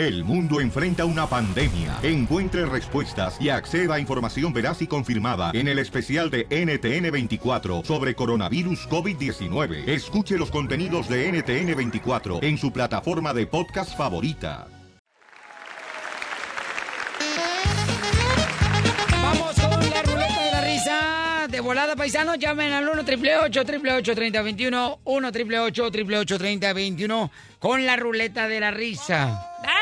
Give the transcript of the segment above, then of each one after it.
El mundo enfrenta una pandemia. Encuentre respuestas y acceda a información veraz y confirmada en el especial de NTN24 sobre coronavirus COVID-19. Escuche los contenidos de NTN24 en su plataforma de podcast favorita. Vamos con la ruleta de la risa. De volada, paisanos, llamen al 1 888 3021 1 888 3021 con la ruleta de la risa. ¡Dale!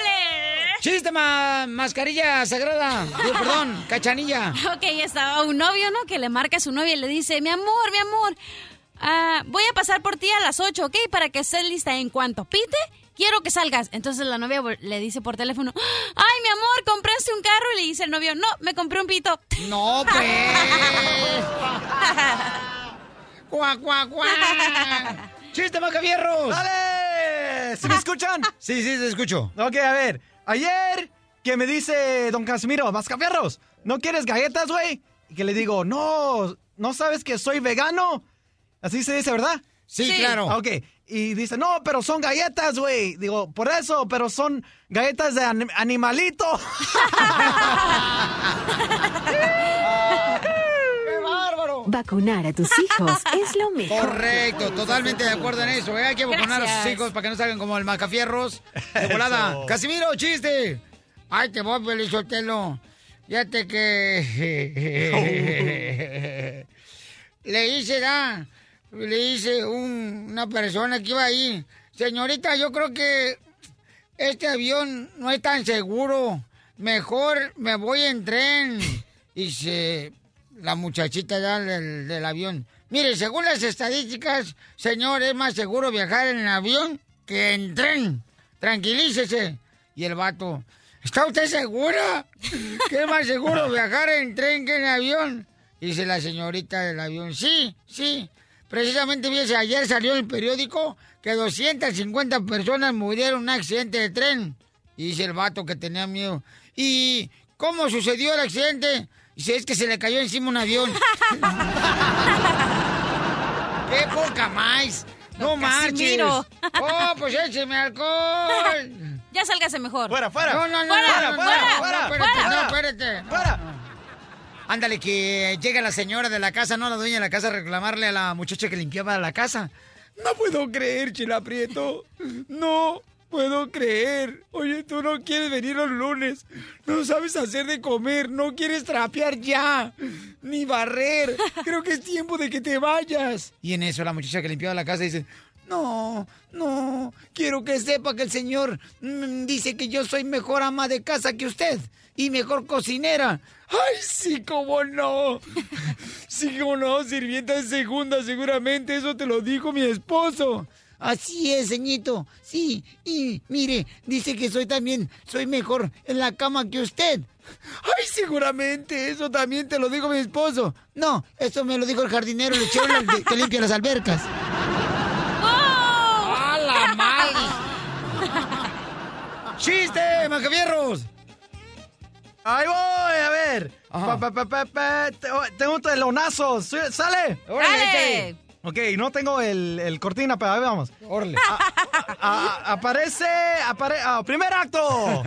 Chiste, ma- mascarilla sagrada. Digo, perdón, cachanilla. Ok, estaba un novio, ¿no? Que le marca a su novia y le dice, mi amor, mi amor, ah, voy a pasar por ti a las 8, ¿ok? Para que estés lista en cuanto pite. Quiero que salgas. Entonces la novia le dice por teléfono, ay, mi amor, compraste un carro. Y le dice el novio, no, me compré un pito. No, pues. ¡Cuá, cuá, cuá! ¡Chiste, Macavierros! ¡Dale! ¿Sí me escuchan? Sí, sí, te escucho. Ok, a ver. Ayer que me dice don Casimiro, Mascafierros, ¿no quieres galletas, güey? Y que le digo, no, ¿no sabes que soy vegano? Así se dice, ¿verdad? Sí, Sí. claro. Ok. Y dice, no, pero son galletas, güey. Digo, por eso, pero son galletas de anim- animalito. Vacunar a tus hijos es lo mejor. Correcto, totalmente de acuerdo en eso. ¿eh? Hay que vacunar a sus hijos para que no salgan como el macafierros. De volada. Eso. Casimiro, chiste. Ay, te voy, Pelizotelo. Fíjate que... le hice, da, le hice un- una persona que iba ahí. Señorita, yo creo que este avión no es tan seguro. Mejor me voy en tren. Dice la muchachita ya del, del avión. Mire, según las estadísticas, señor, es más seguro viajar en avión que en tren. Tranquilícese. Y el vato, ¿está usted segura que es más seguro viajar en tren que en avión? Dice la señorita del avión, sí, sí. Precisamente, fíjese, ayer salió en el periódico que 250 personas murieron en un accidente de tren. Y dice el vato que tenía miedo. ¿Y cómo sucedió el accidente? Dice, es que se le cayó encima un avión. ¡Qué poca más! ¡No marches! ¡Oh, pues écheme alcohol! Ya sálgase mejor. Fuera, fuera. No, no, no, Fuera, no, no, fuera, no, fuera, no, espérate, fuera. no, espérate. ¡Fuera! Ándale, que llega la señora de la casa, no la dueña de la casa, a reclamarle a la muchacha que limpiaba la casa. No puedo creer, Chila Prieto. No puedo creer. Oye, tú no quieres venir los lunes. No sabes hacer de comer. No quieres trapear ya. Ni barrer. Creo que es tiempo de que te vayas. Y en eso la muchacha que limpiaba la casa dice... No, no, quiero que sepa que el señor mm, dice que yo soy mejor ama de casa que usted y mejor cocinera. Ay, sí, cómo no. Sí, cómo no, sirvienta de segunda, seguramente, eso te lo dijo mi esposo. Así es, ceñito. Sí, y mire, dice que soy también, soy mejor en la cama que usted. Ay, seguramente, eso también te lo dijo mi esposo. No, eso me lo dijo el jardinero, el chero que, que limpia las albercas. ¡A la madre! ¡Chiste, macavierros! Ahí voy, a ver. Pa, pa, pa, pa, pa, te- oh, Tengo un telonazo. Su- ¿Sale? Ok, no tengo el, el cortina, pero ahí vamos. Órale. A- a- aparece, apare, ah, primer acto.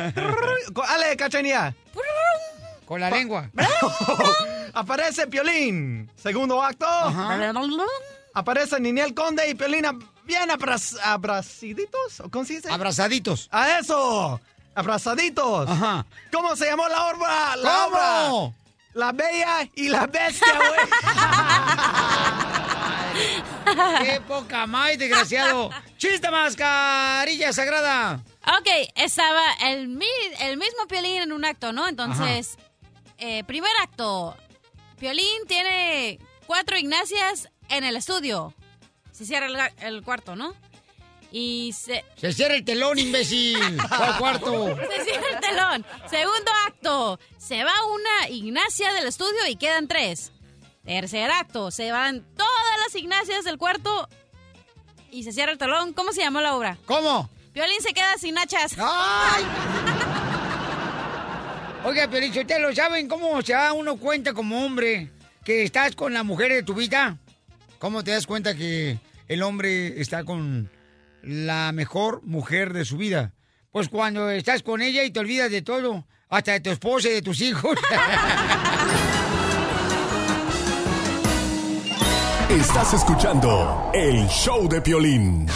Ale, cachanía. Con la lengua. aparece Piolín. Segundo acto. Aparece Niniel Conde y Piolín bien abraz, abraziditos. ¿O ¿Cómo se dice? Abrazaditos. A eso. Abrazaditos. Ajá. ¿Cómo se llamó la obra? La ¿Cómo? obra. La Bella y la Bestia, güey. ¡Qué poca más, desgraciado! ¡Chiste, mascarilla sagrada! Ok, estaba el, mi- el mismo Piolín en un acto, ¿no? Entonces, eh, primer acto. Piolín tiene cuatro Ignacias en el estudio. Se cierra el, cuarto, ¿no? Y se... ¡Se cierra el telón, imbécil! ¿Cuál cuarto? Se cierra el telón. Segundo acto. Se va una Ignacia del estudio y quedan tres. Tercer acto. Se van todas las Ignacias del cuarto y se cierra el telón. ¿Cómo se llamó la obra? ¿Cómo? Violín se queda sin nachas. ¡Ay! Oiga, Pelichotelo, ¿saben cómo se da uno cuenta como hombre que estás con la mujer de tu vida? ¿Cómo te das cuenta que el hombre está con la mejor mujer de su vida? Pues cuando estás con ella y te olvidas de todo, hasta de tu esposa y de tus hijos. Estás escuchando el show de Piolín.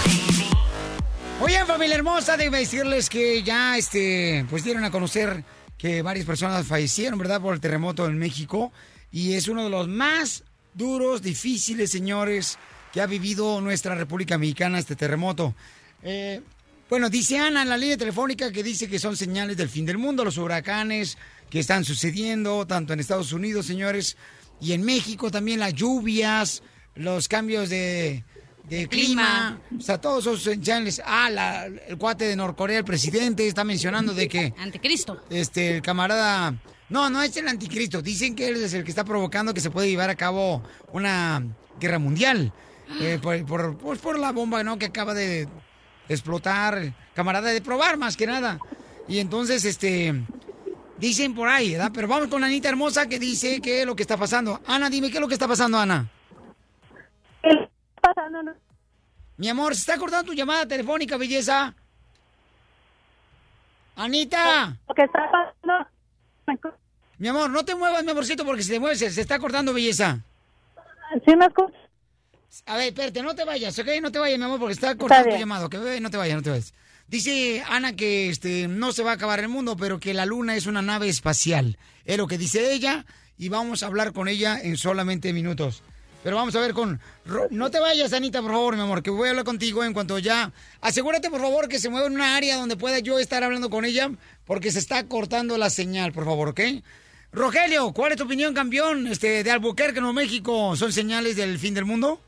Oigan, familia hermosa, déjenme decirles que ya este, pues dieron a conocer que varias personas fallecieron, ¿verdad? Por el terremoto en México. Y es uno de los más duros, difíciles, señores, que ha vivido nuestra República Mexicana este terremoto. Eh, bueno, dice Ana en la línea telefónica que dice que son señales del fin del mundo, los huracanes que están sucediendo, tanto en Estados Unidos, señores, y en México también las lluvias, los cambios de, de clima. O sea, todos esos señales. Ah, la- el cuate de Norcorea, el presidente, está mencionando de que Anticristo. este, el camarada. No, no es el anticristo. Dicen que él es el que está provocando que se puede llevar a cabo una guerra mundial. Eh, por, por, pues por la bomba ¿no? que acaba de explotar. Camarada de probar más que nada. Y entonces, este. Dicen por ahí, ¿verdad? Pero vamos con Anita Hermosa que dice qué es lo que está pasando. Ana, dime qué es lo que está pasando, Ana. Mi amor, se está cortando tu llamada telefónica, belleza. Anita. Lo que está pasando. Mi amor, no te muevas, mi amorcito, porque si te mueves se, está cortando, belleza. ¿Sí me escuchas? A ver, espérate, no te vayas, ¿ok? No te vayas, mi amor, porque está cortando tu llamado. Que no te vayas, no te vayas. Dice Ana que este no se va a acabar el mundo, pero que la luna es una nave espacial. Es lo que dice ella y vamos a hablar con ella en solamente minutos. Pero vamos a ver con... No te vayas, Anita, por favor, mi amor, que voy a hablar contigo en cuanto ya... Asegúrate, por favor, que se mueva en una área donde pueda yo estar hablando con ella, porque se está cortando la señal, por favor, ¿ok? Rogelio, ¿cuál es tu opinión, campeón? Este, de Albuquerque, Nuevo México, ¿son señales del fin del mundo?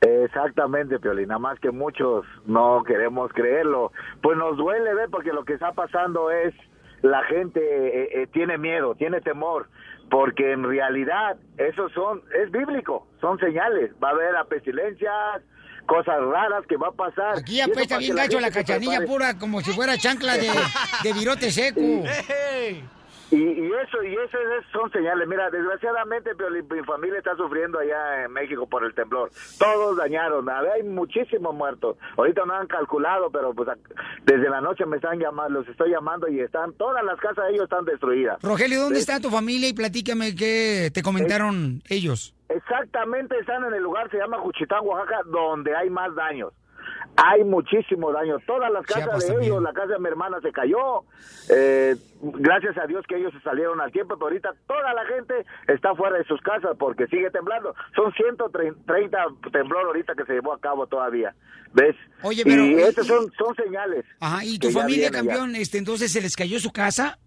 Exactamente, Piolín, nada más que muchos no queremos creerlo. Pues nos duele ver porque lo que está pasando es la gente eh, eh, tiene miedo, tiene temor, porque en realidad esos son, es bíblico, son señales. Va a haber a pestilencias, cosas raras que va a pasar. Aquí apesta bien la gacho la cachanilla pura, como si fuera chancla de, de virote seco. Y, y eso y eso es- son señales. Mira, desgraciadamente Piolín, mi familia está sufriendo allá en México por el temblor. Todos dañaron. A ver, hay muchísimos muertos. Ahorita no han calculado, pero pues desde la noche me están llamando, los estoy llamando y están todas las casas de ellos están destruidas. Rogelio, ¿dónde está tu familia? Y platícame qué te comentaron ellos. Exactamente están en el lugar, se llama Juchitán, Oaxaca, donde hay más daños. Hay muchísimo daño. Todas las casas de ellos, la casa de mi hermana se cayó. Eh, gracias a Dios que ellos se salieron al tiempo, pero ahorita toda la gente está fuera de sus casas porque sigue temblando. Son 130 temblor ahorita que se llevó a cabo todavía. ¿Ves? Oye, pero- Y y- son, son señales. Ajá, ¿y tu familia, campeón, este, entonces se les cayó su casa?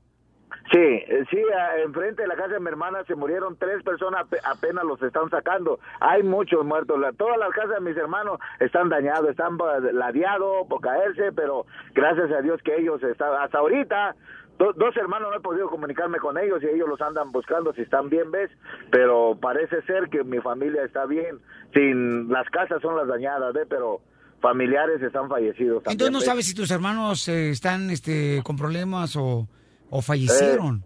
Sí, eh, sí, enfrente de la casa de mi hermana se murieron tres personas, ape- apenas los están sacando. Hay muchos muertos. Todas las casas de mis hermanos están dañados, están ladeados por caerse, pero gracias a Dios que ellos están, hasta ahorita, do- dos hermanos no he podido comunicarme con ellos y ellos los andan buscando si están bien, ¿ves? Pero parece ser que mi familia está bien. Sin las casas son las dañadas, ¿ves? Pero familiares están fallecidos también. Entonces no ¿ves? sabes si tus hermanos eh, están este, con problemas o, o fallecieron.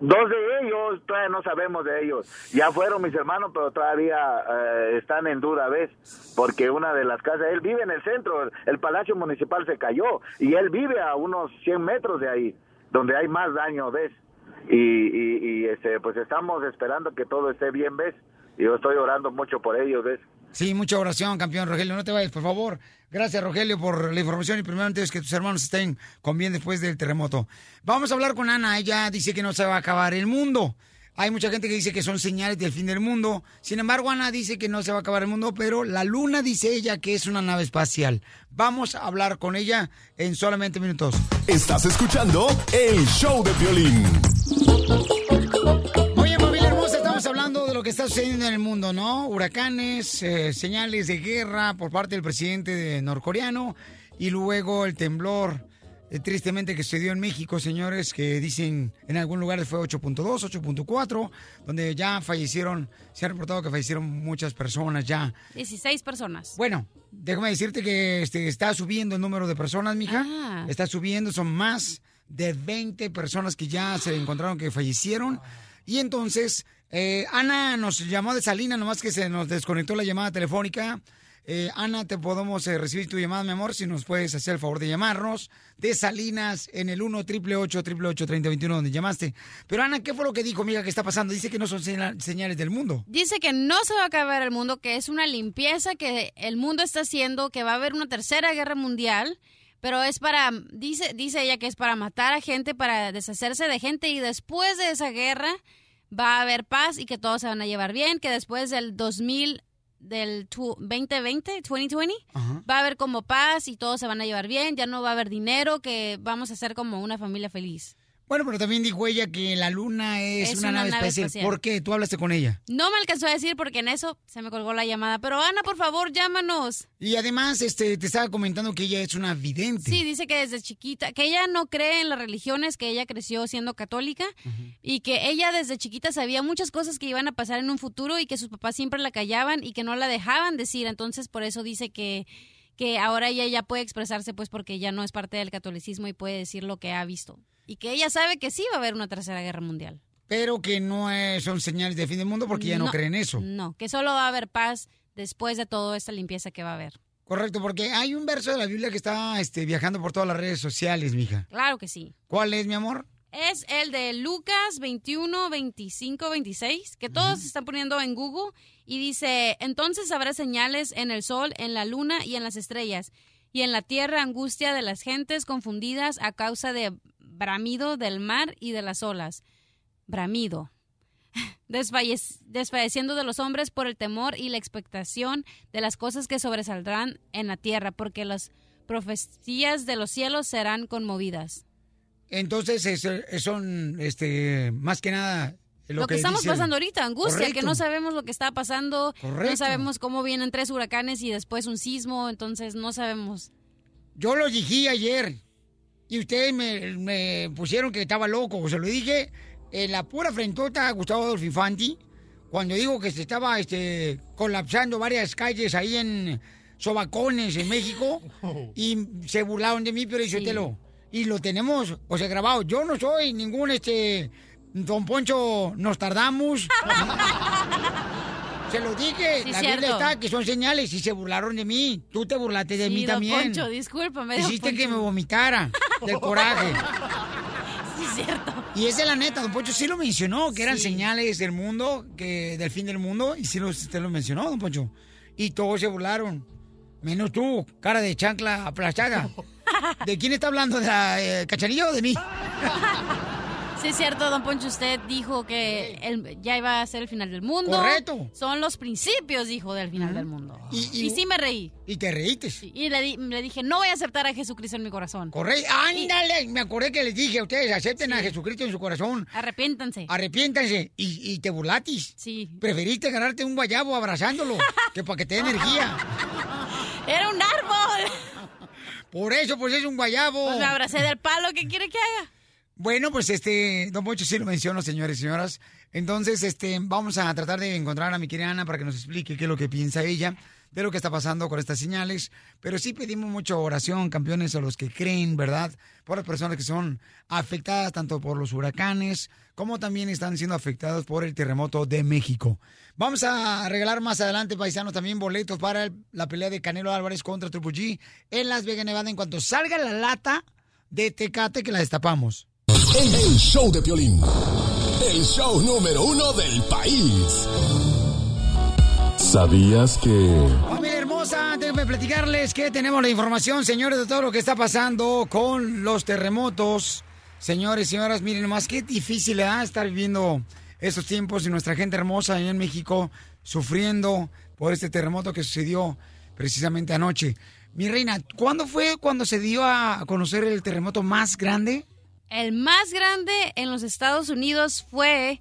Dos de ellos, todavía no sabemos de ellos. Ya fueron mis hermanos, pero todavía eh, están en duda, ¿ves? Porque una de las casas, él vive en el centro, el Palacio Municipal se cayó y él vive a unos 100 metros de ahí, donde hay más daño, ¿ves? Y, y, y, este, pues estamos esperando que todo esté bien, ¿ves? Y yo estoy orando mucho por ellos, ¿ves? Sí, mucha oración, campeón Rogelio. No te vayas, por favor. Gracias, Rogelio, por la información y primeramente es que tus hermanos estén con bien después del terremoto. Vamos a hablar con Ana. Ella dice que no se va a acabar el mundo. Hay mucha gente que dice que son señales del fin del mundo. Sin embargo, Ana dice que no se va a acabar el mundo, pero la luna dice ella que es una nave espacial. Vamos a hablar con ella en solamente minutos. Estás escuchando el show de violín. Estamos hablando de lo que está sucediendo en el mundo, ¿no? Huracanes, eh, señales de guerra por parte del presidente de norcoreano y luego el temblor eh, tristemente que sucedió en México, señores, que dicen en algún lugar fue 8.2, 8.4, donde ya fallecieron, se ha reportado que fallecieron muchas personas ya. 16 personas. Bueno, déjame decirte que este, está subiendo el número de personas, mija. Ah. Está subiendo, son más de 20 personas que ya se encontraron que fallecieron. Y entonces, eh, Ana nos llamó de Salina, nomás que se nos desconectó la llamada telefónica. Eh, Ana, te podemos eh, recibir tu llamada, mi amor, si nos puedes hacer el favor de llamarnos de Salinas en el 1 888 3021 donde llamaste. Pero Ana, ¿qué fue lo que dijo, amiga, que está pasando? Dice que no son señal- señales del mundo. Dice que no se va a acabar el mundo, que es una limpieza que el mundo está haciendo, que va a haber una tercera guerra mundial, pero es para, dice, dice ella que es para matar a gente, para deshacerse de gente y después de esa guerra va a haber paz y que todos se van a llevar bien, que después del 2000, del tu- 2020, 2020, va a haber como paz y todos se van a llevar bien, ya no va a haber dinero, que vamos a ser como una familia feliz. Bueno, pero también dijo ella que la luna es, Es una, una nave, nave espacial. espacial. ¿Por qué? Tú hablaste con ella. No me alcanzó a decir porque en eso se me colgó la llamada, pero Ana, por favor, llámanos. Y además, este, te estaba comentando que ella es una vidente. Sí, dice que desde chiquita, que ella no cree en las religiones, que ella creció siendo católica y que ella desde chiquita sabía muchas cosas que iban a pasar en un futuro y que sus papás siempre la callaban y que no la dejaban decir. Entonces, por eso dice que, que ahora ella ya puede expresarse, pues porque ya no es parte del catolicismo y puede decir lo que ha visto. Y que ella sabe que sí va a haber una tercera guerra mundial. Pero que no es- son señales de fin del mundo porque ella no, cree en eso. No, que solo va a haber paz después de toda esta limpieza que va a haber. Correcto, porque hay un verso de la Biblia que está este, viajando por todas las redes sociales, mija. Claro que sí. ¿Cuál es, mi amor? Es el de Lucas 21, 25, 26, que todos se están poniendo en Google y dice, entonces habrá señales en el sol, en la luna y en las estrellas, y en la tierra angustia de las gentes confundidas a causa de bramido del mar y de las olas. Bramido. Desfallec- desfalleciendo de los hombres por el temor y la expectación de las cosas que sobresaldrán en la tierra, porque las profecías de los cielos serán conmovidas. Entonces, es- es- son, este, más que nada, lo, Lo, que, estamos pasando ahorita, angustia, que no sabemos lo que está pasando, Correcto. no sabemos cómo vienen tres huracanes y después un sismo, entonces no sabemos. Yo lo dije ayer y ustedes me, me pusieron que estaba loco. Se lo dije en la pura frentota a Gustavo Adolfo Infanti cuando dijo que se estaba este, colapsando varias calles ahí en Sobacones, en México, y se burlaron de mí, pero dice lo Y lo tenemos, o sea, grabado. Yo no soy ningún, este, don Poncho, nos tardamos. Se lo dije, Sí, la cierto. Biblia está, que son señales y se burlaron de mí. Tú te burlaste de Sí, mí don también. Poncho, discúlpame, Hiciste que me vomitara del coraje. Sí, cierto. Y esa es la neta, don Poncho sí lo mencionó, que eran señales del mundo, que del fin del mundo, y sí lo, usted lo mencionó, don Poncho. Y todos se burlaron. Menos tú, cara de chancla aplastada. ¿De quién está hablando? ¿De la eh, cachanilla o de mí? Sí, es cierto, don Poncho, usted dijo que el- ya iba a ser el final del mundo. Correcto. Son los principios, dijo, del final del mundo. Y, sí me reí. Y te reíste. Y le, di- le dije, no voy a aceptar a Jesucristo en mi corazón. Correcto. Ándale, me acordé que les dije a ustedes, acepten a Jesucristo en su corazón. Arrepiéntanse. Arrepiéntanse. Y, y te burlatis. Sí. Preferiste ganarte un guayabo abrazándolo que para que te dé energía. Era un árbol. Por eso, pues es un guayabo. Pues me abracé del palo, ¿qué quiere que haga? Bueno, pues este, Don Poncho sí lo menciono, señores y señoras. Entonces, este, vamos a tratar de encontrar a mi querida Ana para que nos explique qué es lo que piensa ella de lo que está pasando con estas señales. Pero sí pedimos mucha oración, campeones, a los que creen, ¿verdad? Por las personas que son afectadas tanto por los huracanes como también están siendo afectados por el terremoto de México. Vamos a regalar más adelante, paisanos, también boletos para la pelea de Canelo Álvarez contra Triple G en Las Vegas, Nevada. En cuanto salga la lata de Tecate, que la destapamos. El, el show de Piolín. El show número uno del país. ¿Sabías que... Familia hermosa, déjenme platicarles que tenemos la información, señores, de todo lo que está pasando con los terremotos. Señores y señoras, miren nomás qué difícil es estar viviendo estos tiempos y nuestra gente hermosa ahí en México sufriendo por este terremoto que sucedió precisamente anoche. Mi reina, ¿cuándo fue cuando se dio a conocer el terremoto más grande? El más grande en los Estados Unidos fue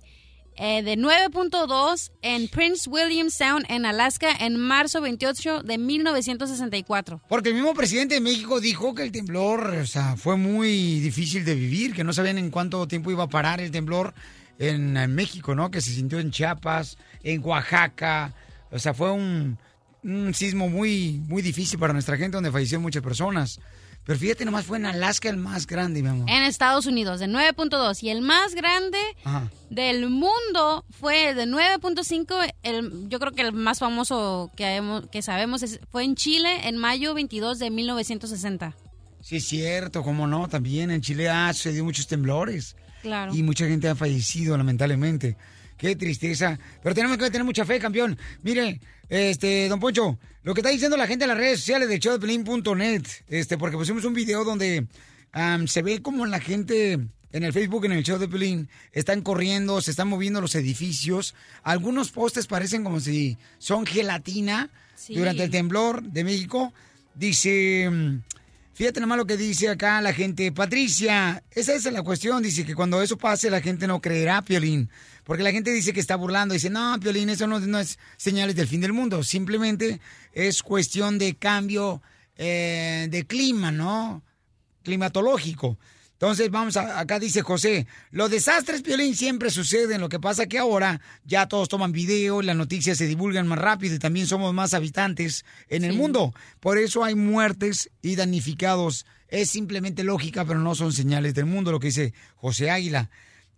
eh, de 9.2 en Prince William Sound, en Alaska, en marzo 28 de 1964. Porque el mismo presidente de México dijo que el temblor, o sea, fue muy difícil de vivir, que no sabían en cuánto tiempo iba a parar el temblor en, en México, ¿no? Que se sintió en Chiapas, en Oaxaca. O sea, fue un, un sismo muy, muy difícil para nuestra gente, donde fallecieron muchas personas. Pero fíjate, nomás fue en Alaska el más grande, mi amor. En Estados Unidos, de 9.2. Y el más grande Ajá. del mundo fue de 9.5. El, yo creo que el más famoso que, hemos- que sabemos es- fue en Chile en mayo 22 de 1960. Sí, es cierto, cómo no, también en Chile ha sucedido muchos temblores. Claro. Y mucha gente ha fallecido, lamentablemente. Qué tristeza. Pero tenemos que tener mucha fe, campeón. Mire, este, don Poncho, lo que está diciendo la gente en las redes sociales de showdepelín.net, este, porque pusimos un video donde am, se ve como la gente en el Facebook, en el show de Pelín, están corriendo, se están moviendo los edificios. Algunos postes parecen como si son gelatina Sí. durante el temblor de México. Dice, mm, fíjate nomás lo que dice acá la gente. Patricia, esa es la cuestión. Dice que cuando eso pase la gente no creerá, Piolín. Porque la gente dice que está burlando. Dice, no, Piolín, eso no, no es señales del fin del mundo. Simplemente es cuestión de cambio eh, de clima, ¿no? Climatológico. Entonces, vamos a, acá dice José, los desastres, Piolín, siempre suceden. Lo que pasa que ahora ya todos toman video, las noticias se divulgan más rápido y también somos más habitantes en el mundo. Por eso hay muertes y damnificados. Es simplemente lógica, pero no son señales del mundo, lo que dice José Águila.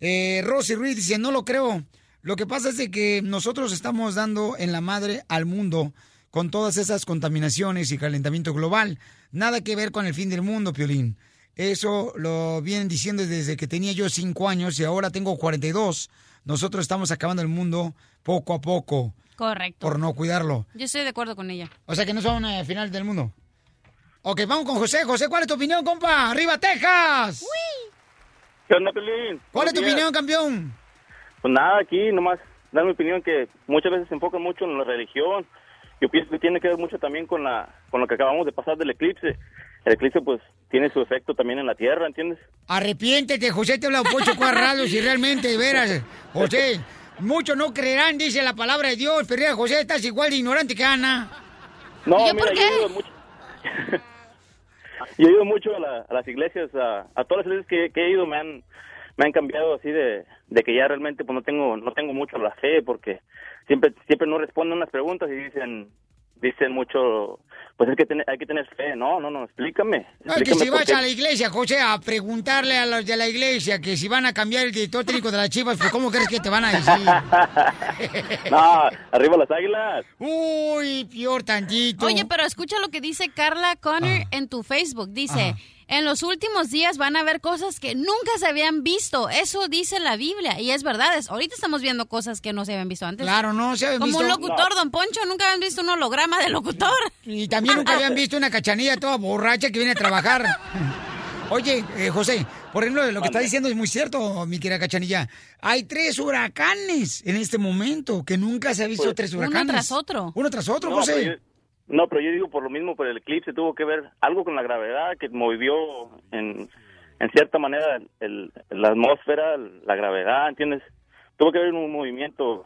Eh, Rosy Ruiz dice, no lo creo. Lo que pasa es de que nosotros estamos dando en la madre al mundo con todas esas contaminaciones y calentamiento global. Nada que ver con el fin del mundo, Piolín. Eso lo vienen diciendo desde que tenía yo cinco años y ahora tengo 42. Nosotros estamos acabando el mundo poco a poco Correcto. por no cuidarlo. Yo estoy de acuerdo con ella. O sea que no son eh, final del mundo. Ok, vamos con José. José, ¿cuál es tu opinión, compa? ¡Arriba, Texas! ¿Qué onda, Pelín? ¿Cuál es tu días. opinión, campeón? Pues nada, aquí nomás dar mi opinión que muchas veces se enfoca mucho en la religión. Yo pienso que tiene que ver mucho también con la con lo que acabamos de pasar del eclipse. El eclipse pues tiene su efecto también en la Tierra, ¿entiendes? Arrepiéntete, José, te habla Pocho Cuarrado, si realmente, de veras, José, muchos no creerán, dice la palabra de Dios, pero mira, José, estás igual de ignorante que Ana. No, ¿Y yo mira, por yo qué? he mucho. yo he ido mucho a, la- a las iglesias, a, todas las iglesias que, que he ido me han me han cambiado así de, de que ya realmente pues no tengo no tengo mucho la fe porque siempre siempre no responden unas preguntas y dicen dicen mucho pues es que tener- hay que tener fe no no no explícame No, es que explícame si vas qué. a la iglesia, José, a preguntarle a los de la iglesia que si van a cambiar el director técnico de las chivas, pues ¿cómo crees que te van a decir? no arriba las águilas Uy, peor tantito. Oye, pero escucha lo que dice Carla Connor en tu Facebook. Dice, en los últimos días van a ver cosas que nunca se habían visto. Eso dice la Biblia. Y es verdad, es, ahorita estamos viendo cosas que no se habían visto antes. Claro, no se habían Como visto. un locutor, don Poncho, nunca habían visto un holograma de locutor. Y también nunca habían visto una cachanilla toda borracha que viene a trabajar. Oye, eh, José, por ejemplo, lo que está diciendo es muy cierto, mi querida cachanilla. Hay tres huracanes en este momento, que nunca se ha visto Pues, tres uno huracanes. tras otro. Uno tras otro, No, José. yo, no, pero yo digo por lo mismo, por el eclipse tuvo que ver algo con la gravedad que movió en, en cierta manera el, la atmósfera, la gravedad, ¿entiendes? Tuvo que haber un movimiento.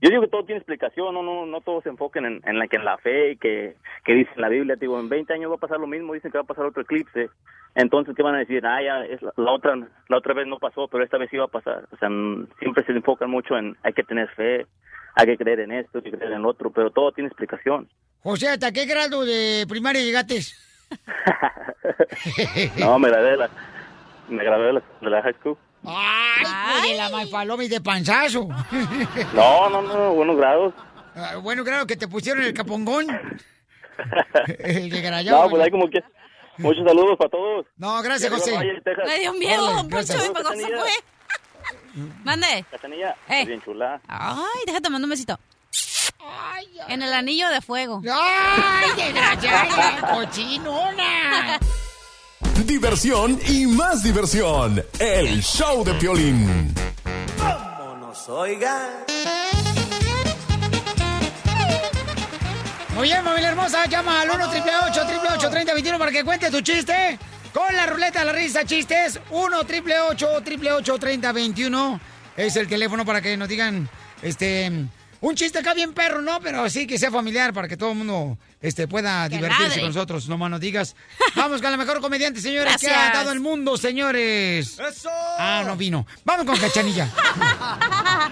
Yo digo que todo tiene explicación, no no no todos se enfoquen en, en la que en la fe que, que dice la Biblia, digo, en 20 años va a pasar lo mismo, dicen que va a pasar otro eclipse. Entonces, ¿qué van a decir? Ah, ya, es la, la otra la otra vez no pasó, pero esta vez sí va a pasar. O sea, n- siempre se enfocan mucho en hay que tener fe, hay que creer en esto, hay que creer en otro, pero todo tiene explicación. José, ¿hasta qué grado de primaria llegaste? No, me grabé de la, me grabé de la, de la high school. Ay, de la malpaloma y de panzazo. No, no, no, buenos grados. Ah, bueno, claro, que te pusieron el capongón. El de Garayao, No, pues hay como que... Muchos saludos para todos. No, gracias, José. Me dio miedo, don Poncho, gracias. y cuando se fue. Mande. Cachanilla, Eh. bien chula. Ay, déjate mandar un besito. En el anillo de fuego. ¡Ay, desgraciada! ¡Cochinona! Diversión y más diversión. El show de Piolín. Muy bien, familia hermosa, llama al 1 888 3021 para que cuente tu chiste. Con la ruleta de la risa, chistes. 1 888 3021 Es el teléfono para que nos digan, este, un chiste acá bien perro, ¿no? Pero sí que sea familiar para que todo el mundo, este, pueda Que divertirse ladre. con nosotros. No más nos digas. Vamos con la mejor comediante, señores, que ha dado el mundo, señores. ¡Eso! Ah, no vino. Vamos con Cachanilla.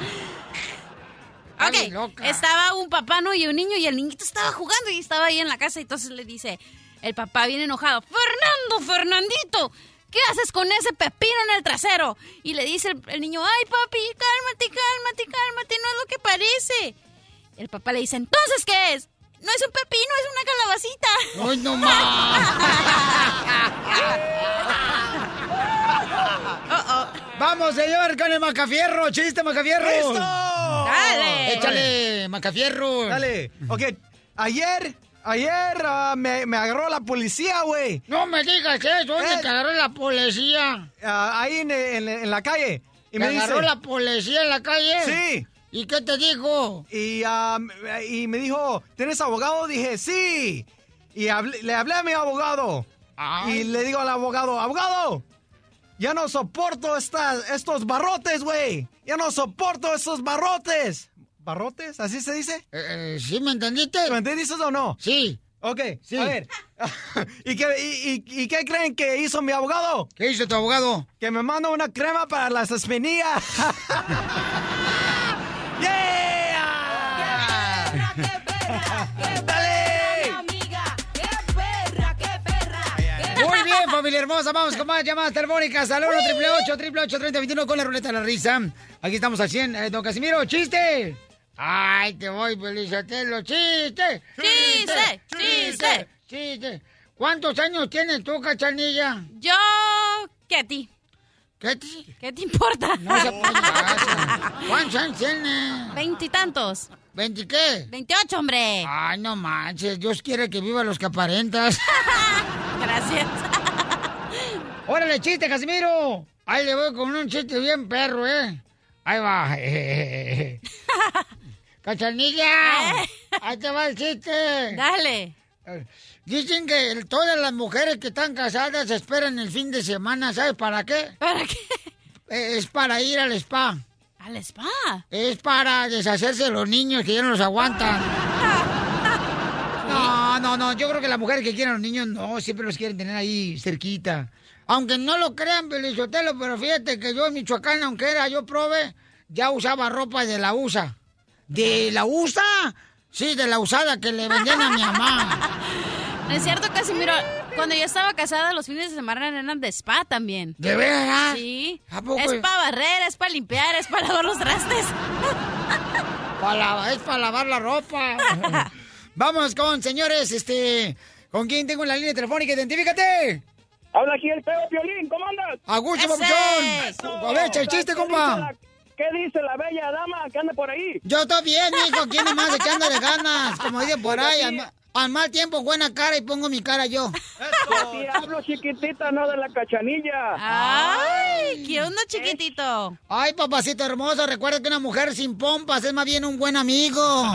Ok, loca. estaba un papá ¿no? y un niño y el niñito estaba jugando y estaba ahí en la casa y entonces le dice El papá viene enojado. Fernando, Fernandito, ¿qué haces con ese pepino en el trasero? Y le dice el, el niño, ay papi, cálmate, cálmate, cálmate, no es lo que parece. El papá le dice, entonces, ¿qué es? No es un pepino, es una calabacita. ¡Ay, no Vamos, señor, con el Macafierro. Chiste, Macafierro. ¡Listo! Dale. Échale, Macafierro. Dale. Ok, ayer, ayer ah, me, me agarró la policía, güey. No me digas eso. ¿Dónde Eh. te agarró la policía? Ah, ahí en, en- en la calle. Y ¿Te me agarró dice, la policía en la calle? Sí. ¿Y qué te dijo? Y, ah, y me dijo, ¿tienes abogado? Dije, sí. Y hablé- le hablé a mi abogado. Ay. Y le digo al abogado, abogado, ya no soporto estas, estos barrotes, güey. Ya no soporto estos barrotes. ¿Barrotes? ¿Así se dice? Eh, eh, ¿Sí me entendiste? ¿Me entendiste o no? Sí. Ok, Sí. a ver. ¿Y, qué, y, y- y qué creen que hizo mi abogado? ¿Qué hizo tu abogado? Que me manda una crema para las espinillas. ¡Yeah! ¡Dale! Muy bien, familia hermosa. Vamos con más llamadas telefónicas al 1 888 3021 con la ruleta de la risa. Aquí estamos al 100. Eh, don Casimiro, chiste. Ay, te voy, Pelizotelo. Chiste. Chiste, chiste. Chiste. ¿Cuántos años tienes tú, cachanilla? Yo, ¿qué a ti? ¿Qué te... ¿Qué te importa? No se. ¿Cuántos años tienes? Veintitantos. ¿Veinti qué? Veintiocho, hombre. Ay, no manches. Dios quiere que viva los que aparentas. Gracias. ¡Órale, chiste, Casimiro! Ahí le voy con un chiste bien perro, ¿eh? Ahí va. ¡Cachanilla! Ahí te va el chiste. Dale. Dicen que todas las mujeres que están casadas esperan el fin de semana, ¿sabes para qué? ¿Para qué? Eh, Es para ir al spa. ¿Al spa? Es para deshacerse de los niños que ya no los aguantan. No, no, no. Yo creo que las mujeres que quieren a los niños no, siempre los quieren tener ahí cerquita. Aunque no lo crean, Pelizotelo, pero fíjate que yo en Michoacán, aunque era yo prove, ya usaba ropa de la USA. ¿De la USA? Sí, de la usada que le vendían a mi mamá. No es cierto, Casimiro. Cuando yo estaba casada, los fines de semana eran de spa también. ¿De veras? Sí. ¿A poco? Es para barrer, es para limpiar, es para lavar los trastes. Pa' la- es para lavar la ropa. Vamos con, señores, este... ¿Con quién tengo en la línea telefónica? ¡Identifícate! Habla aquí el feo Piolín, ¿cómo andas? ¡Augusto Papuchón! A ver, echa el chiste, ¿Qué dice compa. ¿Qué dice la bella dama que anda por ahí? Yo estoy bien, hijo. ¿Quién más echándole ganas? Como dicen por ahí, al, ma- al mal tiempo, buena cara y pongo mi cara yo. Sí, hablo chiquitita, no de la cachanilla. Ay, ¿qué onda, chiquitito? Ay, papacito hermoso, recuerda que una mujer sin pompas es más bien un buen amigo.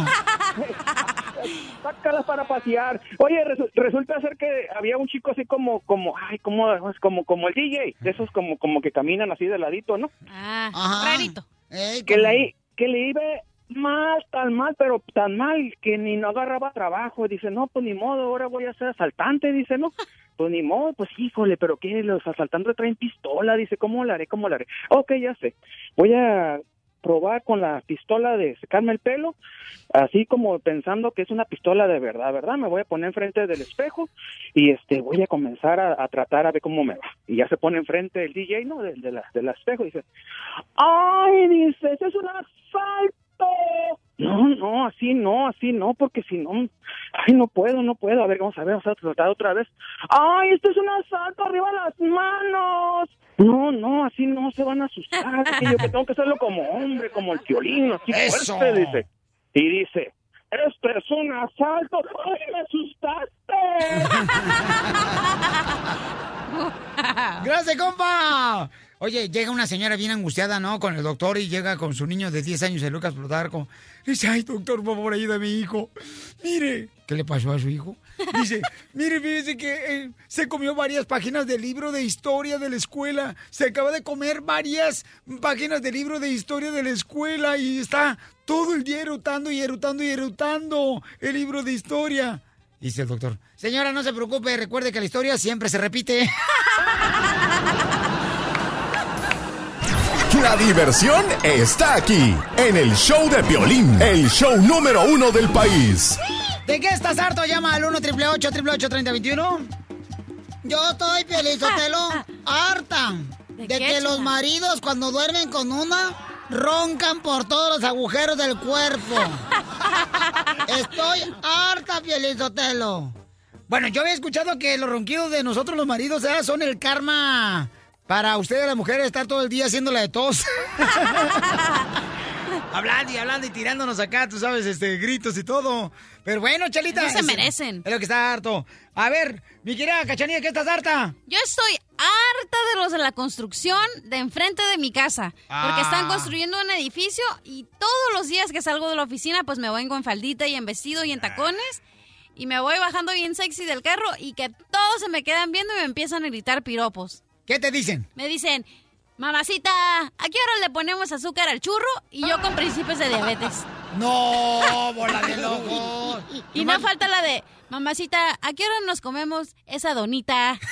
Sácalas para pasear. Oye, resu- resulta ser que había un chico así como, como, ay, como, como, como el DJ, de esos como, como que caminan así de ladito, ¿no? Ah, Ajá. rarito. Ey, Que le, que le iba mal, tan mal, pero tan mal que ni no agarraba trabajo. Dice, no, pues ni modo, ahora voy a ser asaltante, dice, no. Pues ni modo, pues híjole, pero ¿qué? Los asaltantes traen pistola, dice, ¿cómo la haré? ¿Cómo la haré? Ok, ya sé. Voy a probar con la pistola de secarme el pelo, así como pensando que es una pistola de verdad, ¿verdad? Me voy a poner enfrente del espejo y este voy a comenzar a, a tratar a ver cómo me va. Y ya se pone enfrente el DJ, ¿no? Del de la, del espejo y dice, ¡ay! Dice, ¡ese es un asalto! No, no, así no, así no, porque si no, ay, no puedo, no puedo. A ver, vamos a ver, vamos a tratar otra vez. ¡Ay, esto es un asalto! ¡Arriba las manos! No, no, así no se van a asustar. yo que tengo que hacerlo como hombre, como el violín, así Eso. fuerte, dice. Y dice, esto es un asalto. ¡Ay, me asustaste! ¡Gracias, compa! Oye, llega una señora bien angustiada, ¿no? Con el doctor y llega con su niño de 10 años, el Lucas Plutarco. Dice, ay, doctor, por favor, ayuda a mi hijo. Mire, ¿qué le pasó a su hijo? Dice, mire, fíjese que eh, se comió varias páginas del libro de historia de la escuela. Se acaba de comer varias páginas del libro de historia de la escuela y está todo el día erutando y erutando y erutando el libro de historia. Dice el doctor, señora, no se preocupe, recuerde que la historia siempre se repite. La diversión está aquí, en el show de Piolín, el show número uno del país. ¿De qué estás harto? Llama al 1 888 3021 Yo estoy, Pielizotelo, harta de, qué, que los maridos cuando duermen con una roncan por todos los agujeros del cuerpo. Estoy harta, Pielizotelo. Bueno, yo había escuchado que los ronquidos de nosotros los maridos ¿eh? son el karma para ustedes las mujeres estar todo el día haciéndola de tos. hablando y hablando y tirándonos acá, tú sabes, este, gritos y todo. Pero bueno, Chalita. Eso se es- merecen. Es lo que está harto. A ver, mi querida Cachanilla, ¿qué estás harta? Yo estoy harta de los de la construcción de enfrente de mi casa. Porque Ah. están construyendo un edificio y todos los días que salgo de la oficina, pues me vengo en faldita y en vestido y en tacones. Y me voy bajando bien sexy del carro y que todos se me quedan viendo y me empiezan a gritar piropos. ¿Qué te dicen? Me dicen, mamacita, ¿a qué hora le ponemos azúcar al churro? Y yo con principios de diabetes. No, bola de locos. Y no falta la de, mamacita, ¿a qué hora nos comemos esa donita?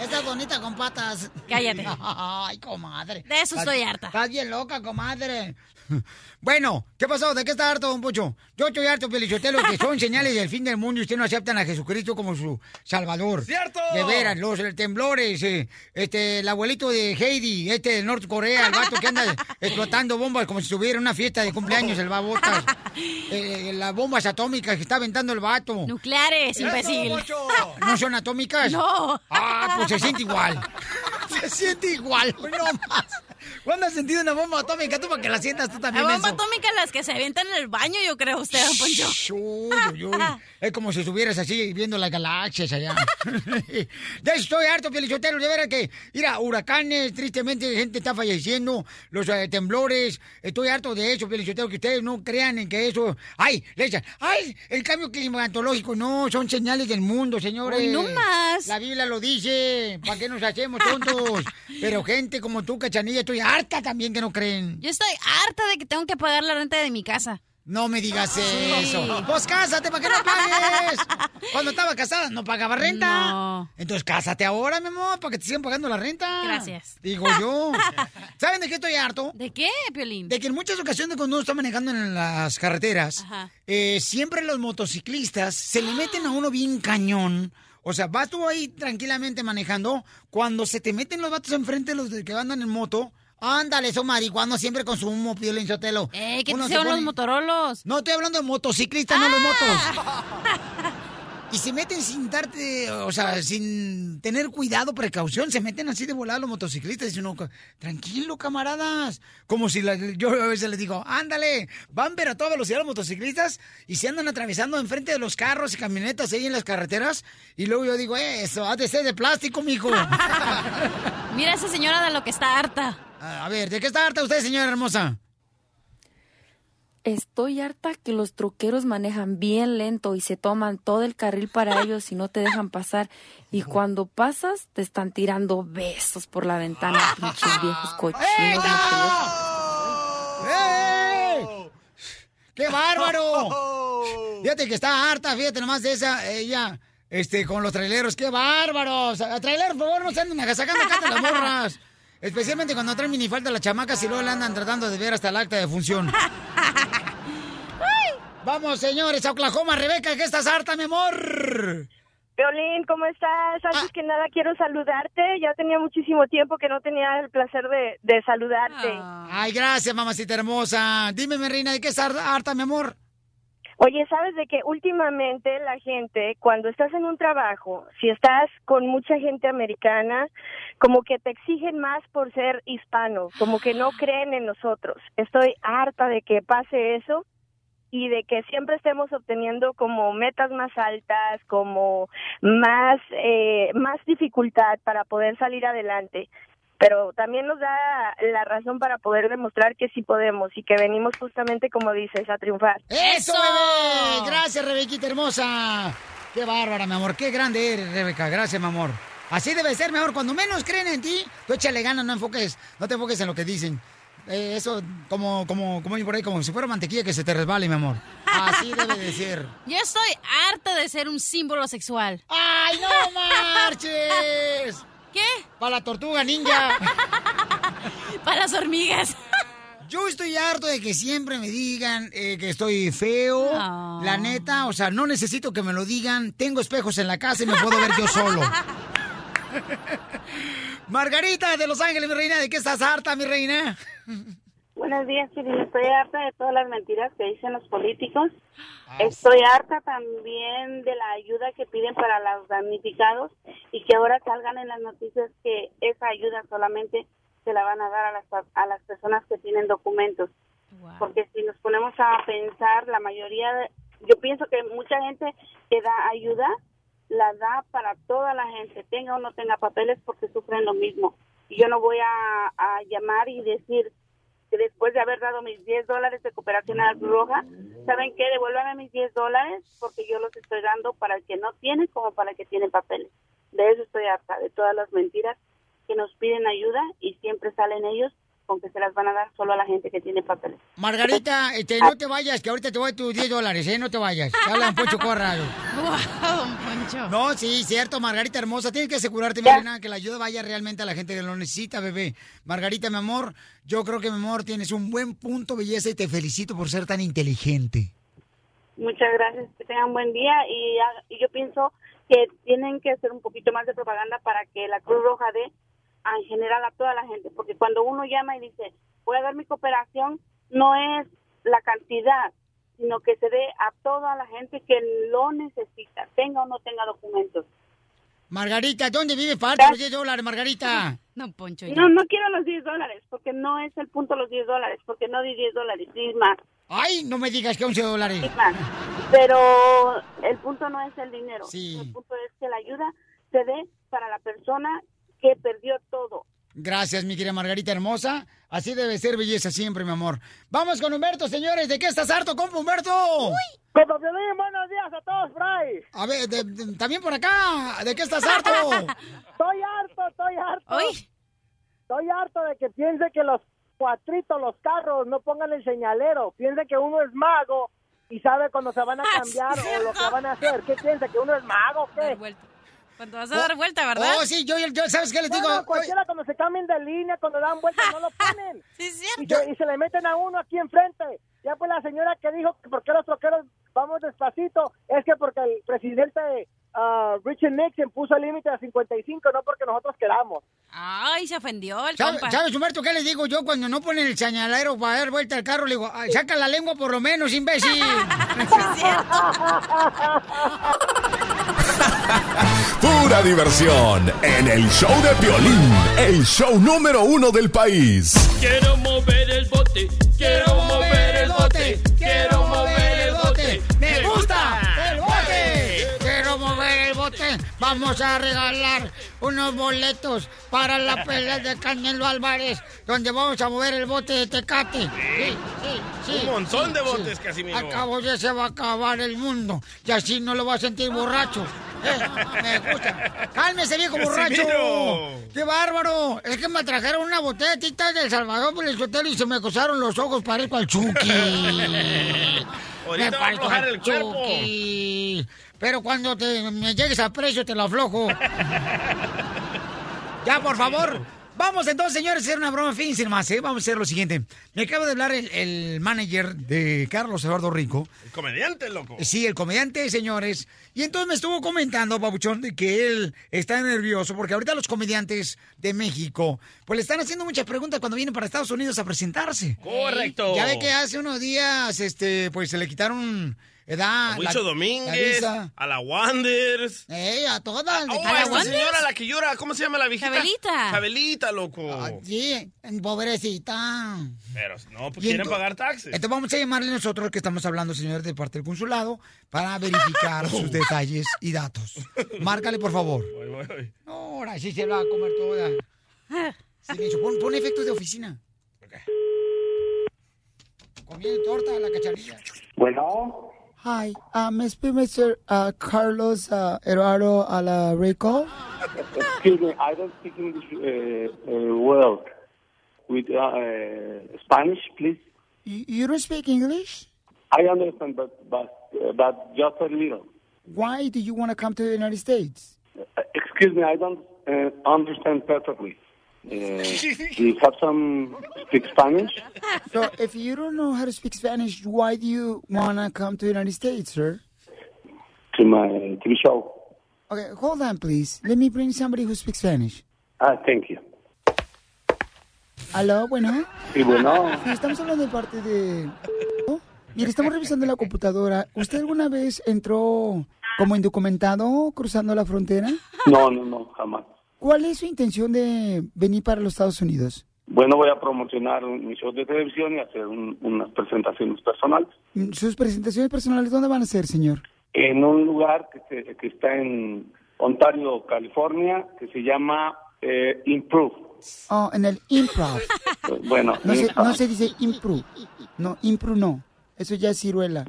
Esa bonita con patas. Cállate. Ay, comadre. De eso estoy harta. Estás bien loca, comadre. Bueno, ¿qué pasó? ¿De qué está harto, don Pocho? Yo estoy harto, Pelichotelo, que son señales del fin del mundo y usted no aceptan a Jesucristo como su salvador. ¡Cierto! De veras, los eh, temblores, eh, este, el abuelito de Heidi, este de Norte Corea, el vato que anda explotando bombas como si estuviera en una fiesta de cumpleaños, el babotas. Eh, las bombas atómicas que está aventando el vato. Nucleares, imbécil. ¿No son atómicas? No. Ah, pues se siente igual. Se siente igual, no más. ¿Cuándo has sentido una bomba atómica tú para que la sientas tú La también? bomba menso? atómica las que se avientan en el baño, yo creo usted, don Poncho. Uy, uy, uy. Es como si estuvieras así viendo las galaxias allá. ya estoy harto, Pelichotero, de veras que, mira, huracanes, tristemente gente está falleciendo, los eh, temblores, estoy harto de eso, Pelichotero, que ustedes no crean en que eso, ay, le echan, ay, el cambio climatológico, no, son señales del mundo, señores. Hoy no más. La Biblia lo dice, ¿para qué nos hacemos tontos? Pero gente como tú, Cachanilla, estoy harta también que no creen. Yo estoy harta de que tengo que pagar la renta de mi casa. No me digas Sí. eso. Pues cásate para que no pagues. Cuando estaba casada no pagaba renta. No. Entonces cásate ahora, mi amor, para que te sigan pagando la renta. Gracias. Digo yo. ¿Saben de qué estoy harto? ¿De qué, Piolín? De que en muchas ocasiones cuando uno está manejando en las carreteras, eh, siempre los motociclistas se le meten a uno bien cañón. O sea, vas tú ahí tranquilamente manejando, cuando se te meten los vatos enfrente, los de que andan en moto, ándale, son marihuanos siempre con su humo, Piolín Sotelo. Eh, ¿qué te se los motorolos? no, estoy hablando de motociclistas, no los Ah. motos. Y se meten sin darte, o sea, sin tener cuidado, precaución, se meten así de volar los motociclistas. Dice uno, tranquilo, camaradas. Como si la- yo a veces les digo, ándale, van pero a toda velocidad los motociclistas y se andan atravesando enfrente de los carros y camionetas ahí en las carreteras. Y luego yo digo, "Eh, eso ha de ser de plástico, mijo. Mira esa señora de lo que está harta. A ver, ¿de qué está harta usted, señora hermosa? Estoy harta que los troqueros manejan bien lento y se toman todo el carril para ellos y no te dejan pasar. Y cuando pasas, te están tirando besos por la ventana, pinches viejos cochinos. ¡Eh! ¡Qué bárbaro! Fíjate que está harta, fíjate nomás de esa, ella, este, con los traileros. ¡Qué bárbaros! Traileros, por favor, no se anden agasacando acá de las morras. Especialmente cuando traen minifalda las chamacas y luego le andan tratando de ver hasta el acta de función. Vamos, señores, a Oklahoma. Rebeca, ¿qué estás harta, mi amor? Violín, ¿cómo estás? Antes que nada quiero saludarte. Ya tenía muchísimo tiempo que no tenía el placer de, de saludarte. Ay, gracias, mamacita hermosa. Dime, mi reina, ¿de qué estás harta, mi amor? Oye, ¿sabes de que últimamente la gente, cuando estás en un trabajo, si estás con mucha gente americana, como que te exigen más por ser hispano, como que no creen en nosotros. Estoy harta de que pase eso y de que siempre estemos obteniendo como metas más altas, como más, eh, más dificultad para poder salir adelante. Pero también nos da la razón para poder demostrar que sí podemos y que venimos justamente, como dices, a triunfar. ¡Eso, bebé! Gracias, Rebequita hermosa. Qué bárbara, mi amor. Qué grande eres, Rebeca. Gracias, mi amor. Así debe ser, mi amor. Cuando menos creen en ti, tú échale ganas, no enfoques, no te enfoques en lo que dicen. Eh, eso, como, como, como por ahí, como si fuera mantequilla que se te resbale, mi amor. Así debe de ser. Yo estoy harta de ser un símbolo sexual. ¡Ay, no marches! ¿Qué? Para la tortuga ninja. Para las hormigas. Yo estoy harto de que siempre me digan eh, que estoy feo. No. La neta, o sea, no necesito que me lo digan. Tengo espejos en la casa y me puedo ver yo solo. Margarita de Los Ángeles, mi reina, ¿de qué estás harta, mi reina? Buenos días, Piolín. Estoy harta de todas las mentiras que dicen los políticos. Estoy harta también de la ayuda que piden para los damnificados y que ahora salgan en las noticias que esa ayuda solamente se la van a dar a las, a las personas que tienen documentos. Porque si nos ponemos a pensar, la mayoría, de- yo pienso que mucha gente que da ayuda la da para toda la gente, tenga o no tenga papeles, porque sufren lo mismo. Y yo no voy a, a llamar y decir que después de haber dado mis 10 dólares de cooperación a la Cruz Roja, ¿saben qué? Devuélvame mis 10 dólares porque yo los estoy dando para el que no tiene como para el que tiene papeles. De eso estoy harta, de todas las mentiras que nos piden ayuda y siempre salen ellos con que se las van a dar solo a la gente que tiene papeles. Margarita, este, no te vayas, que ahorita te voy a tus 10 dólares, ¿eh? No te vayas. Te habla Don Poncho Corrado. don Poncho. No, sí, cierto, Margarita hermosa. Tienes que asegurarte, mi reina, que la ayuda vaya realmente a la gente que lo necesita, bebé. Margarita, mi amor, yo creo que, mi amor, tienes un buen punto, belleza, y te felicito por ser tan inteligente. Muchas gracias, que tengan buen día y, ha- y yo pienso que tienen que hacer un poquito más de propaganda para que la Cruz Roja dé a- en general a toda la gente, porque cuando uno llama y dice, voy a dar mi cooperación, no es la cantidad, sino que se dé a toda la gente que lo necesita, tenga o no tenga documentos. Margarita, ¿dónde vive darte los 10 dólares, Margarita? No, Poncho. No, no quiero los 10 dólares, porque no es el punto los 10 dólares, porque no di 10 dólares, di más. Ay, no me digas que 11 dólares. di más. Pero el punto no es el dinero, Sí. el punto es que la ayuda se dé para la persona que perdió todo. Gracias, mi querida Margarita hermosa. Así debe ser belleza siempre, mi amor. Vamos con Humberto, señores. ¿De qué estás harto, compa Humberto? Compa Piolín, buenos días a todos, Fray. A ver, de- de- también por acá. ¿De qué estás harto? Estoy harto, estoy harto. Estoy harto de que piense que los cuatritos, los carros, no pongan el señalero. Piense que uno es mago y sabe cuando se van a cambiar o lo que van a hacer. ¿Qué piensa? ¿Que uno es mago o qué? Cuando vas a dar vuelta, ¿verdad? Oh, sí, yo, yo ¿sabes qué les digo? Cualquiera cuando se cambien de línea, cuando dan vuelta, no lo ponen. sí, sí. Y se, y se le meten a uno aquí enfrente. Ya pues la señora que dijo que por qué los troqueros vamos despacito, es que porque el presidente ah, Richard Nixon puso el límite a 55, no porque nosotros queramos. Ay, se ofendió el ¿Sabes, compa. ¿Sabes, Humberto, qué les digo yo cuando no ponen el señalero para dar vuelta al carro? Le digo, "Ay, saca la lengua por lo menos, imbécil. Pura diversión en el show de Piolín, el show número uno del país. Quiero mover el bote, quiero mover el bote, quiero mover el bote. ¡Me gusta Vamos a regalar unos boletos para la pelea de Canelo Álvarez, donde vamos a mover el bote de Tecate. Sí, sí, sí. Un montón de sí, botes, sí. Casimiro. Al cabo ya se va a acabar el mundo y así no lo va a sentir borracho. Eh, me gusta. ¡Cálmese, viejo borracho! ¡Qué bárbaro! Es que me trajeron una botelletita de El Salvador por el hotel y se me cosaron los ojos, parezco al Chucky. Ahorita Me va a aflojar el cuerpo. Chucky. Pero cuando te, me llegues a precio te lo aflojo. ya, por favor. Vamos entonces, señores, a hacer una broma fin sin más, ¿eh? Vamos a hacer lo siguiente. Me acaba de hablar el, el manager de Carlos Eduardo Rico. El comediante, loco. Sí, el comediante, señores. Y entonces me estuvo comentando, Pabuchón, de que él está nervioso porque ahorita los comediantes de México, pues le están haciendo muchas preguntas cuando vienen para Estados Unidos a presentarse. Correcto. Ya ve que hace unos días, este, pues se le quitaron edad. A Huicho Domínguez, a la Wanders. Eh, a todas. Oh, ¿A la esta señora, la que llora, ¿cómo se llama la viejita? Chabelita. Chabelita, loco. Sí, pobrecita. Pero no, pues quieren pagar taxes. Entonces vamos a llamarle nosotros que estamos hablando, señores, de parte del consulado, para verificar sus detalles y datos. Márcale, por favor. Voy, voy, voy. No, ahora sí se la va a comer toda. Silencio, pon, pon efectos de oficina. Comiendo torta la cacharilla. Bueno, Hi, uh, me speak Mr. Uh, Carlos uh, Eduardo Alarico. excuse me, I don't speak English uh, uh, well. With uh, uh, Spanish, please. You, you don't speak English? I understand, but but uh, but just a little. Why do you want to come to the United States? Uh, excuse me, I don't uh, understand perfectly. Do you have some speak Spanish? So, if you don't know how to speak Spanish, why do you want to come to the United States, sir? To my TV show. Okay, hold on, please. Let me bring somebody who speaks Spanish. Ah, thank you. ¿Aló? Bueno. Y bueno, Sí, estamos hablando de parte de... ¿Oh? Mire, estamos revisando la computadora. ¿Usted alguna vez entró como indocumentado cruzando la frontera? no, no, no, jamás. ¿Cuál es su intención de venir para los Estados Unidos? Bueno, voy a promocionar un- mi show de televisión y hacer un- unas presentaciones personales Mm, ¿Sus presentaciones personales dónde van a ser, señor? en un lugar que, se- que está en Ontario, California, que se llama eh, Improve. Oh, en el improv. Bueno, No se, no se dice improve. No, improve no. Eso ya es ciruela.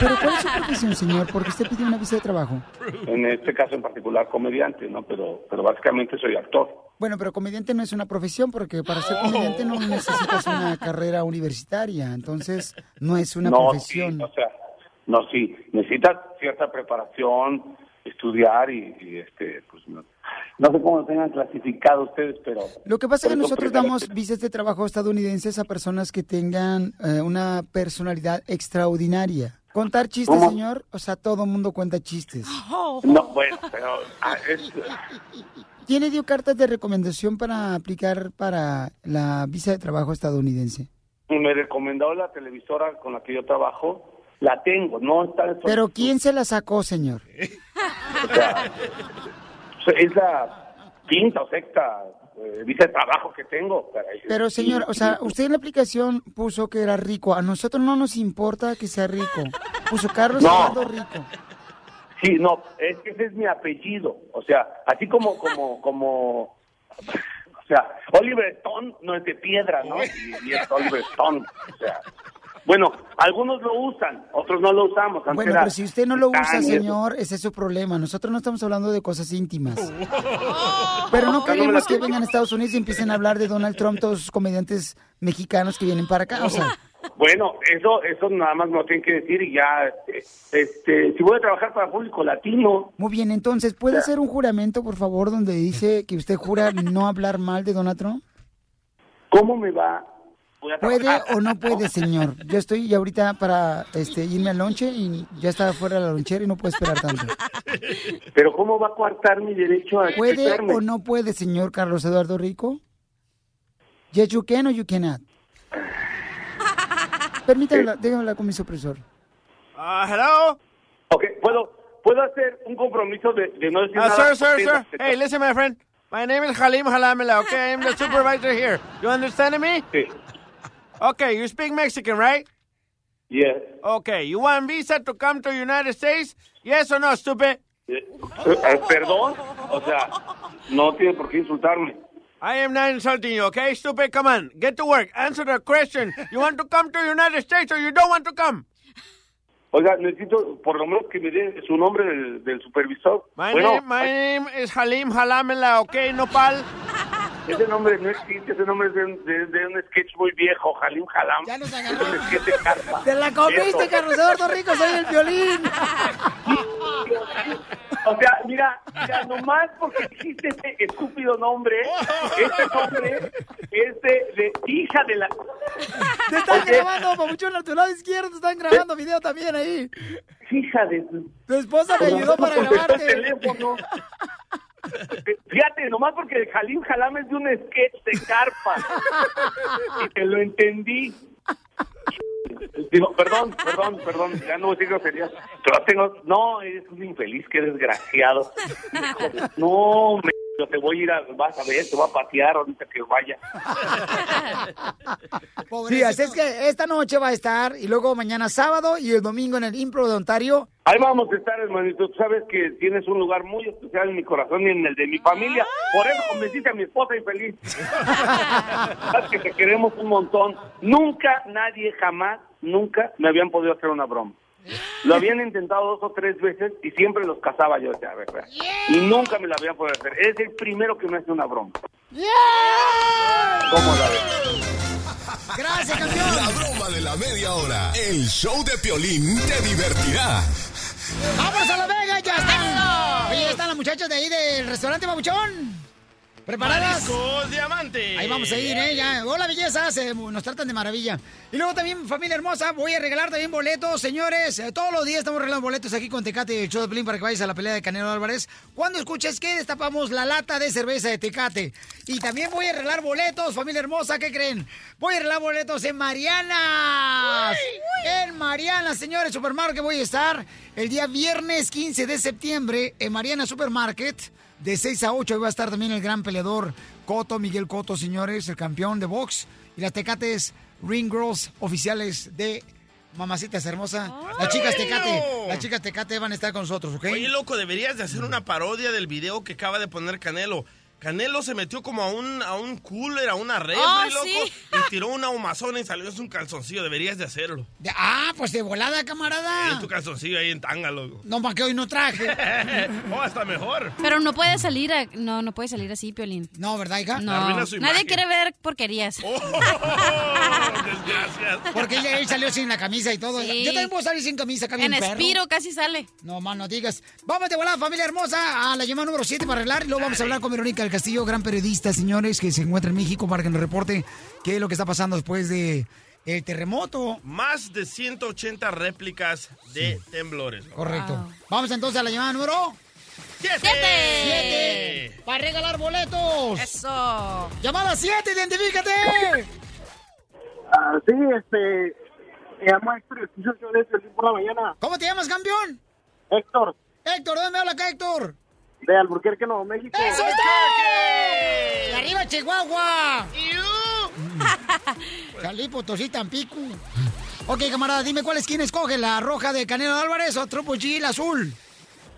Pero ¿cuál es su profesión, señor? Porque usted pidió una visa de trabajo. en este caso en particular comediante, ¿no? Pero, pero básicamente soy actor. Bueno, pero comediante no es una profesión porque para ser comediante no necesitas una carrera universitaria. Entonces, no es una no, profesión. sí, o sea, no, sí, necesitas cierta preparación, estudiar y, y, este, pues no, sé cómo lo tengan clasificado ustedes, pero... Lo que pasa es que nosotros damos visas de trabajo estadounidenses a personas que tengan eh, una personalidad extraordinaria. Contar chistes, ¿Cómo? señor, o sea, todo mundo cuenta chistes. No, bueno, pero ah, es, ¿Tiene dio cartas de recomendación para aplicar para la visa de trabajo estadounidense? me recomendó la televisora con la que yo trabajo, la tengo, no está en Pero ¿quién se la sacó, señor? o sea, es la quinta o sexta eh, visa de trabajo que tengo. caray. Pero señor, o sea, usted en la aplicación puso que era rico. A nosotros no nos importa que sea rico. Puso Carlos No. Eduardo Rico. Sí, no, es que ese es mi apellido. O sea, así como, como, como, o sea, Oliver Stone no es de piedra, ¿no? Y, y es Oliver Stone. O sea, bueno, algunos lo usan, otros no lo usamos. Antes Bueno, era pero si usted no lo usa, señor, ese es su problema. Nosotros no estamos hablando de cosas íntimas. Pero no queremos que vengan a Estados Unidos y empiecen a hablar de Donald Trump, todos esos comediantes mexicanos que vienen para acá. O sea, Bueno, eso, eso nada más me lo tienen que decir y ya, este, este, si voy a trabajar para público latino, muy bien, entonces, ¿puede hacer un juramento, por favor, donde dice que usted jura no hablar mal de Donald Trump? ¿cómo me va? ¿Puede o no puede, señor? Yo estoy ya ahorita para este, irme al lonche y ya está fuera de la lonchera y no puedo esperar tanto. Pero ¿cómo va a coartar mi derecho a ¿Puede expresarme? o no puede, señor Carlos Eduardo Rico? Yes, you can or you cannot. Permítame, déjame hablar con mi supresor. Uh, hello? Ok, ¿puedo, puedo hacer un compromiso de, de no decir Uh, nada? sir, sir, sir. Hey, listen, my friend. My name is Halim Halamela, okay? I'm the supervisor here. You understand me? Sí. Okay, you speak Mexican, right? Yes. Okay, you want visa to come to United States? Yes or no, stupid? Eh, eh, Perdón, o sea, no tiene por qué insultarme. I am not insulting you, okay? Stupid, come on. Get to work. Answer the question. You want to come to United States or you don't want to come? Oiga, necesito por lo menos que me dé su nombre del, del supervisor. My bueno, name, my name is Halim Halamela, okay, Nopal? Ese nombre no existe, ese nombre es de, un- de- de un sketch muy viejo, Halim Halam. Ya nos Es un sketch de carpa. ¡Te la comiste. Carlos Eduardo Rico! ¡Soy el violín! O sea, mira, mira, nomás porque existe ese estúpido nombre, este nombre es de, de hija de la... Te están Oye. grabando, papuchón, a tu lado izquierdo, te están grabando video también ahí. Hija de... Tu esposa me ayudó para grabarte. teléfono. Fíjate, nomás porque el Jalim Jalam es de un sketch de carpa. y te lo entendí. Digo, perdón, perdón, perdón, ya no voy a decir groserías. Pero tengo, no, eres un infeliz, qué desgraciado. No, me, yo te voy a ir a, vas a ver, te voy a patear ahorita que vaya. Sí, así es que esta noche va a estar y luego mañana sábado y el domingo en el Impro de Ontario. Ahí vamos a estar, hermanito. Tú sabes que tienes un lugar muy especial en mi corazón y en el de mi familia. Por eso convenciste a mi esposa infeliz. Sabes que te queremos un montón. Nunca, nadie, jamás, nunca me habían podido hacer una broma. Lo habían intentado dos o tres veces y siempre los casaba yo. decía, a ver, a ver. Y nunca me la habían podido hacer. Es el primero que me hace una broma. ¿Cómo la ves? Gracias, campeón. La broma de la media hora. El show de Piolín te divertirá. ¡Vamos a la Vega! ¡Ya están! Oye, están las muchachas de ahí del restaurante Babuchón. ¿Preparadas? Mariscos Diamante. Ahí vamos a ir, ¿eh? Ya. Hola, belleza. Se- nos tratan de maravilla. Y luego también, familia hermosa, voy a regalar también boletos, señores. Eh, todos los días estamos regalando boletos aquí con Tecate y el show de Pelín para que vayas a la pelea de Canelo Álvarez. Cuando escuches que destapamos la lata de cerveza de Tecate. Y también voy a regalar boletos, familia hermosa. ¿Qué creen? Voy a regalar boletos en Mariana. En Mariana, señores, Supermarket voy a estar el día viernes 15 de septiembre en Mariana Supermarket. De 6 a 8 ahí va a estar también el gran peleador Coto, Miguel Coto, señores, el campeón de box. Y las tecates Ring Girls oficiales de Mamacitas Hermosa. Las chicas Tecate, las chicas Tecate van a estar con nosotros, ¿ok? Oye, loco, deberías de hacer una parodia del video que acaba de poner Canelo. Canelo se metió como a un, a un cooler, a una refri, Oh, loco, sí. y tiró una humazona y salió un calzoncillo. Deberías de hacerlo. De- ah, pues de volada, camarada. Y tu calzoncillo ahí en tanga, loco. No, para que hoy no traje. oh, hasta mejor. Pero no puede salir, a- no, no puede salir así, Piolín. No, ¿verdad, hija? No, su nadie quiere ver porquerías. Porque él, él salió sin la camisa y todo. Sí. Yo también puedo salir sin camisa, bien En. Espiro casi sale. No, más no digas. Vamos de volada, familia hermosa, a la llamada número 7 para arreglar. Y luego vamos a hablar con Verónica del Castillo, gran periodista, señores, que se encuentra en México para que nos reporte qué es lo que está pasando después de el terremoto. Más de 180 réplicas de temblores. Correcto. Vamos entonces a la llamada número ¡Siete! ¡Siete! Para regalar boletos. Eso. Llamada 7, identifícate. Ah, sí, este. Me llamo Héctor y escucho el show de Piolín por la mañana. ¿Cómo te llamas, campeón? Héctor, Héctor, ¿dónde me habla acá, Héctor? De Alburquerque, Nuevo México. ¡Eso está! ¡Y arriba, Chihuahua! Salí Potosí, Tampico. Ok, camarada, dime cuál esquina escoge, la roja de Canelo Álvarez o Triple G, la azul.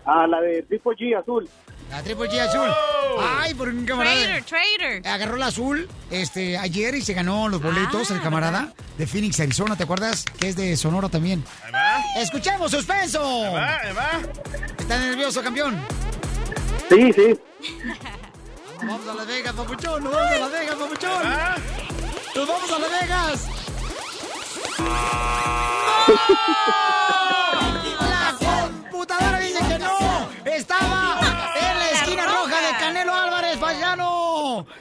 Ah, la de Tipo G azul. La Triple G azul. Ay, por un camarada. Trader, trader. Agarró la azul este, ayer y se ganó los boletos, Ah, el camarada de Phoenix, Arizona, ¿te acuerdas? Que es de Sonora también. Ahí va. ¡Escuchemos, suspenso! Ahí va, ahí va. ¿Está nervioso, campeón? Sí, sí. Vamos a Las Vegas, papuchón, nos vamos a Las Vegas, papuchón. Ah. ¡Nos vamos a Las Vegas! ¡La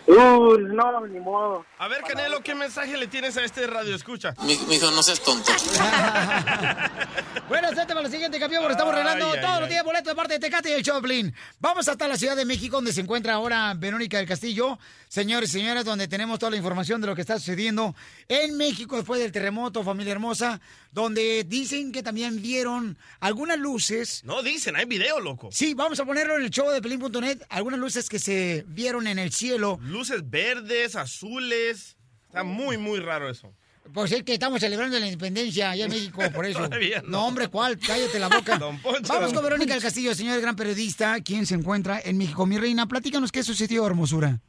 Uh, no, ni modo. A ver, Canelo, ¿qué mensaje le tienes a este radio escucha? Mijo, no seas tonto. Bueno, suerte para la siguiente campeón, porque estamos regalando Ay, ay, todos los días boletos de parte de Tecate y el Choplin. Vamos hasta la Ciudad de México, donde se encuentra ahora Verónica del Castillo. Señores y señoras, donde tenemos toda la información de lo que está sucediendo en México después del terremoto, familia hermosa, donde dicen que también vieron algunas luces. No dicen, hay video, loco. Sí, vamos a ponerlo en el show de Pelín.net, algunas luces que se vieron en el cielo. Luces verdes, azules. Está muy, muy raro eso. Pues es que estamos celebrando la independencia allá en México, por eso. Todavía no. no. hombre, ¿cuál? Cállate la boca. Vamos con Verónica del Castillo, señor gran periodista, quien se encuentra en México. Mi reina, platícanos qué sucedió, hermosura.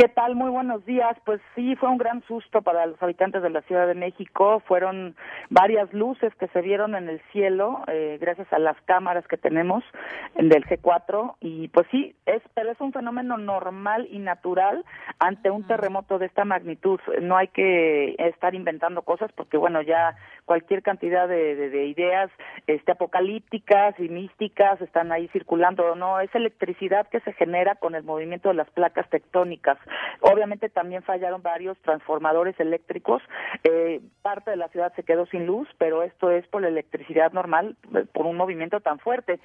¿Qué tal? Muy buenos días. Pues sí, fue un gran susto para los habitantes de la Ciudad de México. Fueron varias luces que se vieron en el cielo eh, gracias a las cámaras que tenemos en del G4 y pues sí, es pero es un fenómeno normal y natural ante un terremoto de esta magnitud. No hay que estar inventando cosas porque bueno, ya cualquier cantidad de, de- de ideas este apocalípticas y místicas están ahí circulando, no, es electricidad que se genera con el movimiento de las placas tectónicas. Obviamente también fallaron varios transformadores eléctricos, eh, parte de la ciudad se quedó sin luz, pero esto es por la electricidad normal, eh, por un movimiento tan fuerte.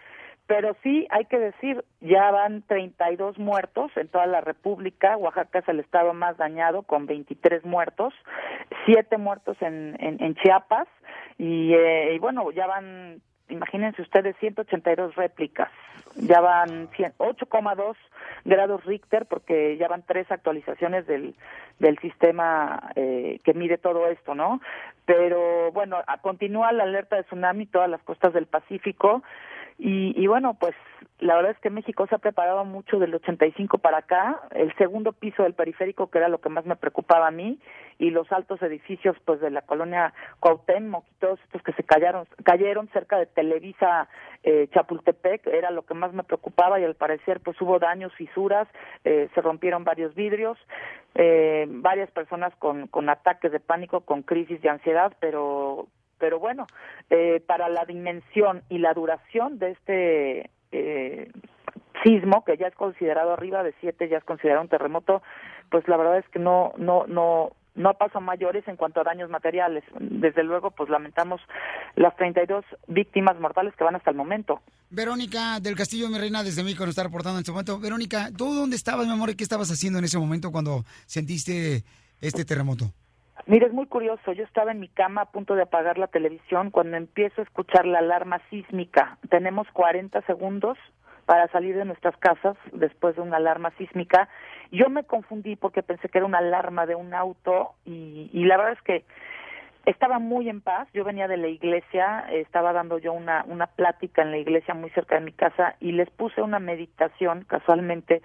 Pero sí, hay que decir, ya van 32 muertos en toda la República. Oaxaca es el estado más dañado, con 23 muertos, siete muertos en, en, en Chiapas. Y, eh, y bueno, ya van, imagínense ustedes, 182 réplicas. Ya van 100 8,2 grados Richter, porque ya van tres actualizaciones del, del sistema eh, que mide todo esto, ¿no? Pero bueno, continúa la alerta de tsunami todas las costas del Pacífico. Y, y bueno, pues la verdad es que México se ha preparado mucho del 85 para acá, el segundo piso del periférico, que era lo que más me preocupaba a mí, y los altos edificios pues de la colonia Cuauhtémoc y todos estos que se cayeron, cayeron cerca de Televisa eh, Chapultepec, era lo que más me preocupaba y al parecer pues hubo daños, fisuras, eh, se rompieron varios vidrios, eh, varias personas con, con ataques de pánico, con crisis de ansiedad, pero pero bueno, eh, para la dimensión y la duración de este eh, sismo, que ya es considerado arriba de 7, ya es considerado un terremoto, pues la verdad es que no, no, no, no pasó mayores en cuanto a daños materiales. Desde luego, pues lamentamos las 32 víctimas mortales que van hasta el momento. Verónica del Castillo, mi reina, desde México nos está reportando en este momento. Verónica, ¿tú dónde estabas, mi amor, y qué estabas haciendo en ese momento cuando sentiste este terremoto? Mira, es muy curioso. Yo estaba en mi cama a punto de apagar la televisión cuando empiezo a escuchar la alarma sísmica. Tenemos 40 segundos para salir de nuestras casas después de una alarma sísmica. Yo me confundí porque pensé que era una alarma de un auto y, y la verdad es que estaba muy en paz. Yo venía de la iglesia, estaba dando yo una, una plática en la iglesia muy cerca de mi casa y les puse una meditación casualmente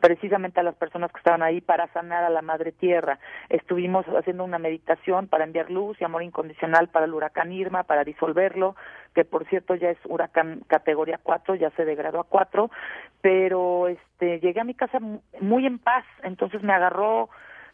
precisamente a las personas que estaban ahí para sanar a la madre tierra. Estuvimos haciendo una meditación para enviar luz y amor incondicional para el huracán Irma, para disolverlo, que por cierto ya es huracán categoría 4, ya se degradó a 4, pero este llegué a mi casa mu- muy en paz, entonces me agarró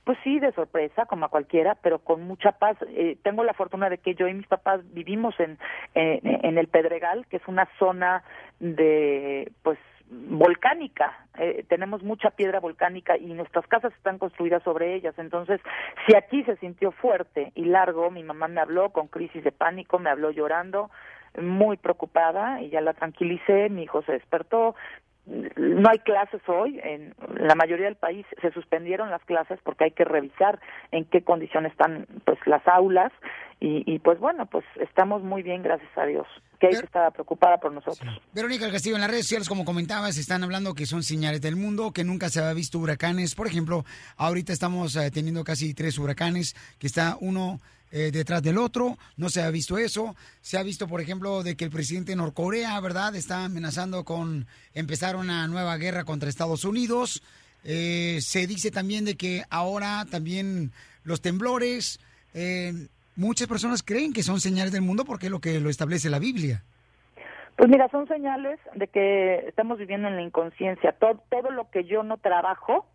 pues sí, de sorpresa, como a cualquiera, pero con mucha paz. Eh, tengo la fortuna de que yo y mis papás vivimos en, en, en el Pedregal, que es una zona de, pues, volcánica. Eh, tenemos mucha piedra volcánica y nuestras casas están construidas sobre ellas. Entonces, si aquí se sintió fuerte y largo, mi mamá me habló con crisis de pánico, me habló llorando, muy preocupada y ya la tranquilicé, mi hijo se despertó, no hay clases hoy, en la mayoría del país se suspendieron las clases porque hay que revisar en qué condiciones están pues las aulas y, y pues bueno, pues estamos muy bien, gracias a Dios. Que que estaba preocupada por nosotros. Verónica del Castillo, en las redes sociales, como comentabas, están hablando que son señales del mundo, que nunca se había visto huracanes. Por ejemplo, ahorita estamos eh, teniendo casi tres huracanes, que está uno eh, detrás del otro. No se ha visto eso. Se ha visto, por ejemplo, de que el presidente de Norcorea, ¿verdad?, está amenazando con empezar una nueva guerra contra Estados Unidos. Eh, se dice también de que ahora también los temblores, eh, muchas personas creen que son señales del mundo porque es lo que lo establece la Biblia. Pues mira, son señales de que estamos viviendo en la inconsciencia. Todo, todo lo que yo no trabajo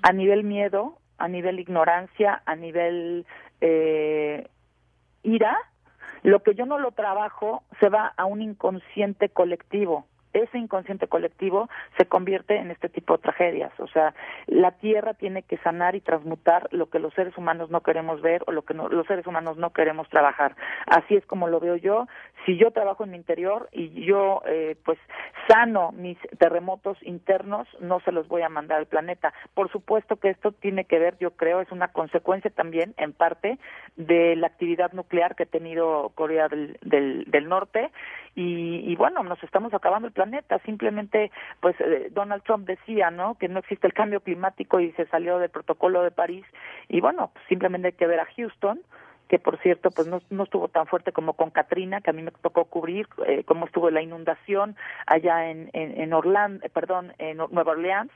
a nivel miedo, a nivel ignorancia, a nivel eh, ira, lo que yo no lo trabajo se va a un inconsciente colectivo. Ese inconsciente colectivo se convierte en este tipo de tragedias. O sea, la tierra tiene que sanar y transmutar lo que los seres humanos no queremos ver o lo que no- los seres humanos no queremos trabajar. Así es como lo veo yo. Si yo trabajo en mi interior y yo, eh, pues, sano mis terremotos internos, no se los voy a mandar al planeta. Por supuesto que esto tiene que ver, yo creo, es una consecuencia también, en parte, de la actividad nuclear que ha tenido Corea del, Norte. Y, y bueno, nos estamos acabando el planeta. Simplemente, pues, eh, Donald Trump decía, ¿no?, que no existe el cambio climático y se salió del protocolo de París. Y bueno, pues, simplemente hay que ver a Houston que por cierto pues no, no estuvo tan fuerte como con Katrina que a mí me tocó cubrir eh, cómo estuvo la inundación allá en en, Orlando perdón en Nueva Orleans.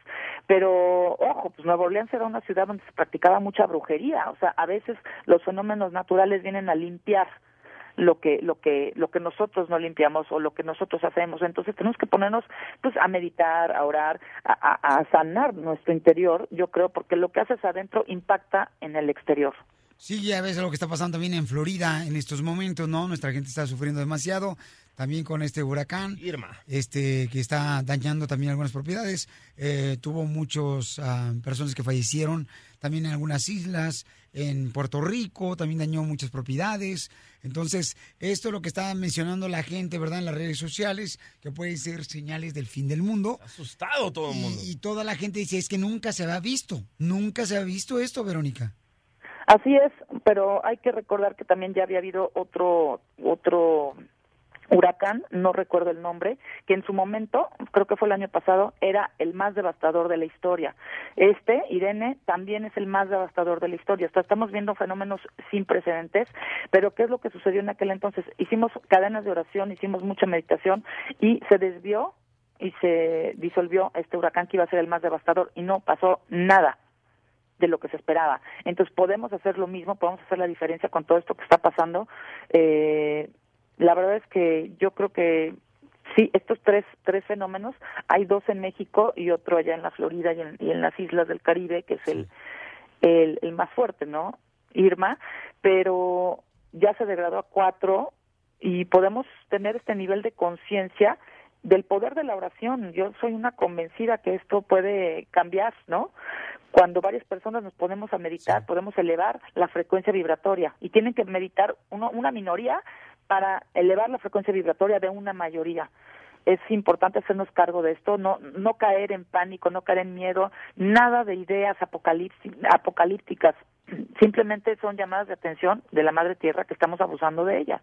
Pero ojo pues Nueva Orleans era una ciudad donde se practicaba mucha brujería. O sea a veces los fenómenos naturales vienen a limpiar lo que lo que lo que nosotros no limpiamos o lo que nosotros hacemos. Entonces tenemos que ponernos pues a meditar a orar a sanar nuestro interior yo creo porque lo que haces adentro impacta en el exterior Sí, ya ves lo que está pasando también en Florida en estos momentos, ¿no? Nuestra gente está sufriendo demasiado, también con este huracán. Irma. Este, que está dañando también algunas propiedades. Eh, tuvo muchas personas que fallecieron también en algunas islas, en Puerto Rico, también dañó muchas propiedades. Entonces, esto es lo que está mencionando la gente, ¿verdad? En las redes sociales, que puede ser señales del fin del mundo. Asustado todo el mundo. Y, y toda la gente dice, es que nunca se había visto, nunca se había visto esto, Verónica. Así es, pero hay que recordar que también ya había habido otro otro huracán, no recuerdo el nombre, que en su momento, creo que fue el año pasado, era el más devastador de la historia. Este, Irene, también es el más devastador de la historia. Estamos viendo fenómenos sin precedentes, pero ¿qué es lo que sucedió en aquel entonces? Hicimos cadenas de oración, hicimos mucha meditación y se desvió y se disolvió este huracán que iba a ser el más devastador y no pasó nada de lo que se esperaba. Entonces podemos hacer lo mismo, podemos hacer la diferencia con todo esto que está pasando. Eh, la verdad es que yo creo que sí, estos tres, tres fenómenos, hay dos en México y otro allá en la Florida y en, y en las islas del Caribe, que es el, el, el más fuerte, ¿no? Irma, pero ya se degradó a cuatro y podemos tener este nivel de conciencia del poder de la oración. Yo soy una convencida que esto puede cambiar, ¿no? Cuando varias personas nos ponemos a meditar, podemos elevar la frecuencia vibratoria y tienen que meditar uno, una minoría para elevar la frecuencia vibratoria de una mayoría. Es importante hacernos cargo de esto, no, no caer en pánico, no caer en miedo, nada de ideas apocalípticas. Simplemente son llamadas de atención de la Madre Tierra que estamos abusando de ella.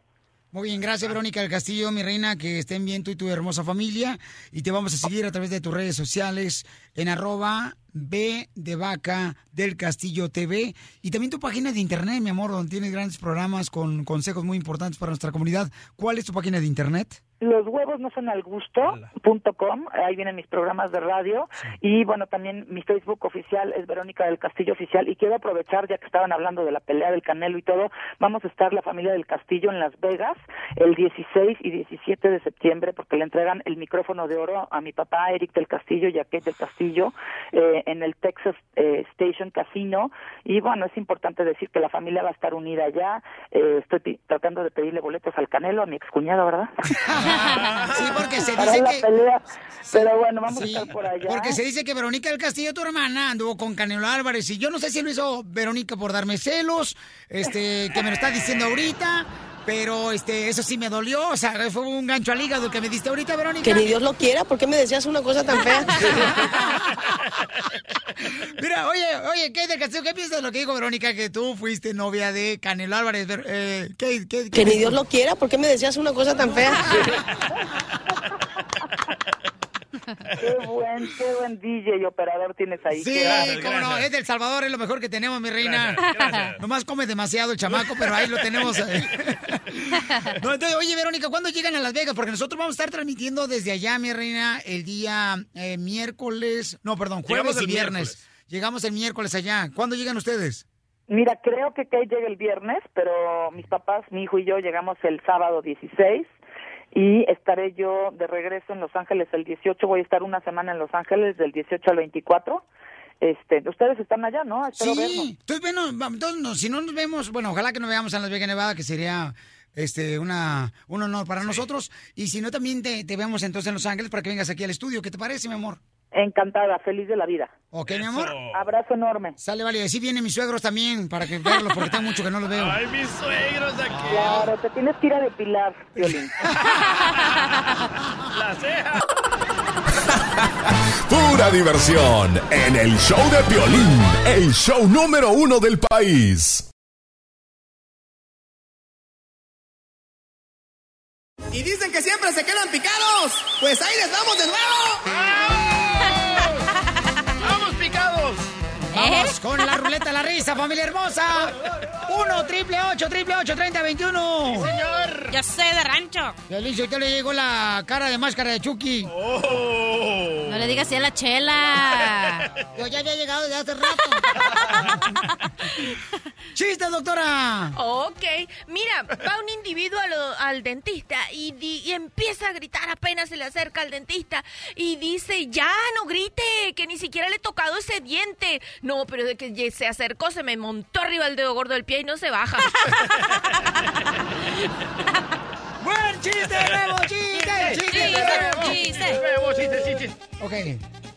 Muy bien, gracias Verónica del Castillo, mi reina, que estén bien tú y tu hermosa familia. Y te vamos a seguir a través de tus redes sociales en arroba B de Vaca del Castillo TV. Y también tu página de internet, mi amor, donde tienes grandes programas con consejos muy importantes para nuestra comunidad. ¿Cuál es tu página de internet? Los huevos no son al gusto.com, ahí vienen mis programas de radio y bueno, también mi Facebook oficial es Verónica del Castillo Oficial y quiero aprovechar, ya que estaban hablando de la pelea del Canelo y todo, vamos a estar la familia del Castillo en Las Vegas el 16 y 17 de septiembre porque le entregan el micrófono de oro a mi papá Eric del Castillo y a Kate del Castillo eh, en el Texas eh, Station Casino y bueno, es importante decir que la familia va a estar unida ya, Eh, estoy tratando de pedirle boletos al Canelo, a mi excuñado, ¿verdad? Sí, porque se dice la que... pelea. Pero bueno, vamos Sí, a estar por allá. Porque se dice que Verónica del Castillo, tu hermana, anduvo con Canelo Álvarez. Y yo no sé si lo hizo Verónica por darme celos, este, que me lo está diciendo ahorita. Pero este, eso sí me dolió. O sea, fue un gancho al hígado que me diste ahorita, Verónica. Que ni Dios lo quiera, ¿por qué me decías una cosa tan fea? Mira, oye, oye, Kate del Castillo, ¿qué piensas de lo que dijo Verónica? Que tú fuiste novia de Canelo Álvarez. Eh, ¿qué- Que qué- ni Dios lo quiera, ¿por qué me decías una cosa tan fea? Qué buen, qué buen DJ y operador tienes ahí. Sí, cómo no, es del Salvador, es lo mejor que tenemos, mi reina. Nomás come demasiado el chamaco, pero ahí lo tenemos. eh. No, entonces, oye, Verónica, ¿cuándo llegan a Las Vegas? Porque nosotros vamos a estar transmitiendo desde allá, mi reina, el día eh, miércoles, no, perdón, jueves y el viernes. miércoles. Llegamos el miércoles allá. ¿Cuándo llegan ustedes? Mira, creo que Kate llega el viernes, pero mis papás, mi hijo y yo llegamos el sábado 16 y estaré yo de regreso en Los Ángeles el 18. Voy a estar una semana en Los Ángeles del 18 al 24. Este, ustedes están allá, ¿no? Espero. Sí, entonces, bueno, entonces, no, si no nos vemos, bueno, ojalá que nos veamos en Las Vegas, Nevada, que sería este una un honor para nosotros. Y si no, también te, te vemos entonces en Los Ángeles para que vengas aquí al estudio. ¿Qué te parece, mi amor? Encantada, feliz de la vida. Ok, mi amor. Abrazo enorme. Sale, vale. Así vienen mis suegros también, para que verlos, porque tengo mucho que no los veo. Ay, mis suegros de aquí. Claro, te tienes que ir a depilar, Violín. La ceja. Pura diversión en el show de violín, el show número uno del país. Y dicen que siempre se quedan picados. Pues ahí les vamos de nuevo. Vamos con la ruleta de la risa, familia hermosa. 1 triple 8 triple 8 30 21. señor. Yo sé de rancho. Feliz, usted le llegó la cara de máscara de Chucky. Oh. No le digas así a la chela. Yo ya había llegado desde hace rato. ¡Chiste, doctora! Ok, mira, va un individuo lo- al dentista y, di- y empieza a gritar apenas se le acerca al dentista y dice, ya, no grite, que ni siquiera le he tocado ese diente. No, pero de que se acercó, se me montó arriba el dedo gordo del pie y no se baja. ¡Buen chiste, nuevo chiste! ¡Chiste, nuevo chiste! Nuevo chiste, chiste. Ok,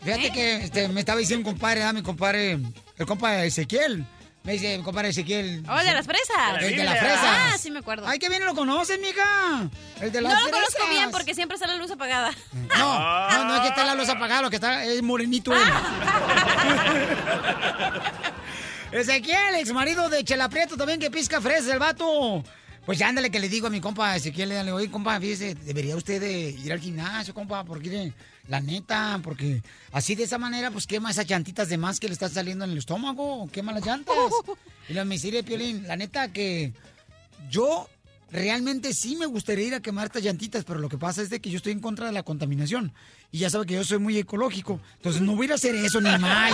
fíjate que este, me estaba diciendo un compadre, ah, mi compadre, el compa Ezequiel. Me dice, compadre Ezequiel. Oh, el de las fresas. El de las fresas. Ah, sí me acuerdo. Ay, qué bien lo conoces, mija. El de No las lo conozco fresas. bien porque siempre está la luz apagada. No, no, no es que está la luz apagada, lo que está es morenito él. Ezequiel, ex marido de Chela Prieto también que pisca fresas, el vato. Pues ya ándale que le digo a mi compa Ezequiel, le oye, compa, fíjese, debería usted de ir al gimnasio, compa, porque la neta, porque así de esa manera, pues quema esas llantitas de más que le están saliendo en el estómago, quema las llantas. Y le me dice, Piolín, la neta que yo realmente sí me gustaría ir a quemar estas llantitas, pero lo que pasa es de que yo estoy en contra de la contaminación. Y ya sabe que yo soy muy ecológico. Entonces no voy a ir a hacer eso ni más.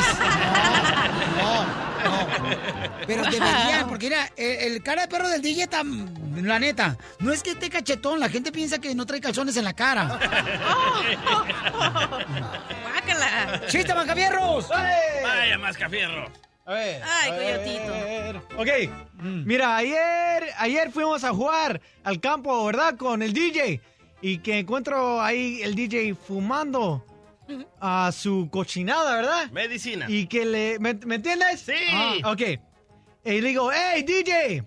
No, no, no. Pero deberían, porque mira, el, el cara de perro del DJ está, la neta, no es que esté cachetón, la gente piensa que no trae calzones en la cara. Guácala. ¡Chiste, Macafierros! Vaya, mascafierro. A ver. Ay, a coyotito. ver. Ok, mira, ayer, ayer fuimos a jugar al campo, ¿verdad? Con el DJ. y que encuentro ahí el DJ fumando a su cochinada, ¿verdad? Medicina. Y que le... ¿Me, me entiendes? Sí. Ah, ok. Y le digo, hey, DJ,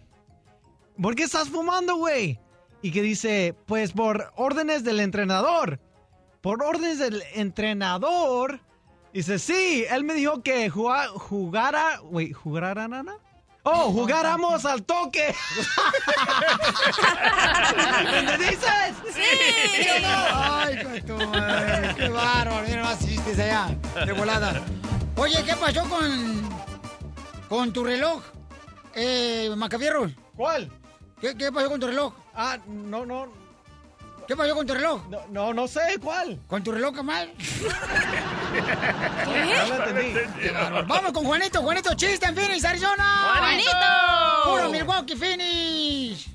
¿por qué estás fumando, güey? Y que dice, pues por órdenes del entrenador. Por órdenes del entrenador. Dice, sí, él me dijo que jugara, jugara, güey, jugara, nana. Oh, jugáramos al toque. ¿Me dices? ¿Sí o no? Ay, madre, qué bárbaro. Mira más chistes allá, de volada. Oye, ¿qué pasó con, con tu reloj, eh, Macafierro? ¿Cuál? ¿Qué, ¿Qué pasó con tu reloj? Ah, no, no. ¿Qué pasó con tu reloj? No, no, no sé, ¿cuál? ¿Con tu reloj, Camal? No lo entendí. Qué. Vamos con Juanito, Juanito, chiste en Phoenix, Arizona. ¡Juanito! Puro Milwaukee, Phoenix.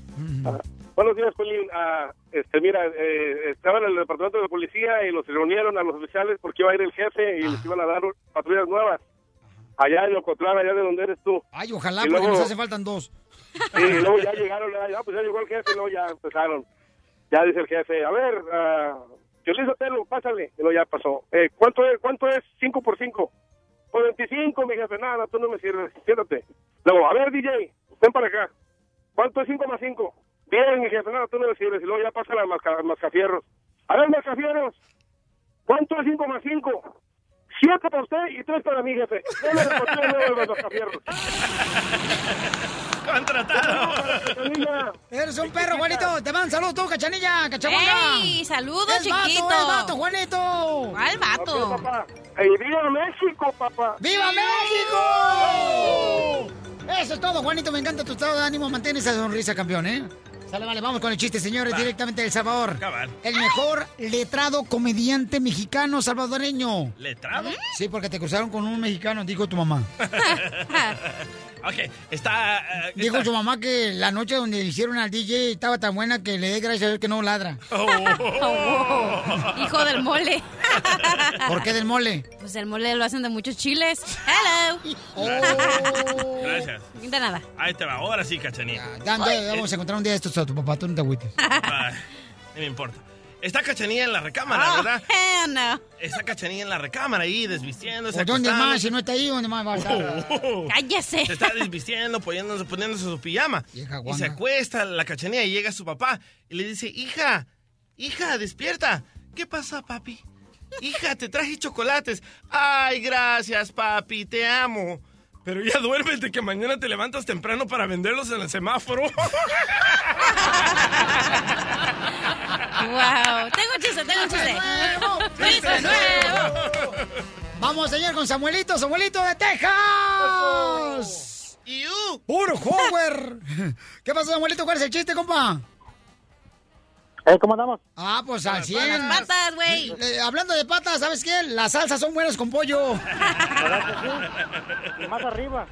Buenos días, Pelín. Ah, este, mira, eh, estaba en el departamento de policía y los reunieron a los oficiales porque iba a ir el jefe y les iban a dar patrullas nuevas. Allá en Ocotlán, allá de donde eres tú. Ay, ojalá, Y porque luego- nos hace faltan dos. Sí, y luego ya llegaron, ya, pues ya llegó el jefe, y luego ya empezaron. Ya dice el jefe, a ver, uh, Piolín Sotelo, pásale. Y luego ya pasó. Eh, ¿cuánto, es, ¿Cuánto es 5 por 5? Por 25, mi jefe. Nada, tú no me sirves. Siéntate. Luego, a ver, DJ, ven para acá. ¿Cuánto es 5 más 5? Bien, mi jefe. Nada, tú no me sirves. Y luego ya pasa la masca, mascafierros. A ver, mascafierros. ¿Cuánto es 5 más 5? Siete para usted y tres para mí, jefe. Mascafierros. Contratado. Eres un perro, Juanito. Te mandan saludos tú, cachanilla, cachabuanga. ¡Ey! ¡Saludos, vato, chiquito! vato, Juanito. ¿Cuál vato? ¡Ey, viva México, papá! ¡Viva México! Eso es todo, Juanito. Me encanta tu estado de ánimo. Mantén esa sonrisa, campeón, ¿eh? Sale, vale, vamos con el chiste, señores, directamente de El Salvador. Cabal. El mejor letrado comediante mexicano salvadoreño. ¿Letrado? Sí, porque te cruzaron con un mexicano, dijo tu mamá. Ok, está... eh, Dijo está- su mamá que la noche donde le hicieron al DJ estaba tan buena que le dé gracias a Dios que no ladra. Oh, hijo del mole. ¿Por qué del mole? Pues el mole lo hacen de muchos chiles. Hello. Gracias. De nada. Ahí te va, ahora sí, cachanilla. Ya, ya, vamos a encontrar un día estos a tu papá, tú no te agüites. Ay, no me importa. Está cachanilla en la recámara, ¿verdad? Eh, no. Está cachanilla en la recámara ahí, desvistiéndose. ¿O dónde más? Si no está ahí, ¿dónde más va a estar? Cállese. Se está desvistiendo, poniéndose, poniéndose su pijama. Y se acuesta la cachanilla y llega su papá y le dice, hija, hija, despierta. ¿Qué pasa, papi? Hija, te traje chocolates. Ay, gracias, papi, te amo. Pero ya duérmete que mañana te levantas temprano para venderlos en el semáforo. Wow. Tengo un chiste, tengo un chiste. ¡Chiste nuevo! Vamos, señor, con Samuelito, Samuelito de Texas. ¡Puro Howard! ¿Qué pasa, Samuelito? ¿Cuál es el chiste, compa? Eh, ¿Cómo andamos? Ah, pues al 100. Las patas, güey. Eh, hablando de patas, ¿sabes qué? Las salsas son buenas con pollo. Y más arriba.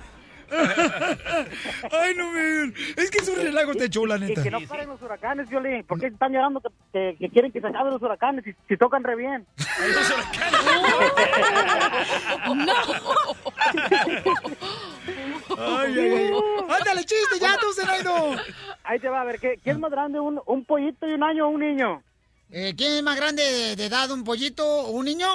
Ay, no, man. Es que es un relajo este show, la Y neta. que no paren los huracanes, Violín. ¿Por qué están llorando que, que- que quieren que se acaben los huracanes si, si tocan re bien? ¡No! Ay, ay, ay. Ándale, chiste, ya, tú, Zenaido. Ahí te va a ver, ¿qué, ¿quién es más grande, un, un pollito y un año o un niño? Eh, ¿Quién es más grande de, de edad, un pollito o un niño?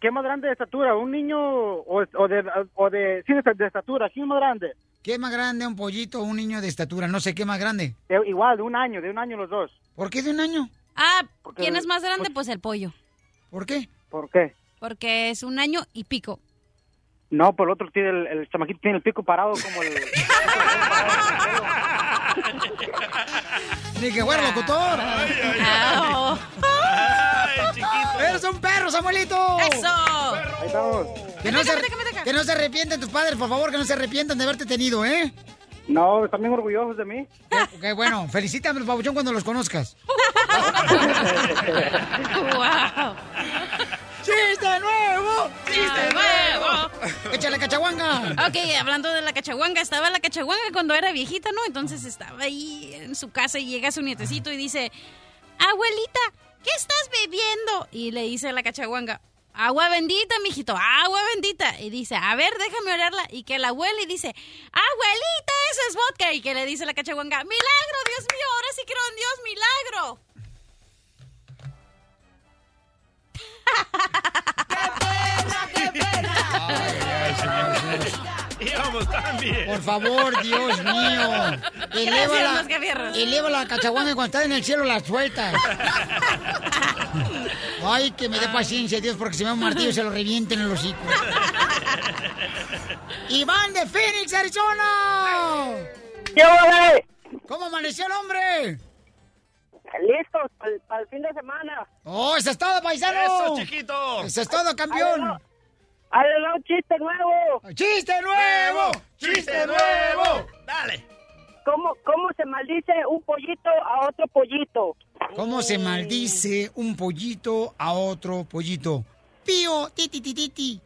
¿Qué es más grande de estatura, un niño o, o de, o de, sí, de, de estatura? ¿Quién es más grande? ¿Qué es más grande, un pollito o un niño de estatura? No sé qué más grande. De- igual, de un año, de un año los dos. ¿Por qué de un año? Ah, Porque- ¿quién es más grande? Pues el pollo. ¿Por qué? ¿Por qué? Porque es un año y pico. No, por el otro tiene el, el chamaquito tiene el pico parado como el... Ni que fuera locutor. Au. ¡Eres un perro, Samuelito! ¡Eso! Ahí estamos. Que no, se, que no se arrepienten tus padres, por favor, que no se arrepientan de haberte tenido, ¿eh? No, están bien orgullosos de mí. Qué bueno, felicítame, papuchón, cuando los conozcas. ¡Wow! ¡Chiste nuevo! ¡Chiste nuevo! ¡Échale cachaguanga! Ok, hablando de la cachaguanga, estaba la cachaguanga cuando era viejita, ¿no? Entonces estaba ahí en su casa y llega su nietecito y dice, abuelita, ¿qué estás bebiendo? Y le dice la cachaguanga, agua bendita, mijito, agua bendita. Y dice, a ver, déjame olerla. Y que la abuela y dice, abuelita, eso es vodka. Y que le dice la cachaguanga, milagro, Dios mío, ahora sí creo en Dios, milagro. Íbamos. Por favor, Dios mío. Eleva Gracias, la, eleva la cachaguanga cuando está en el cielo, la sueltas. Ay, que me dé paciencia, Dios, porque si me da un martillo se lo revienten en el hocico. Iván de Phoenix, Arizona. ¿Qué? ¿Cómo amaneció el hombre? Listos para el fin de semana. ¡Oh, eso es todo, paisano! ¡Eso, chiquito! ¡Eso es todo, campeón! ¡Hazle un chiste nuevo! ¡Chiste nuevo! ¡Chiste nuevo! ¡Dale! ¿Cómo, ¿Cómo se maldice un pollito a otro pollito? ¿Cómo se maldice un pollito a otro pollito? Pío, titi, titi, titi.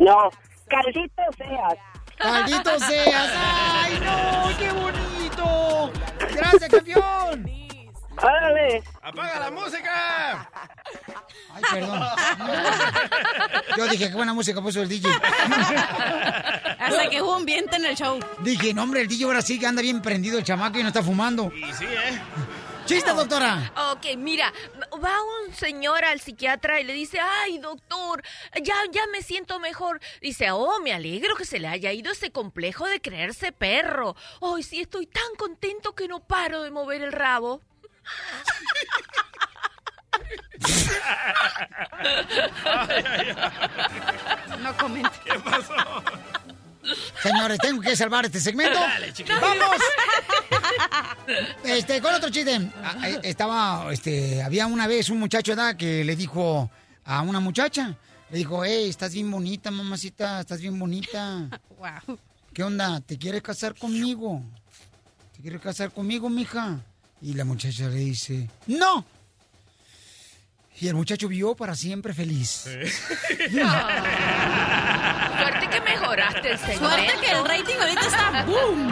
No, caldito seas. ¡Caldito seas! ¡Ay, no! ¡Qué bonito! ¡Gracias, campeón! ¡Apaga la música! Ay, perdón. Yo dije, qué buena música puso el DJ. Hasta que hubo un viento en el show. Dije, no, hombre, el DJ ahora sí que anda bien prendido el chamaco y no está fumando. Y sí, ¿eh? ¡Chiste, doctora! Ok, mira, va un señor al psiquiatra y le dice, ay, doctor, ya, ya me siento mejor. Dice, oh, me alegro que se le haya ido ese complejo de creerse perro. Ay, sí, estoy tan contento que no paro de mover el rabo. No comento. ¿Qué pasó? Señores, tengo que salvar este segmento. Dale. ¡Vamos! Este, con otro chiste. Ah, eh, Estaba, este, había una vez un muchacho ¿da? que le dijo a una muchacha, le dijo, hey, estás bien bonita, mamacita, estás bien bonita. Wow. ¿Qué onda? ¿Te quieres casar conmigo? ¿Te quieres casar conmigo, mija? Y la muchacha le dice, ¡No! Y el muchacho vivió para siempre feliz. Suerte que mejoraste el segmento. Suerte que el rating ahorita está boom.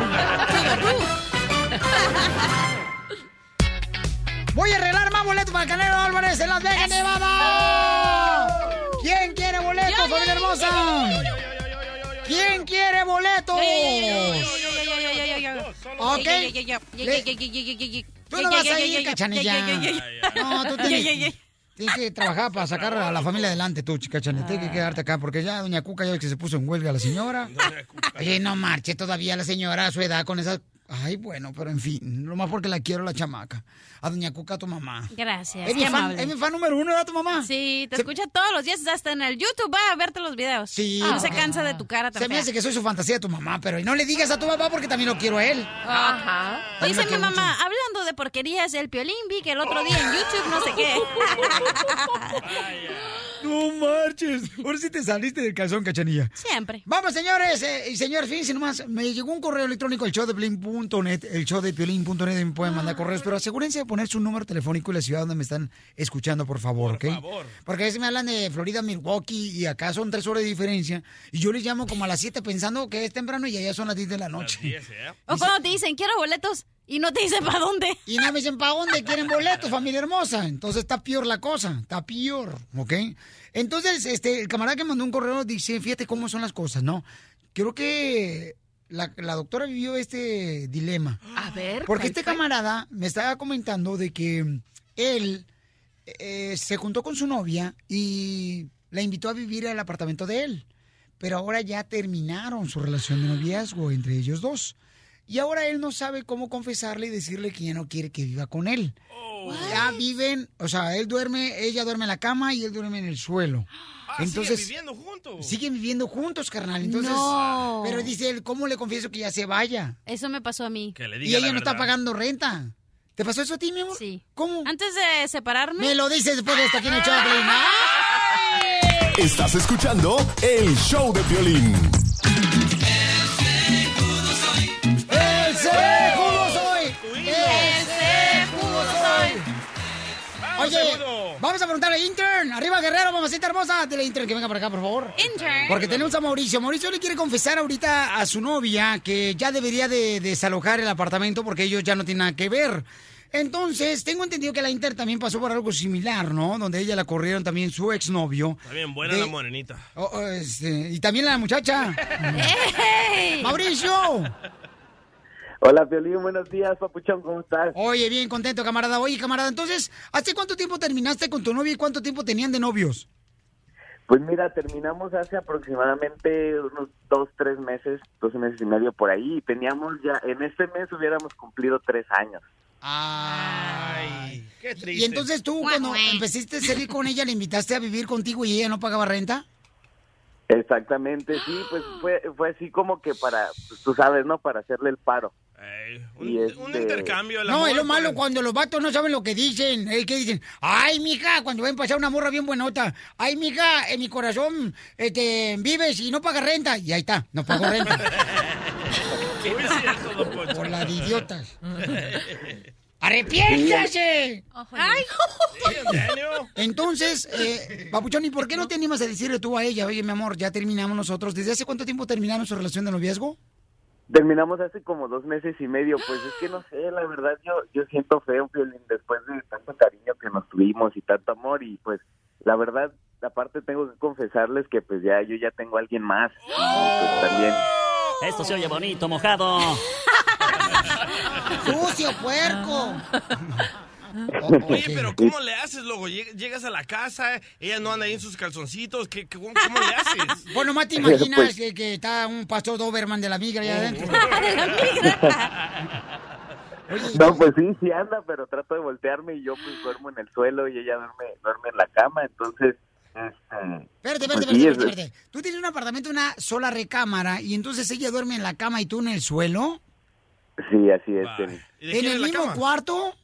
Voy a arreglar más boletos para el Canelo Álvarez en Las Vegas, Nevada. ¿Quién quiere boletos, Yo, yo, familia yo, hermosa? ¿Quién quiere boletos? Ok. Tú no vas a ir, cachanilla. No, tú tienes, tienes que trabajar para sacar a la familia adelante, tú, cachanilla. Tienes que quedarte acá, porque ya doña Cuca ya que se puso en huelga la señora. Oye, no marche todavía la señora a su edad con esas... Ay, bueno, pero en fin, lo más porque la quiero la chamaca. A doña Cuca, a tu mamá. Gracias, Es mi, fan, es mi fan número uno, ¿verdad, tu mamá? Sí, te escucha todos los días, hasta en el YouTube, va a verte los videos. Sí. No se cansa de tu cara tan Se me hace que soy su fantasía de tu mamá, pero y no le digas a tu papá porque también lo quiero a él. Ajá. También Dice mi mamá, hablando de porquerías, el piolín vi que el otro día en YouTube no sé qué. No marches. Ahora sí te saliste del calzón, cachanilla. Siempre. Vamos, señores eh, y señores, fíjense nomás, me llegó un correo electrónico el show de Piolín.net, el show de Piolín.net, me pueden mandar correos, pero asegúrense de poner su número telefónico y la ciudad donde me están escuchando, por favor, ¿ok? favor. Porque a veces me hablan de Florida, Milwaukee, y acá son tres horas de diferencia, y yo les llamo como a las 7 pensando que es temprano y allá son las 10 de la noche. ¿eh? O cuando te dicen, quiero boletos, y no te dicen para dónde. Y no me dicen para dónde quieren boletos, familia hermosa. Entonces está peor la cosa, está peor, ¿ok? Entonces, este, el camarada que mandó un correo dice, fíjate cómo son las cosas, ¿no? Creo que la, la doctora vivió este dilema. A ver. Porque ¿cuál este fue? camarada me estaba comentando de que él eh, se juntó con su novia y la invitó a vivir al apartamento de él. Pero ahora ya terminaron su relación de noviazgo entre ellos dos. Y ahora él no sabe cómo confesarle y decirle que ya no quiere que viva con él. Ya viven, o sea, él duerme, ella duerme en la cama y él duerme en el suelo. Ah, Entonces, siguen viviendo juntos. siguen viviendo juntos, carnal. Entonces, No. pero dice él, ¿cómo le confieso que ya se vaya? Eso me pasó a mí. Que le Y diga ella la no está pagando renta. ¿Te pasó eso a ti, mi amor? Sí. ¿Cómo? Antes de separarme. Me lo dices después de esto aquí en el show de Piolín. Estás escuchando el show de Piolín. Oye, vamos a preguntarle a Intern. Arriba, Guerrero, mamacita hermosa. Dile, Intern, que venga para acá, por favor. Intern. Porque tenemos a Mauricio. Mauricio le quiere confesar ahorita a su novia que ya debería de desalojar el apartamento porque ellos ya no tienen nada que ver. Entonces, tengo entendido que la Inter también pasó por algo similar, ¿no? Donde ella la corrieron también su exnovio. Está bien buena De- la morenita. Oh, oh, este, y también la muchacha. Mauricio. Hola, Violín, buenos días, papuchón, ¿cómo estás? Oye, bien contento, camarada. Oye, camarada, entonces, ¿hace cuánto tiempo terminaste con tu novia y cuánto tiempo tenían de novios? Pues mira, terminamos hace aproximadamente unos dos, tres meses, dos meses y medio por ahí, y teníamos ya, en este mes hubiéramos cumplido tres años. Ay, qué triste. Y entonces tú, cuando empezaste a salir con ella, ¿le invitaste a vivir contigo y ella no pagaba renta? Exactamente, sí, pues fue, fue así como que para, pues, tú sabes, ¿no? Para hacerle el paro. Un, este- un intercambio. el No, es lo malo cuando los vatos no saben lo que dicen. Es que dicen, ay, mija, cuando ven pasar una morra bien buenota. Ay, mija, en mi corazón este, vives y no pagas renta. Y ahí está, no pago renta. Cierto. Por la de idiotas. ¡Arrepiéntase! Ay, Entonces, eh, Papuchón, ¿y por qué no te animas a decirle tú a ella, oye, mi amor, ya terminamos nosotros? ¿Desde hace cuánto tiempo terminaron su relación de noviazgo? Terminamos hace como dos meses y medio, pues es que no sé, la verdad yo yo siento feo, Violín, después de tanto cariño que nos tuvimos y tanto amor y pues la verdad, aparte tengo que confesarles que pues ya yo ya tengo a alguien más y pues también Esto se oye bonito, mojado. ¡Sucio, puerco! Oye, pero ¿cómo le haces luego? Lleg- Llegas a la casa, ella no anda ahí en sus calzoncitos. ¿qué, qué- cómo, cómo le haces? Bueno, más te imaginas Pues- que, que está un pastor Doberman de la migra allá adentro. No, pues sí, sí anda, pero trato de voltearme y yo pues duermo en el suelo y ella duerme, duerme en la cama, entonces... Espérate, espérate, pues espérate, sí, espérate, es- espérate. Tú tienes un apartamento, una sola recámara, y entonces ella duerme en la cama y tú en el suelo. Sí, así es. ¿En el mismo cuarto?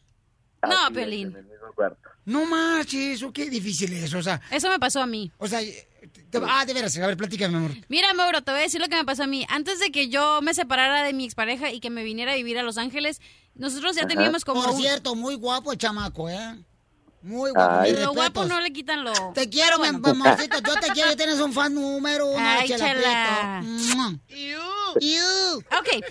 Así No, es, Piolín. en el mismo cuarto. No marches, eso qué difícil es, o sea. Eso me pasó a mí. O sea, te- ah, de veras, a ver, platícame, amor. Mira, Mauro, te voy a decir lo que me pasó a mí. Antes de que yo me separara de mi expareja y que me viniera a vivir a Los Ángeles, nosotros ya Ajá. teníamos como... Por cierto, muy guapo el chamaco, ¿eh? Muy guapo. Ay. Lo guapo no le quitan lo... Te quiero, mi amorcito. Yo te quiero. Tienes un fan número uno. Ay, Chela chela. Ok.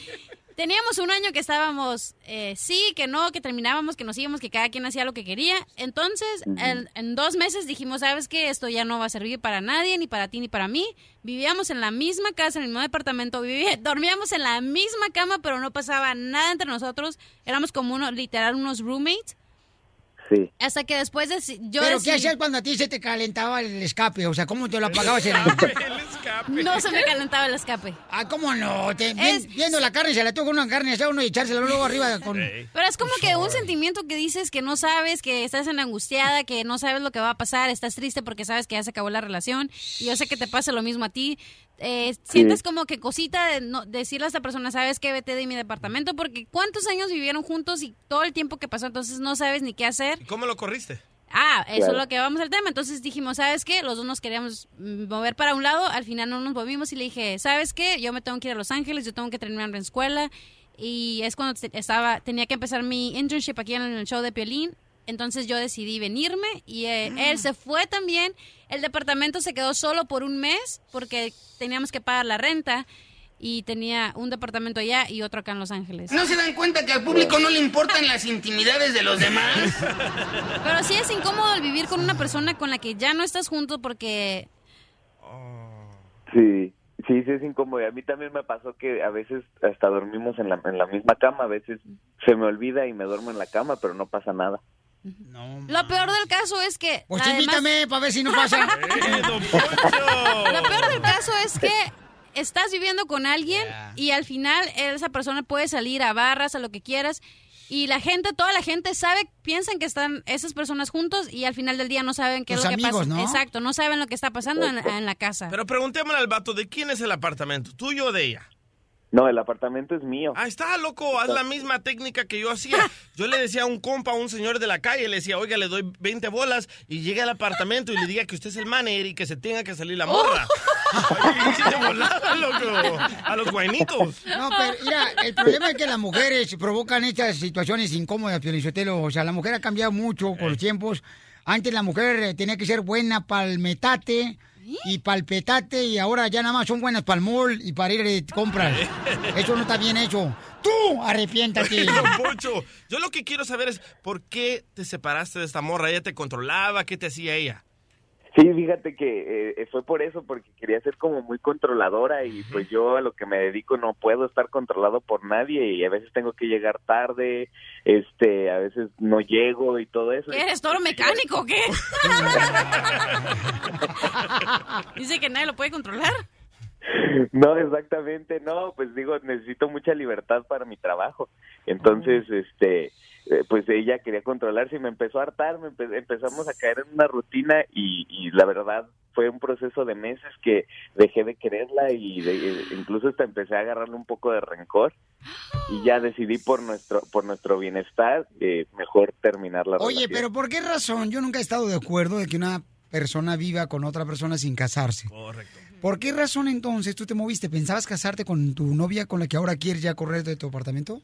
Teníamos un año que estábamos, eh, sí, que no, que terminábamos, que nos íbamos, que cada quien hacía lo que quería. Entonces, en, en dos meses dijimos, ¿sabes qué? Esto ya no va a servir para nadie, ni para ti, ni para mí. Vivíamos en la misma casa, en el mismo departamento, viví- dormíamos en la misma cama, pero no pasaba nada entre nosotros. Éramos como uno, literal unos roommates. Sí. Hasta que después de... Yo ¿Pero decidí- qué hacías cuando a ti se te calentaba el escape? O sea, ¿cómo te lo apagabas? En No se me calentaba el escape. Ah, ¿cómo no? Te- vi- Viendo la carne, se la toca una carne asada uno y echársela luego arriba con... Pero es como que un sentimiento que dices que no sabes, que estás en angustiada, que no sabes lo que va a pasar, estás triste porque sabes que ya se acabó la relación. Y yo sé que te pasa lo mismo a ti. Eh, sientes como que cosita de no- decirle a esta persona, sabes que vete de mi departamento, porque ¿cuántos años vivieron juntos y todo el tiempo que pasó? Entonces no sabes ni qué hacer. ¿Cómo lo corriste? Ah, eso Claro. es lo que vamos al tema. Entonces dijimos, ¿sabes qué? Los dos nos queríamos mover para un lado, al final no nos movimos y le dije, ¿sabes qué? Yo me tengo que ir a Los Ángeles, yo tengo que terminar la escuela y es cuando estaba tenía que empezar mi internship aquí en el show de Piolín. Entonces yo decidí venirme y eh, él se fue también. El departamento se quedó solo por un mes porque teníamos que pagar la renta y tenía un departamento allá y otro acá en Los Ángeles. ¿No se dan cuenta que al público no le importan las intimidades de los demás? Pero sí es incómodo el vivir con una persona con la que ya no estás junto porque Sí, sí, sí es incómodo. Y a mí también me pasó que a veces hasta dormimos en la, en la misma cama, a veces se me olvida y me duermo en la cama, pero no pasa nada. Lo peor del caso es que. Pues además- invítame para ver si no pasa. Lo peor del caso es que estás viviendo con alguien y al final esa persona puede salir a barras, a lo que quieras. Y la gente, toda la gente sabe, piensan que están esas personas juntos y al final del día no saben qué es lo que amigos, pasa. ¿no? Exacto, no saben lo que está pasando en, en la casa. Pero preguntémosle al vato, ¿de quién es el apartamento? ¿Tuyo o de ella? No, el apartamento es mío. Ah, está, loco, haz la misma técnica que yo hacía. Yo le decía a un compa, a un señor de la calle, le decía, oiga, le doy 20 bolas y llega al apartamento y le diga que usted es el manager y que se tenga que salir la morra. Volada, loco, a los guainitos. No, pero mira, el problema es que las mujeres provocan estas situaciones incómodas, Piolinsotelo. O sea, la mujer ha cambiado mucho con los tiempos. Antes la mujer eh, tenía que ser buena para el metate y para el petate y ahora ya nada más son buenas para el mall y para ir de compras. Eso no está bien hecho. Tú arrepiéntate. Yo lo que quiero saber es por qué te separaste de esta morra. ¿Ella te controlaba? ¿Qué te hacía ella? Sí, fíjate que eh, fue por eso, porque quería ser como muy controladora y pues yo a lo que me dedico no puedo estar controlado por nadie y a veces tengo que llegar tarde, este, a veces no llego y todo eso. ¿Qué eres toro mecánico o qué? Dice que nadie lo puede controlar. No, exactamente, no, pues digo, necesito mucha libertad para mi trabajo. Entonces, este, eh, pues ella quería controlarse y me empezó a hartar, me empe- empezamos a caer en una rutina y, y la verdad fue un proceso de meses que dejé de quererla y de- incluso hasta empecé a agarrarle un poco de rencor y ya decidí por nuestro por nuestro bienestar eh, mejor terminar la Oye, relación. pero ¿por qué razón? Yo nunca he estado de acuerdo de que una persona viva con otra persona sin casarse. Correcto. ¿Por qué razón entonces tú te moviste? ¿Pensabas casarte con tu novia con la que ahora quieres ya correr de tu apartamento?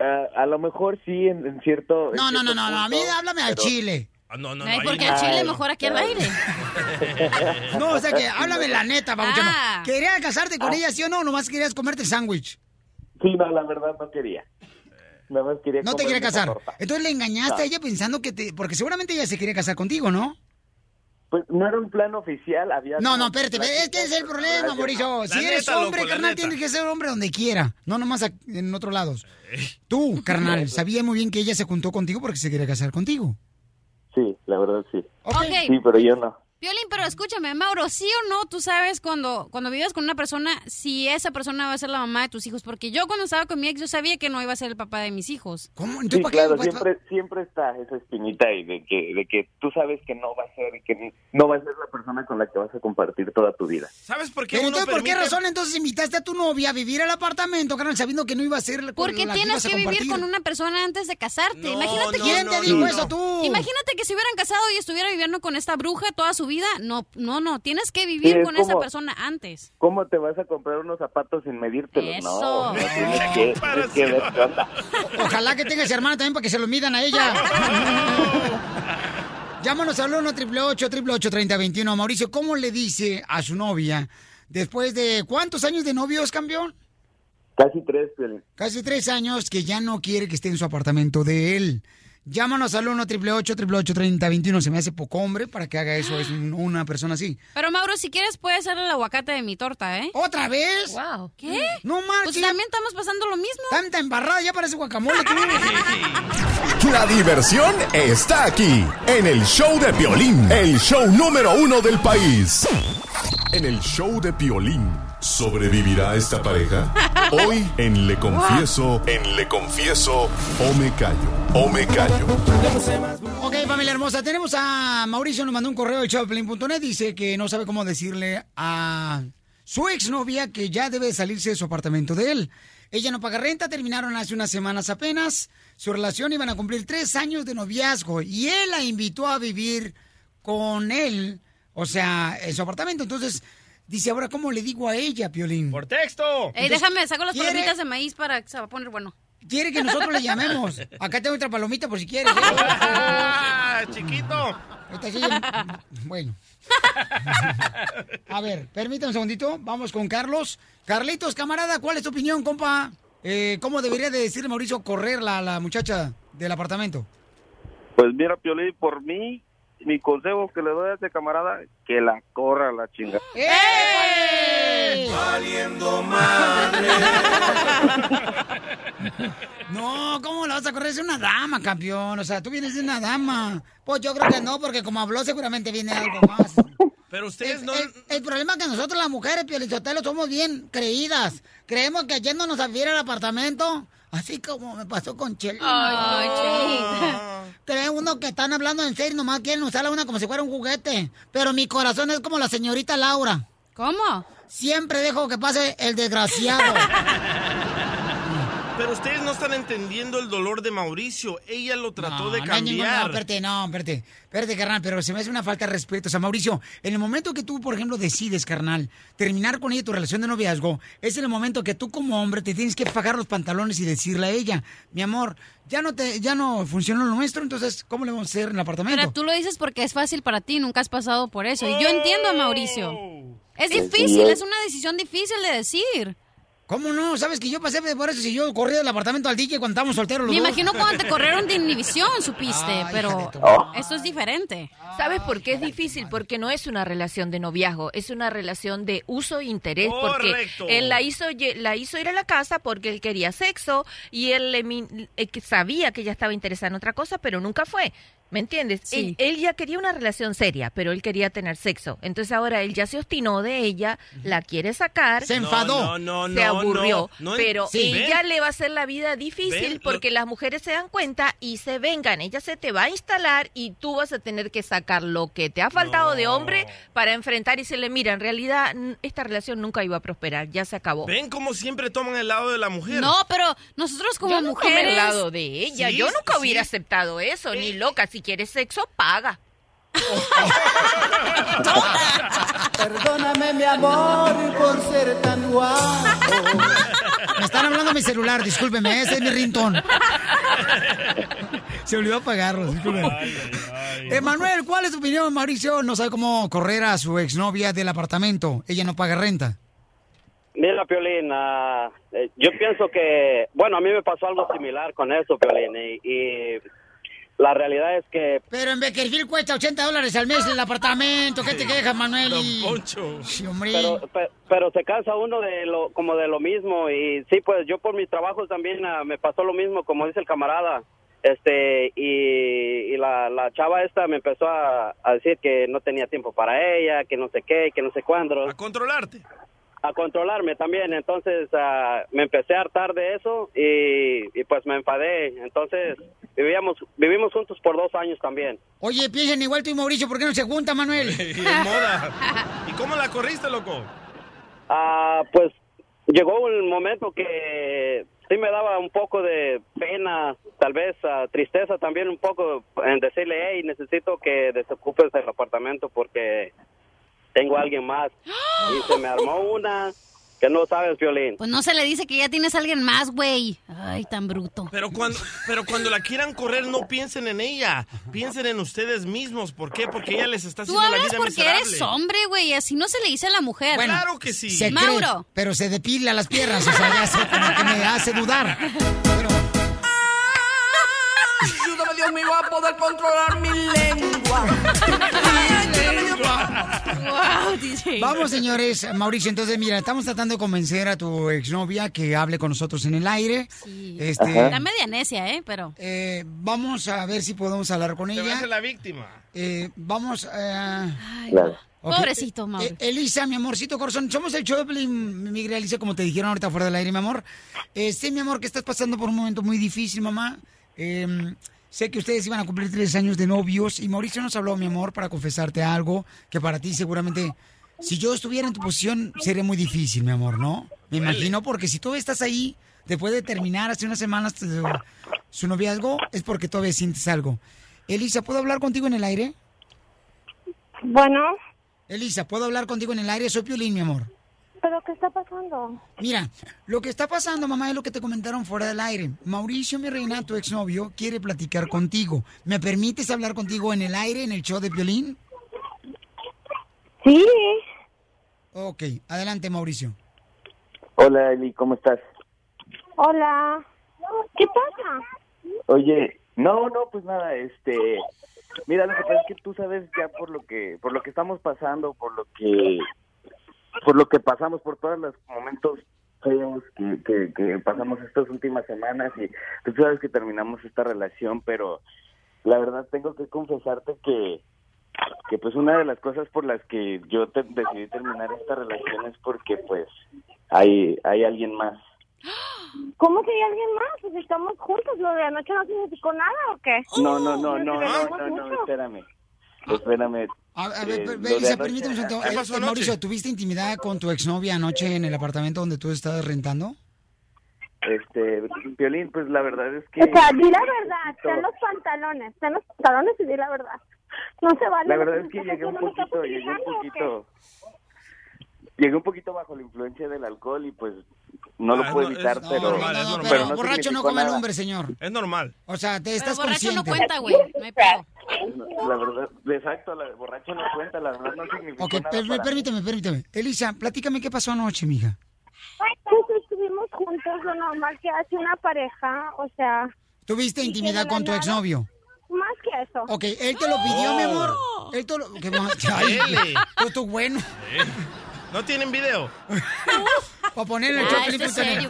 Ah, a lo mejor sí en, en cierto en No, no, no, cierto no, no, a mí háblame al pero- chile. Ah, no, no, Ay, no. porque al chile mejor aquí al aire. No, o sea que háblame la neta, babuchano. Ah. ¿Querías casarte con ella, sí o no? Nomás querías comerte el sándwich. Sí, no, la verdad no quería. Nada más quería No te quería casar. torta. Entonces le engañaste No. a ella pensando que te... Porque seguramente ella se quería casar contigo, ¿no? Pues no era un plan oficial, había... No, no, espérate, es que es el problema, Mauricio. Si eres hombre, carnal, tienes que ser hombre donde quiera, no nomás en otros lados. Tú, carnal, sabía muy bien que ella se juntó contigo porque se quería casar contigo. Sí, la verdad sí. Sí, pero yo no. Violín, pero escúchame, Mauro, ¿sí o no tú sabes cuando, cuando vives con una persona si esa persona va a ser la mamá de tus hijos? Porque yo cuando estaba con mi ex yo sabía que no iba a ser el papá de mis hijos. ¿Cómo? Sí, claro, siempre, siempre está esa espinita ahí de que, de que tú sabes que no va a ser que no va a ser la persona con la que vas a compartir toda tu vida. ¿Sabes por qué Pero entonces, ¿por qué razón entonces invitaste a tu novia a vivir al apartamento, carnal, sabiendo que no iba a ser la con Porque la tienes que vivir con una persona antes de casarte. No, Imagínate no, que ¿Quién no, te dijo no. eso tú? Imagínate que se hubieran casado y estuviera viviendo con esta bruja toda su vida. No, no, no. Tienes que Sí, vivir es con esa persona antes. ¿Cómo te vas a comprar unos zapatos sin medírtelos? Eso. No, no tienes que, tienes que ver qué onda. Ojalá que tengas hermana también para que se lo midan a ella. Llámanos al 1 888 3021 Mauricio, ¿cómo le dice a su novia después de cuántos años de novios, campeón? Casi tres. Casi tres años que ya no quiere que esté en su apartamento de él. Llámanos al 1 888 3021 Se me hace poco hombre para que haga eso. Es un- una persona así. Pero Mauro, si quieres puedes hacer el aguacate de mi torta, ¿eh? ¿Otra vez? Wow. ¿Qué? No marches. Pues también estamos pasando lo mismo. Tanta embarrada, ya parece guacamole. tú. La diversión está aquí, en el show de Piolín, el show número uno del país. En el show de Piolín, ¿sobrevivirá esta pareja? Hoy en Le Confieso, en Le Confieso, o me callo, o me callo. Ok, familia hermosa, tenemos a Mauricio, nos mandó un correo del showplane.net, dice que no sabe cómo decirle a su exnovia que ya debe salirse de su apartamento de él. Ella no paga renta, terminaron hace unas semanas apenas, su relación iban a cumplir tres años de noviazgo y él la invitó a vivir con él, o sea, en su apartamento. Entonces, dice, ahora, ¿cómo le digo a ella, Piolín? Por texto. Ey, Entonces, déjame, saco las ¿quiere? palomitas de maíz para que se va a poner bueno. Quiere que nosotros le llamemos. Acá tengo otra palomita por si quieres. ¿eh? Ah, chiquito. Esta sí, bueno. A ver, permítame un segundito. Vamos con Carlos. Carlitos, camarada, ¿cuál es tu opinión, compa? Eh, ¿Cómo debería de decirle Mauricio correr la, la muchacha del apartamento? Pues mira, Piolín, por mí, mi consejo que le doy a este camarada, que la corra la chingada. ¡Eh! Valiendo madre. No, ¿cómo la vas a correr? Es una dama, campeón. O sea, tú vienes de una dama. Pues yo creo que no, porque como habló, seguramente viene algo más. Pero ustedes El, no... el- el problema es que nosotros las mujeres, Piolizotelo, somos bien creídas. Creemos que yéndonos a vivir al apartamento, así como me pasó con Chela. Ay, Chelita. Cree uno que están hablando en serio, nomás quieren usarla una como si fuera un juguete. Pero mi corazón es como la señorita Laura. ¿Cómo? Siempre dejo que pase el desgraciado. Pero ustedes no están entendiendo el dolor de Mauricio. Ella lo trató de No, no ningún- cambiar. No, espérate, no, espérate. Espérate, carnal, pero se me hace una falta de respeto. O sea, Mauricio, en el momento que tú, por ejemplo, decides, carnal, terminar con ella tu relación de noviazgo, es en el momento que tú como hombre te tienes que fajar los pantalones y decirle a ella, mi amor, ya no te, ya no funcionó lo nuestro, entonces, ¿cómo le vamos a hacer en el apartamento? Pero tú lo dices porque es fácil para ti, nunca has pasado por eso. Y yo entiendo a Mauricio. Es Sí, difícil, es una decisión difícil de decir. ¿Cómo no? ¿Sabes que yo pasé por eso si yo corrí del apartamento al DJ cuando estábamos solteros los Me dos? imagino cuando te corrieron de inhibición, supiste, pero tu- esto es diferente. ¿Sabes por qué es difícil? Porque no es una relación de noviazgo, es una relación de uso e interés. Porque Correcto. él la hizo, la hizo ir a la casa porque él quería sexo y él le eh, que sabía que ella estaba interesada en otra cosa, pero nunca fue. ¿Me entiendes? Sí. Él, él ya quería una relación seria, pero él quería tener sexo. Entonces ahora él ya se obstinó de ella, la quiere sacar. Se enfadó. No, no, se no, aburrió. no, no, pero sí. ella Ven. le va a hacer la vida difícil Ven, lo- porque las mujeres se dan cuenta y se vengan. Ella se te va a instalar y tú vas a tener que sacar lo que te ha faltado de hombre para enfrentar y decirle, mira, en realidad esta relación nunca iba a prosperar, ya se acabó. Ven cómo siempre toman el lado de la mujer. No, pero nosotros como Yo mujeres... el lado de ella, Sí, yo nunca sí. hubiera aceptado eso, ni loca. Si quieres sexo, paga. Perdóname, mi amor, por ser tan guapo. Me están hablando mi celular, discúlpeme, ese es mi rintón. Se olvidó apagarlo, discúlpeme. Emanuel, ¿cuál es tu opinión? Mauricio no sabe cómo correr a su exnovia del apartamento. Ella no paga renta. Mira, Piolín, ah, eh, yo pienso que, bueno, a mí me pasó algo similar con eso, Piolín, y, y la realidad es que Pero en Beckerfield cuesta 80 dólares al mes el apartamento. ¿Qué te quejas, Manuel? Y- Sí, hombre. pero, pe- pero se cansa uno de lo como de lo mismo y sí pues yo por mis trabajos también ah, me pasó lo mismo como dice el camarada este y, y la, la chava esta me empezó a, a decir que no tenía tiempo para ella que no sé qué que no sé cuándo A controlarte. A controlarme también entonces ah, me empecé a hartar de eso y, y pues me enfadé entonces vivíamos vivimos juntos por dos años también Oye, piensan igual tú y Mauricio, ¿por qué no se juntan, Manuel? Y moda. ¿Y cómo la corriste, loco? Ah, pues llegó un momento que sí me daba un poco de pena, tal vez ah, tristeza también un poco en decirle, hey, necesito que desocupes el apartamento porque tengo a alguien más. Y se me armó una que no sabes, Violín. Pues no se le dice que ya tienes a alguien más, güey. Ay, tan bruto. Pero cuando, pero cuando la quieran correr, no piensen en ella. Piensen en ustedes mismos. ¿Por qué? Porque ella les está haciendo la hablas vida porque miserable. eres hombre, güey. Así no se le dice a la mujer. Bueno, claro que sí. Se cree, Mauro. pero se depila las piernas, o sea, ya sé como que me hace dudar. Ayúdame, Dios mío, a poder controlar mi lengua. Wow, DJ. Vamos, señores. Mauricio, entonces, mira, estamos tratando de convencer a tu exnovia que hable con nosotros en el aire. Este, Está media necia, ¿eh? Pero... eh, vamos a ver si podemos hablar con ella. ser la víctima. Eh, vamos a... Claro. Pobrecito, Mauro. Eh, Elisa, mi amorcito corazón, somos el show de Pelín, mi Elisa, como te dijeron ahorita fuera del aire, mi amor. Eh, sé, mi amor, que estás pasando por un momento muy difícil, mamá. Eh, sé que ustedes iban a cumplir tres años de novios y Mauricio nos habló, mi amor, para confesarte algo que para ti seguramente, si yo estuviera en tu posición, sería muy difícil, mi amor, ¿no? Me imagino, porque si tú estás ahí, después de terminar hace unas semanas tu- su noviazgo, es porque todavía sientes algo. Elisa, ¿puedo hablar contigo en el aire? Bueno, Elisa, ¿puedo hablar contigo en el aire? Soy Piolín, mi amor. ¿Pero qué está pasando? Mira, lo que está pasando, mamá, es lo que te comentaron fuera del aire. Mauricio, mi reina, tu exnovio, quiere platicar contigo. ¿Me permites hablar contigo en el aire, en el show de Piolín? Sí. Ok, adelante, Mauricio. Hola Eli, ¿cómo estás? Hola. ¿Qué pasa? Oye, no, no, pues nada, este, mira, lo que pasa es que tú sabes ya por lo que, por lo que estamos pasando, por lo que, por lo que pasamos, por todos los momentos feos que, que, que pasamos estas últimas semanas y tú sabes que terminamos esta relación, pero la verdad tengo que confesarte que, que pues una de las cosas por las que yo te- decidí terminar esta relación es porque pues hay, hay alguien más. ¿Cómo que hay alguien más? Pues estamos juntos. ¿Lo de anoche no significó nada o qué? No, no, no, no, no, no, no, mucho. espérame. Espérame. A, a Eh, ver, anoche- permíteme un segundo. ¿Qué Eh, pasó eh, anoche? Mauricio, ¿tuviste intimidad con tu exnovia anoche en el apartamento donde tú estabas rentando? Este, Violín, pues la verdad es que... O sea, di la verdad. Ten los pantalones. Ten los pantalones y di la verdad. No se vale. La verdad es que estás llegué un haciendo, ¿me estás poquito, llegué un poquito... Llegué un poquito bajo la influencia del alcohol y pues no lo Ah, puedo no, evitar, es pero... normal, es normal. Pero no borracho no come hombre, señor. Es normal. O sea, te estás borracho no cuenta, güey. No hay pedo. La verdad, exacto, la borracho no cuenta, la verdad no significó Ok, nada para permíteme, permíteme. Elisa, platícame qué pasó anoche, mija. Pues estuvimos juntos, lo normal que hace una pareja, o sea... ¿Tuviste intimidad con tu exnovio? Más que eso. Ok, él te lo pidió, mi amor. Él te lo... ¿Qué más? Ay, tú, tú, bueno. ¿No tienen video? Para ponerle el Ah, serio.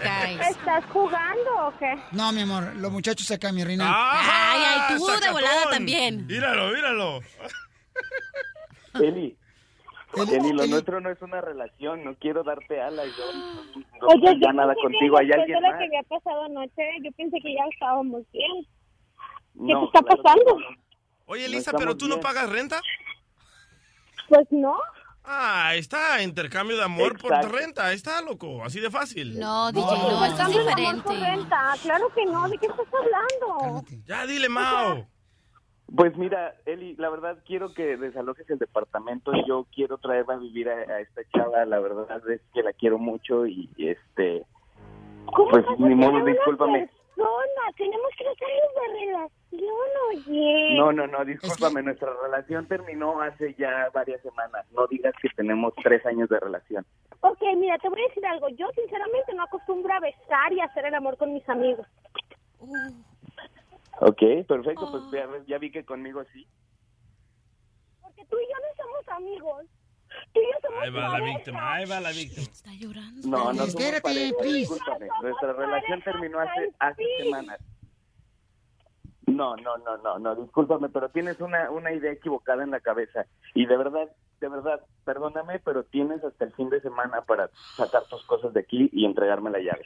¿Estás jugando o qué? No, mi amor, los muchachos acá, mi reina. Ay, ay, tú de sacatón. volada también. Míralo, míralo. Eli, Eli, Eli, lo Eli. nuestro no es una relación, no quiero darte alas, yo no, no Oye, quiero yo ya nada pensé que contigo, hay alguien de lo más. que había pasado anoche, yo pensé que ya estábamos bien. ¿Qué No, te está claro pasando? no. Oye, No Elisa, ¿pero tú no bien. pagas renta? Pues no. Ah, ahí está, intercambio de amor por renta, ahí está, loco, así de fácil. No, DJ, No, no, es diferente. por renta. Claro que no, ¿de qué estás hablando? Ya, dile, Mao. Pues mira, Eli, la verdad quiero que desalojes el departamento. Yo quiero traerla a vivir a, a esta chava. La verdad es que la quiero mucho y este. ¿Cómo Pues ni modo, discúlpame. Persona? Tenemos tres años de relación, oye. No, no, no, discúlpame. Nuestra relación terminó hace ya varias semanas. No digas que tenemos tres años de relación. Ok, mira, te voy a decir algo. Yo sinceramente no acostumbro a besar y hacer el amor con mis amigos. Ok, perfecto. Pues ya, ya vi que conmigo sí. Porque tú y yo no somos amigos. Tú y yo somos Ahí va la pareja. víctima, ahí va la víctima. Está llorando. No, no somos Espérate, pareja, please. discúlpame. Nuestra relación terminó hace, hace semanas. No, no, no, no, no, discúlpame, pero tienes una, una idea equivocada en la cabeza. Y de verdad, de verdad, perdóname, pero tienes hasta el fin de semana para sacar tus cosas de aquí y entregarme la llave.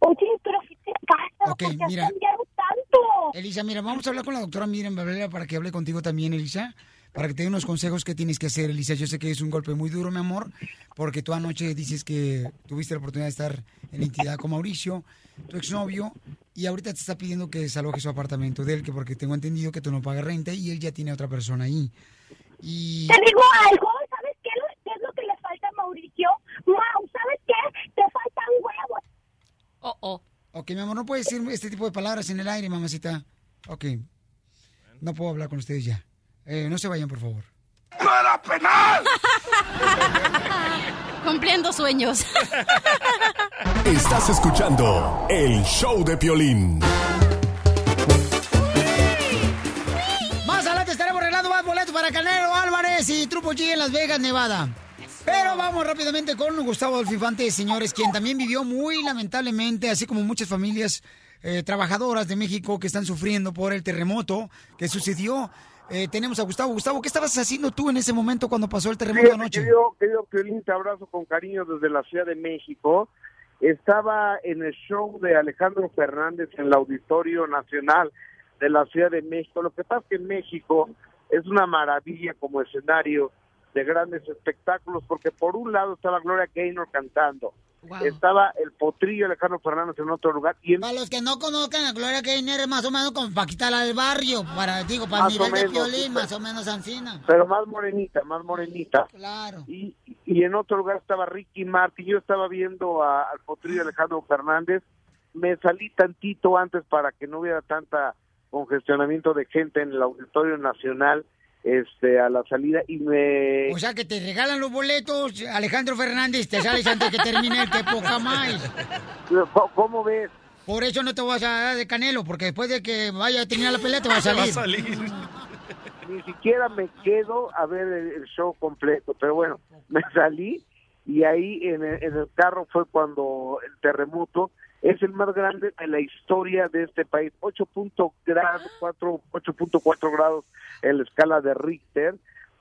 Oye, pero si te pasa, Ok, porque has mira. cambiado tanto. Elisa, mira, vamos a hablar con la doctora Miriam Valera para que hable contigo también, Elisa, para que te dé unos consejos que tienes que hacer, Elisa. Yo sé que es un golpe muy duro, mi amor, porque tú anoche dices que tuviste la oportunidad de estar en intimidad con Mauricio, tu exnovio, y ahorita te está pidiendo que desaloje su apartamento de él, que porque tengo entendido que tú no pagas renta y él ya tiene otra persona ahí. Y... Te digo algo, ¿sabes qué, qué es lo que le falta a Mauricio? Mau, ¿sabes qué? Te faltan huevos. Oh, oh. Ok, mi amor, no puedes decir este tipo de palabras en el aire, mamacita. Ok. No puedo hablar con ustedes ya. Eh, no se vayan, por favor. ¡No era penal! Cumpliendo sueños. Estás escuchando el show de Piolín. Más adelante estaremos arreglando más boletos para Canelo Álvarez y Trupo G en Las Vegas, Nevada. Pero vamos rápidamente con Gustavo Alfifante, señores, quien también vivió muy lamentablemente, así como muchas familias eh, trabajadoras de México que están sufriendo por el terremoto que sucedió. Eh, tenemos a Gustavo. Gustavo, ¿qué estabas haciendo tú en ese momento cuando pasó el terremoto anoche? Querido, querido Piolín, te abrazo con cariño desde la Ciudad de México. Estaba en el show de Alejandro Fernández en el Auditorio Nacional de la Ciudad de México. Lo que pasa es que México es una maravilla como escenario de grandes espectáculos, porque por un lado estaba Gloria Gaynor cantando, Wow. estaba el potrillo Alejandro Fernández en otro lugar, y en Para los que no conozcan a Gloria Gaynor más o menos como Paquita la del barrio, para, digo, para el Más o nivel de menos, violín, sí, más o menos Ancina. pero más morenita, más morenita. Claro. Y, y en otro lugar estaba Ricky Martin. Yo estaba viendo a- al potrillo Alejandro Fernández. Me salí tantito antes para que no hubiera tanta congestionamiento de gente en el Auditorio Nacional este a la salida y me O sea que te regalan los boletos, Alejandro Fernández, te sales antes que termine el que poca más. ¿Cómo ves? Por eso no te vas a dar de canelo, porque después de que vaya a terminar la pelea te va a salir. ni siquiera me quedo a ver el, el show completo, pero bueno, me salí y ahí en el, en el carro fue cuando el terremoto es el más grande de la historia de este país, 8.4 4 8.4 grados en la escala de Richter,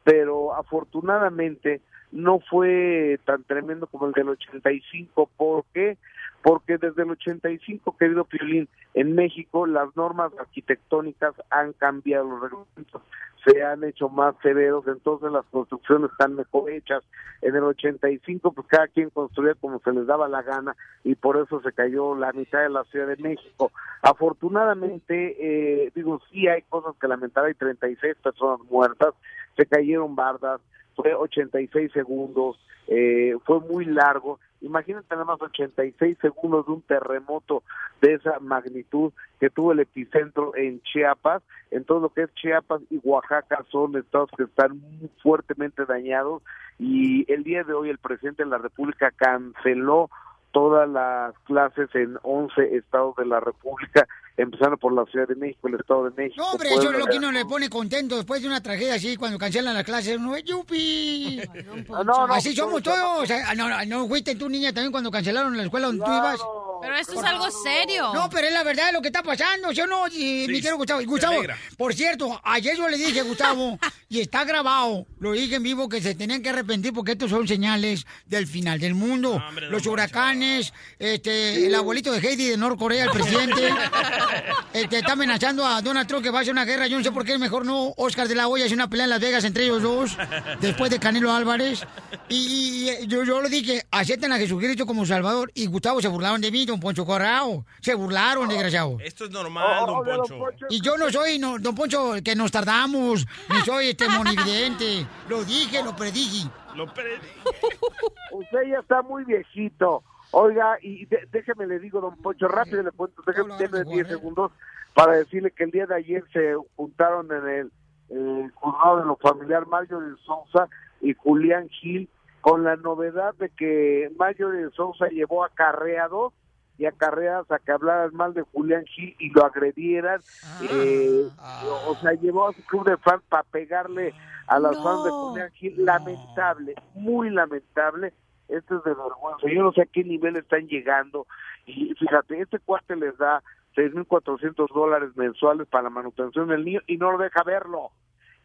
pero afortunadamente no fue tan tremendo como el del 85, ¿por qué? Porque desde el 85, querido Piolín, en México las normas arquitectónicas han cambiado los reglamentos, se han hecho más severos, entonces las construcciones están mejor hechas. En el 85, pues cada quien construía como se les daba la gana y por eso se cayó la mitad de la Ciudad de México. Afortunadamente, eh, digo, sí hay cosas que lamentar, hay 36 personas muertas, se cayeron bardas, fue 86 segundos, eh, fue muy largo. Imagínate nada más 86 segundos de un terremoto de esa magnitud que tuvo el epicentro en Chiapas. En todo lo que es Chiapas y Oaxaca son estados que están muy fuertemente dañados y el día de hoy el presidente de la República canceló todas las clases en 11 estados de la República, empezando por la Ciudad de México, el Estado de México. No, hombre, eso es lo que uno le pone contento después de una tragedia así, cuando cancelan las clases. Uno, ¡yupi! no, no, así somos no, todos. O sea, no, no, no fuiste tú, niña, también cuando cancelaron la escuela donde tú ibas. Pero esto es algo serio. No, pero es la verdad lo que está pasando, ¿sí o no? Y, mi querido Gustavo. Y Gustavo, por cierto, ayer yo le dije a Gustavo, y está grabado, lo dije en vivo, que se tenían que arrepentir porque estos son señales del final del mundo. Los huracanes, este, el abuelito de Heidi de Norcorea, el presidente, el que está amenazando a Donald Trump que va a hacer una guerra. Yo no sé por qué mejor no Oscar de la Hoya hace una pelea en Las Vegas entre ellos dos, después de Canelo Álvarez. Y, y yo, yo le dije, acepten a Jesucristo como Salvador. Y Gustavo se burlaron de mí, don Poncho Corrao. Se burlaron, desgraciado. Esto es normal, don Poncho. Y yo no soy, no, don Poncho, que nos tardamos, ni soy este monividente. Lo dije, lo predije. Lo predí. Usted ya está muy viejito. Oiga, y de- déjeme le digo, don Poncho, rápido le cuento, déjeme denme 10 segundos para decirle que el día de ayer se juntaron en el, eh, juzgado de lo familiar Mario de Sousa y Julián Gil con la novedad de que Mario de Sousa llevó acarreados y acarreadas a que hablaran mal de Julián Gil y lo agredieran. eh, o sea, llevó a su club de fans para pegarle a las fans de Julián Gil. Lamentable, muy lamentable. Esto es de vergüenza. Yo no sé a qué nivel están llegando. Y fíjate, este cuate les da 6.400 dólares mensuales para la manutención del niño y no lo deja verlo.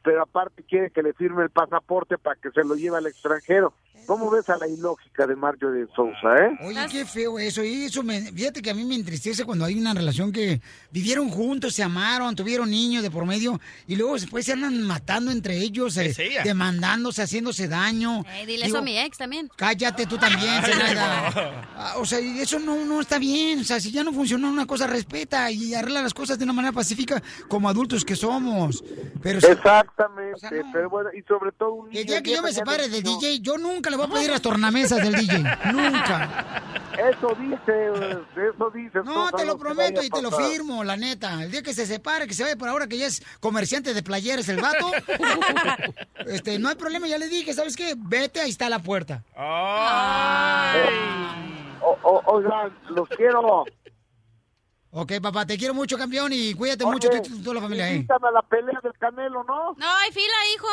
Pero aparte quiere que le firme el pasaporte para que se lo lleve al extranjero. ¿Cómo ves a la ilógica de Mario de Sousa, eh? Oye, qué feo eso. Y eso me, fíjate que a mí me entristece cuando hay una relación que vivieron juntos, se amaron, tuvieron niños de por medio y luego después se andan matando entre ellos, eh, demandándose, haciéndose daño. Eh, dile Digo, eso a mi ex también. Cállate tú también, Zenaida. Ah, O sea, y eso no, no está bien. O sea, si ya no funcionó una cosa, respeta y arregla las cosas de una manera pacífica como adultos que somos. Pero Exactamente, pero bueno, y sobre todo un el niño día que yo me separe niño. DJ, yo nunca le voy a pedir las tornamesas del DJ. Nunca. Eso dice, eh, eso dice. No, te lo prometo y te lo firmo, la neta. El día que se separe, que se vaya por ahora, que ya es comerciante de playeres el vato. este, no hay problema, ya le dije, ¿sabes qué? Vete, ahí está la puerta. O- o- oigan, los quiero. Ok, papá, te quiero mucho, campeón, y cuídate Oye, mucho tú y toda la familia, ¿eh? A la pelea del Canelo, ¿no? No, hay fila, hijo.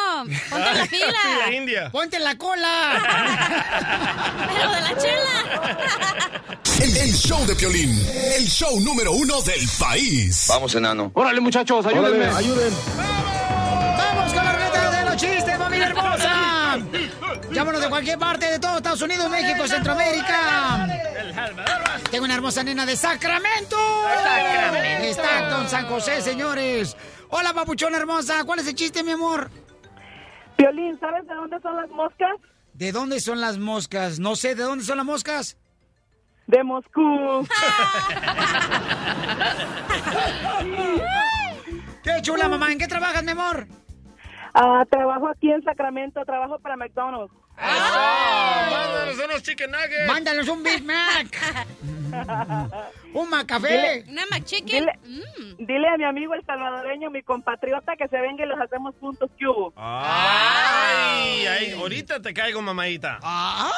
Ponte en la fila. Fila india. ¡Ponte en la cola! Pero de la chela. El, el show de Piolín, el show número uno del país. Vamos, enano. Órale, muchachos, ayúdenme. ayuden. ¡Vamos con la ruleta de los chistes, familia hermosa! Llámanos de cualquier parte de todo Estados Unidos, México, Centroamérica. Tengo una hermosa nena de Sacramento. Sacramento. Está con San José, señores. Hola, papuchona hermosa. ¿Cuál es el chiste, mi amor? Piolín, ¿sabes de dónde son las moscas? ¿De dónde son las moscas? No sé, ¿de dónde son las moscas? De Moscú. ¡Qué chula, mamá! ¿En qué trabajas, mi amor? Ah, trabajo aquí en Sacramento, trabajo para McDonald's. Mándanos unos chicken nuggets. Mándanos un Big Mac. un Macafé. Una McChicken. Dile, dile a mi amigo el salvadoreño, mi compatriota, que se venga y los hacemos juntos, ¿qué hubo? Ay, ay, ahorita te caigo, mamadita. ¡Ay!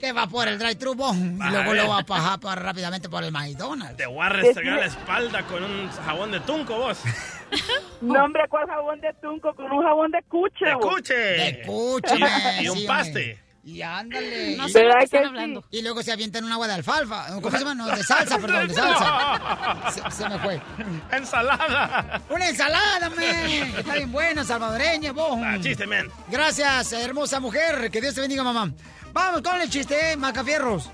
Que va por el drive-thru, y luego lo va a pajar por- rápidamente por el McDonald's. Te voy a restregar la espalda con un jabón de tunco, vos. No, hombre, ¿cuál jabón de tunco? Con un jabón de cuche. De vos. cuche. Escúchame. Y, y un sí, paste. hombre. Y ándale. No sé lo que están hablando. Y luego se avientan un agua de alfalfa. ¿Cómo se llama? No, de salsa, perdón, de salsa. Se, se me fue. Ensalada. Una ensalada, men. Que está bien buena, salvadoreña, vos. Ah, chiste, men. Gracias, hermosa mujer. Que Dios te bendiga, mamá. Vamos con el chiste, eh, Macafierros.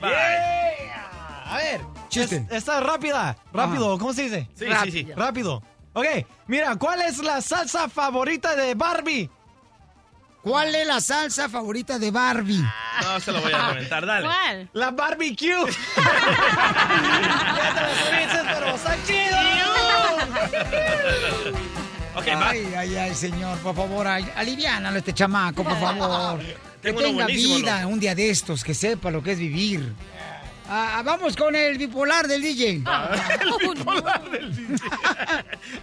A ver. Chiste. es- esta es rápida. Rápido, ¿cómo se dice? Sí, Rap- sí, sí. Rápido. Ok, mira, ¿cuál es la salsa favorita de Barbie? ¿Cuál es la salsa favorita de Barbie? No se lo voy a reventar, dale. ¿Cuál? La barbecue. pero está chido. Ok, va. ay, ay, ay, señor, por favor, aliviánalo este chamaco, por favor. Que tenga vida loco. un día de estos, que sepa lo que es vivir. Ah, vamos con el bipolar del DJ. el bipolar del DJ.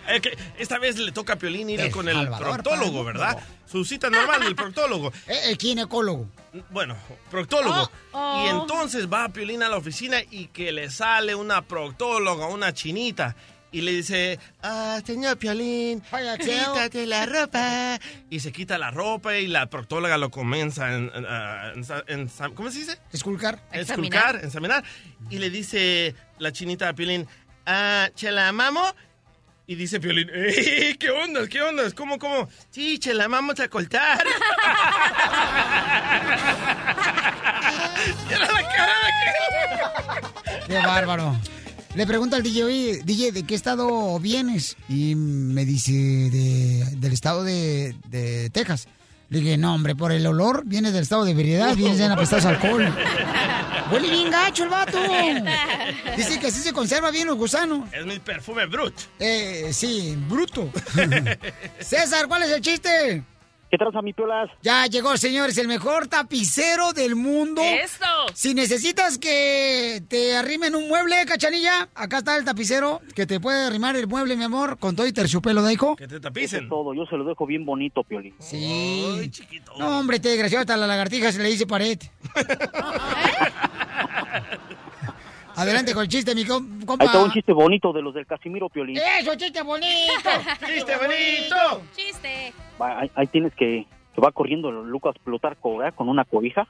Es que esta vez le toca a Piolín ir El con el Salvador, proctólogo. ¿verdad? Su cita normal del proctólogo. Eh, El ginecólogo. Bueno, proctólogo. Oh, oh. Y entonces va Piolín a la oficina y que le sale una proctóloga, una chinita. Y le dice, ah, señor Piolín, quítate la ropa. Y se quita la ropa y la proctóloga lo comienza en, en, ah, en- en- ¿cómo se dice? Esculcar. Esculcar, examinar. Y le dice la chinita a Piolín, ah, ¿chela mamo? Y dice Piolín, "Eh, ¿qué onda? ¿Qué onda? ¿Cómo, cómo? Sí, chela, vamos a coltar. Era la cara de Qué bárbaro. Le pregunto al DJ, oye, DJ, ¿de qué estado vienes? Y me dice, de, del estado de, de Texas. Le dije, no, hombre, por el olor, viene del estado de veredad, vienes en apestoso alcohol. Huele bien gacho el vato. Dice que así se conserva bien los gusanos. Es mi perfume brut. Eh, sí, bruto. César, ¿cuál es el chiste? ¿Qué traza, mi piolas? Ya llegó, señores, el mejor tapicero del mundo. ¡Eso! Si necesitas que te arrimen un mueble, cachanilla, acá está el tapicero que te puede arrimar el mueble, mi amor, con todo y terciopelo, Daico. Que te es todo, yo se lo dejo bien bonito, Piolín. Sí. No, hombre, te desgraciado, hasta la lagartija se le dice pared. Adelante con el chiste, mi com- compa. Ahí está un chiste bonito de los del Casimiro, Piolín. ¡Eso, chiste bonito! ¡Chiste bonito! ¡Chiste! Va, Ahí, ahí tienes que, que va corriendo Lucas Plutarco, ¿verdad? Con una cobija.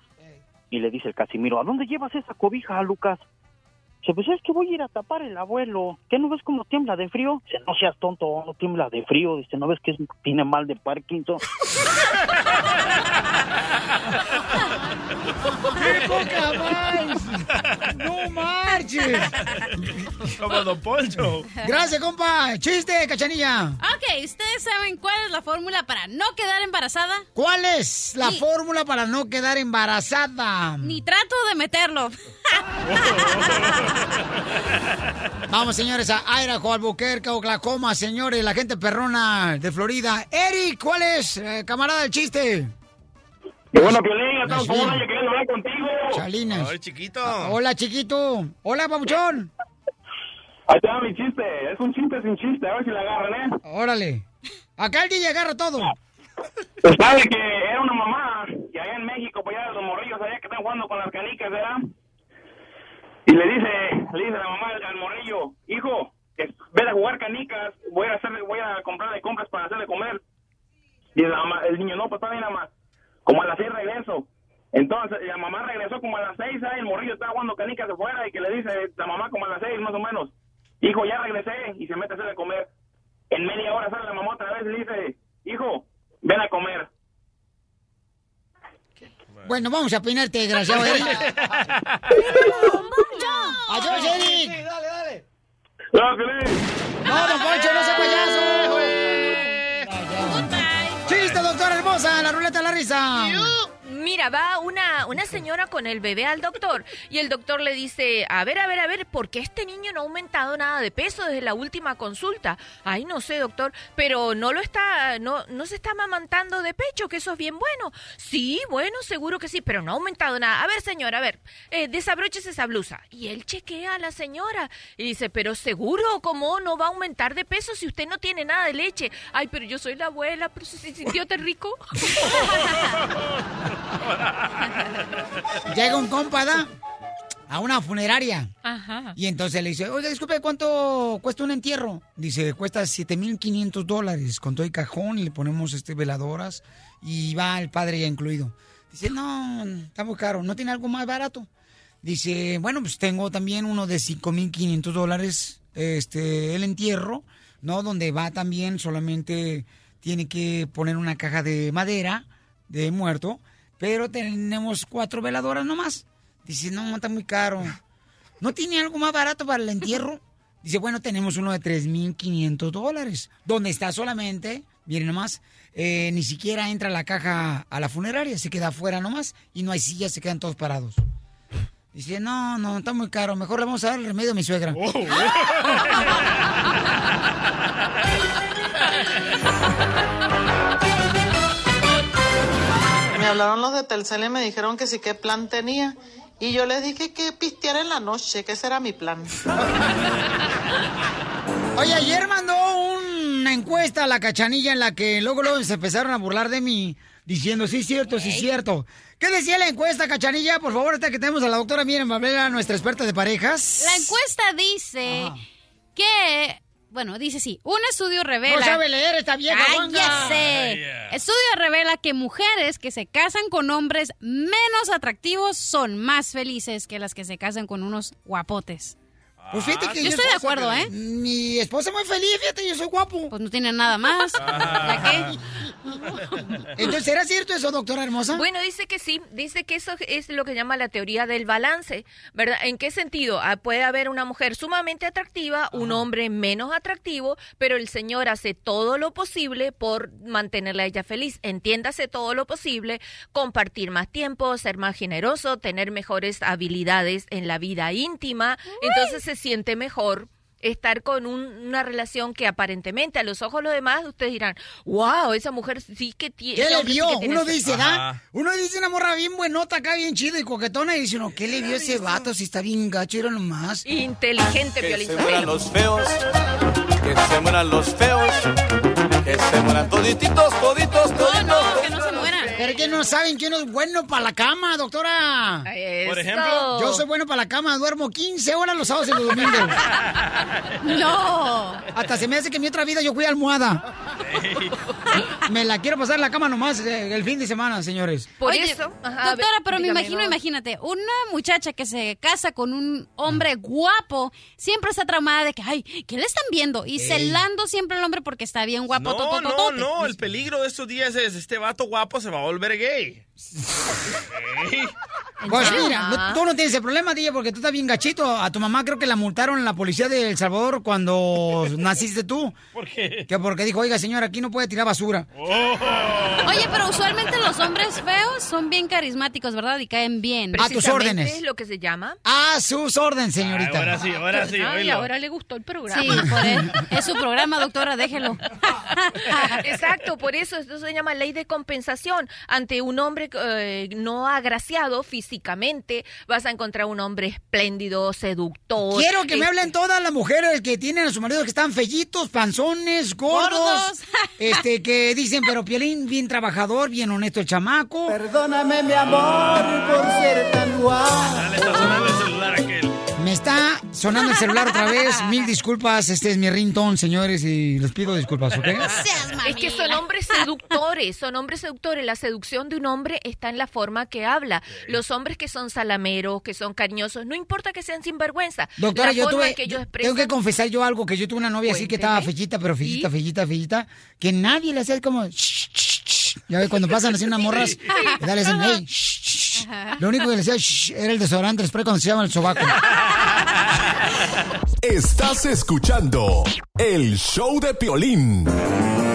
Y le dice el Casimiro, ¿a dónde llevas esa cobija, Lucas? Dice, pues es que voy a ir a tapar el abuelo. ¿Qué no ves cómo tiembla de frío? Dice, no seas tonto, no tiembla de frío. Dice, ¿no ves que es- tiene mal de Parkinson? ¡Qué poca más! ¡No marches! Como Don Poncho. Gracias, compa. Chiste, cachanilla. Ok, ¿ustedes saben cuál es la fórmula para no quedar embarazada? ¿Cuál es la Ni- fórmula para no quedar embarazada? Ni trato de meterlo. Vamos, señores, a Idaho, Albuquerque, Oklahoma, señores, la gente perrona de Florida. Eric, ¿cuál es, eh, camarada, el chiste? Qué bueno, Piolín, ya estamos como un año queriendo hablar contigo. Chalinas. Ay, chiquito. Ah, Hola, chiquito. Hola, papuchón. Ahí va mi chiste. Es un chiste sin chiste, a ver si la agarran, ¿eh? Órale. Acá el DJ agarra todo. Pues sabe que era una mamá, y allá en México, pues allá los morrillos allá que están jugando con las canicas, ¿verdad? Y le dice, le dice la mamá al, morrillo, hijo, que ve a jugar canicas, voy a hacerle, voy a comprarle compras para hacerle comer. Y la mamá- el niño, no, pues está bien, mamá. Como a las seis regreso. Entonces, la mamá regresó como a las seis, ¿eh? el morrillo estaba jugando canicas afuera y que le dice la mamá como a las seis, más o menos. Hijo, ya regresé y se mete a hacerle comer. En media hora sale la mamá otra vez y le dice, hijo, ven a comer. Bueno, vamos a peinarte, desgraciado Eric. ¡Adiós, Eric! dale, dale. ¡No! ¡No, don Poncho, no sea payaso! ¡Chiste, doctora hermosa! ¡La ruleta de la risa! Mira, va una, una señora con el bebé al doctor y el doctor le dice, a ver, a ver, a ver, ¿por qué este niño no ha aumentado nada de peso desde la última consulta? Ay, no sé, doctor, pero no lo está, no, no se está amamantando de pecho, que eso es bien bueno. Sí, bueno, seguro que sí, pero no ha aumentado nada. A ver, señora, a ver, eh, desabróchese esa blusa. Y él chequea a la señora y dice, pero seguro, ¿cómo no va a aumentar de peso si usted no tiene nada de leche? Ay, pero yo soy la abuela, pero si se sintió tan rico. Llega un compa, ¿da? A una funeraria. Ajá. Y entonces le dice, oiga, disculpe, ¿cuánto cuesta un entierro? Dice, cuesta 7.500 dólares con todo el cajón y le ponemos este veladoras y va el padre ya incluido. Dice, no, está muy caro, ¿no tiene algo más barato? Dice, bueno, pues tengo también uno de 5.500 dólares, este, el entierro, ¿no? Donde va también solamente tiene que poner una caja de madera de muerto, pero tenemos cuatro veladoras nomás. Dice, no, está muy caro. ¿No tiene algo más barato para el entierro? Dice, bueno, tenemos uno de 3.500 dólares, donde está solamente, miren nomás, eh, ni siquiera entra la caja a la funeraria, se queda afuera nomás y no hay sillas, se quedan todos parados. Dice, no, no, está muy caro, mejor le vamos a dar el remedio a mi suegra. Me hablaron los de Telcel y me dijeron que sí qué plan tenía. Y yo le dije que pisteara en la noche, que ese era mi plan. Oye, ayer mandó una encuesta a la cachanilla en la que luego, luego se empezaron a burlar de mí, diciendo, sí, cierto, sí, cierto. ¿Qué decía la encuesta, cachanilla? Por favor, hasta que tenemos a la doctora Miren Babela, nuestra experta de parejas. La encuesta dice que, bueno, dice sí, un estudio revela... No sabe leer esta vieja. Cállese. Estudio revela que mujeres que se casan con hombres menos atractivos son más felices que las que se casan con unos guapotes. Pues fíjate que yo estoy de acuerdo, ¿eh? Mi esposa es muy feliz, fíjate, yo soy guapo. Pues no tiene nada más. ¿Para qué? Entonces, ¿era cierto eso, doctora hermosa? Bueno, dice que sí, dice que eso es lo que llama la teoría del balance, ¿verdad? ¿En qué sentido? Ah, puede haber una mujer sumamente atractiva, un hombre menos atractivo, pero el señor hace todo lo posible por mantenerla a ella feliz. Entiéndase todo lo posible, compartir más tiempo, ser más generoso, tener mejores habilidades en la vida íntima, entonces se siente mejor estar con un- una relación que aparentemente a los ojos de los demás ustedes dirán, wow, esa mujer sí que tiene... ¿Qué le vio? Uno dice, ¿da? Uno dice una morra bien buenota acá, bien chida y coquetona, y dice uno, ¿qué le vio ese vato si está bien gacho? Era nomás. Inteligente, Que Piolín. se mueran los feos, que se mueran los feos, que se mueran todititos, toditos, toditos. que no se mueran. Pero es que no saben que uno es bueno para la cama, doctora. Por ejemplo. Yo soy bueno para la cama, duermo 15 horas los sábados y los domingos. No. Hasta se me hace que en mi otra vida yo fui almohada. Me la quiero pasar en la cama nomás eh, el fin de semana, señores. Por Oye, eso, ajá, doctora, pero me imagino, no. imagínate, una muchacha que se casa con un hombre guapo siempre está traumada de que, ay, ¿qué le están viendo? Y Ey. celando siempre al hombre porque está bien guapo. No, no, no. El peligro de estos días es este vato guapo se va a volver gay. Pues mira, no- tú no tienes el problema, DJ, porque tú estás bien gachito. A tu mamá creo que la multaron en la policía de El Salvador cuando naciste tú. ¿Por qué? Que porque dijo, oiga, señora, aquí no puede tirar basura. Oye, pero usualmente los hombres feos son bien carismáticos, ¿verdad? Y caen bien. A tus órdenes. es lo que se llama. A sus órdenes, señorita. ahora sí, ahora sí, Ay, oílo. ahora le gustó el programa. Sí, por él. Es su programa, doctora, déjelo. Exacto, por eso esto se llama ley de compensación. Ante un hombre eh, no agraciado físicamente, vas a encontrar un hombre espléndido, seductor. Quiero que me este, hablen todas las mujeres que tienen a su marido que están fellitos, panzones, gordos. Gordos. este, que dicen, pero Piolín, bien trabajador, bien honesto el chamaco. Perdóname, mi amor, por ser tan guapo. Dale, está sonando el celular aquel. Me está sonando el celular otra vez. Mil disculpas, este es mi ringtone, señores, y les pido disculpas, ¿ok? Es que son hombres seductores, son hombres seductores. La seducción de un hombre está en la forma que habla. Los hombres que son salameros, que son cariñosos, no importa que sean sinvergüenza. Doctora, la yo forma tuve, en que ellos tengo que confesar yo algo, que yo tuve una novia así que estaba fellita, pero fellita, fellita, fellita, que nadie le hacía como... "Shh, shh, shh". Ya ves, cuando pasan así unas morras, ya le hacen, hey, shh, shh". Lo único que le decía "Shh", era el desodorante, el spray cuando se llama el sobaco. Estás escuchando el show de Piolín.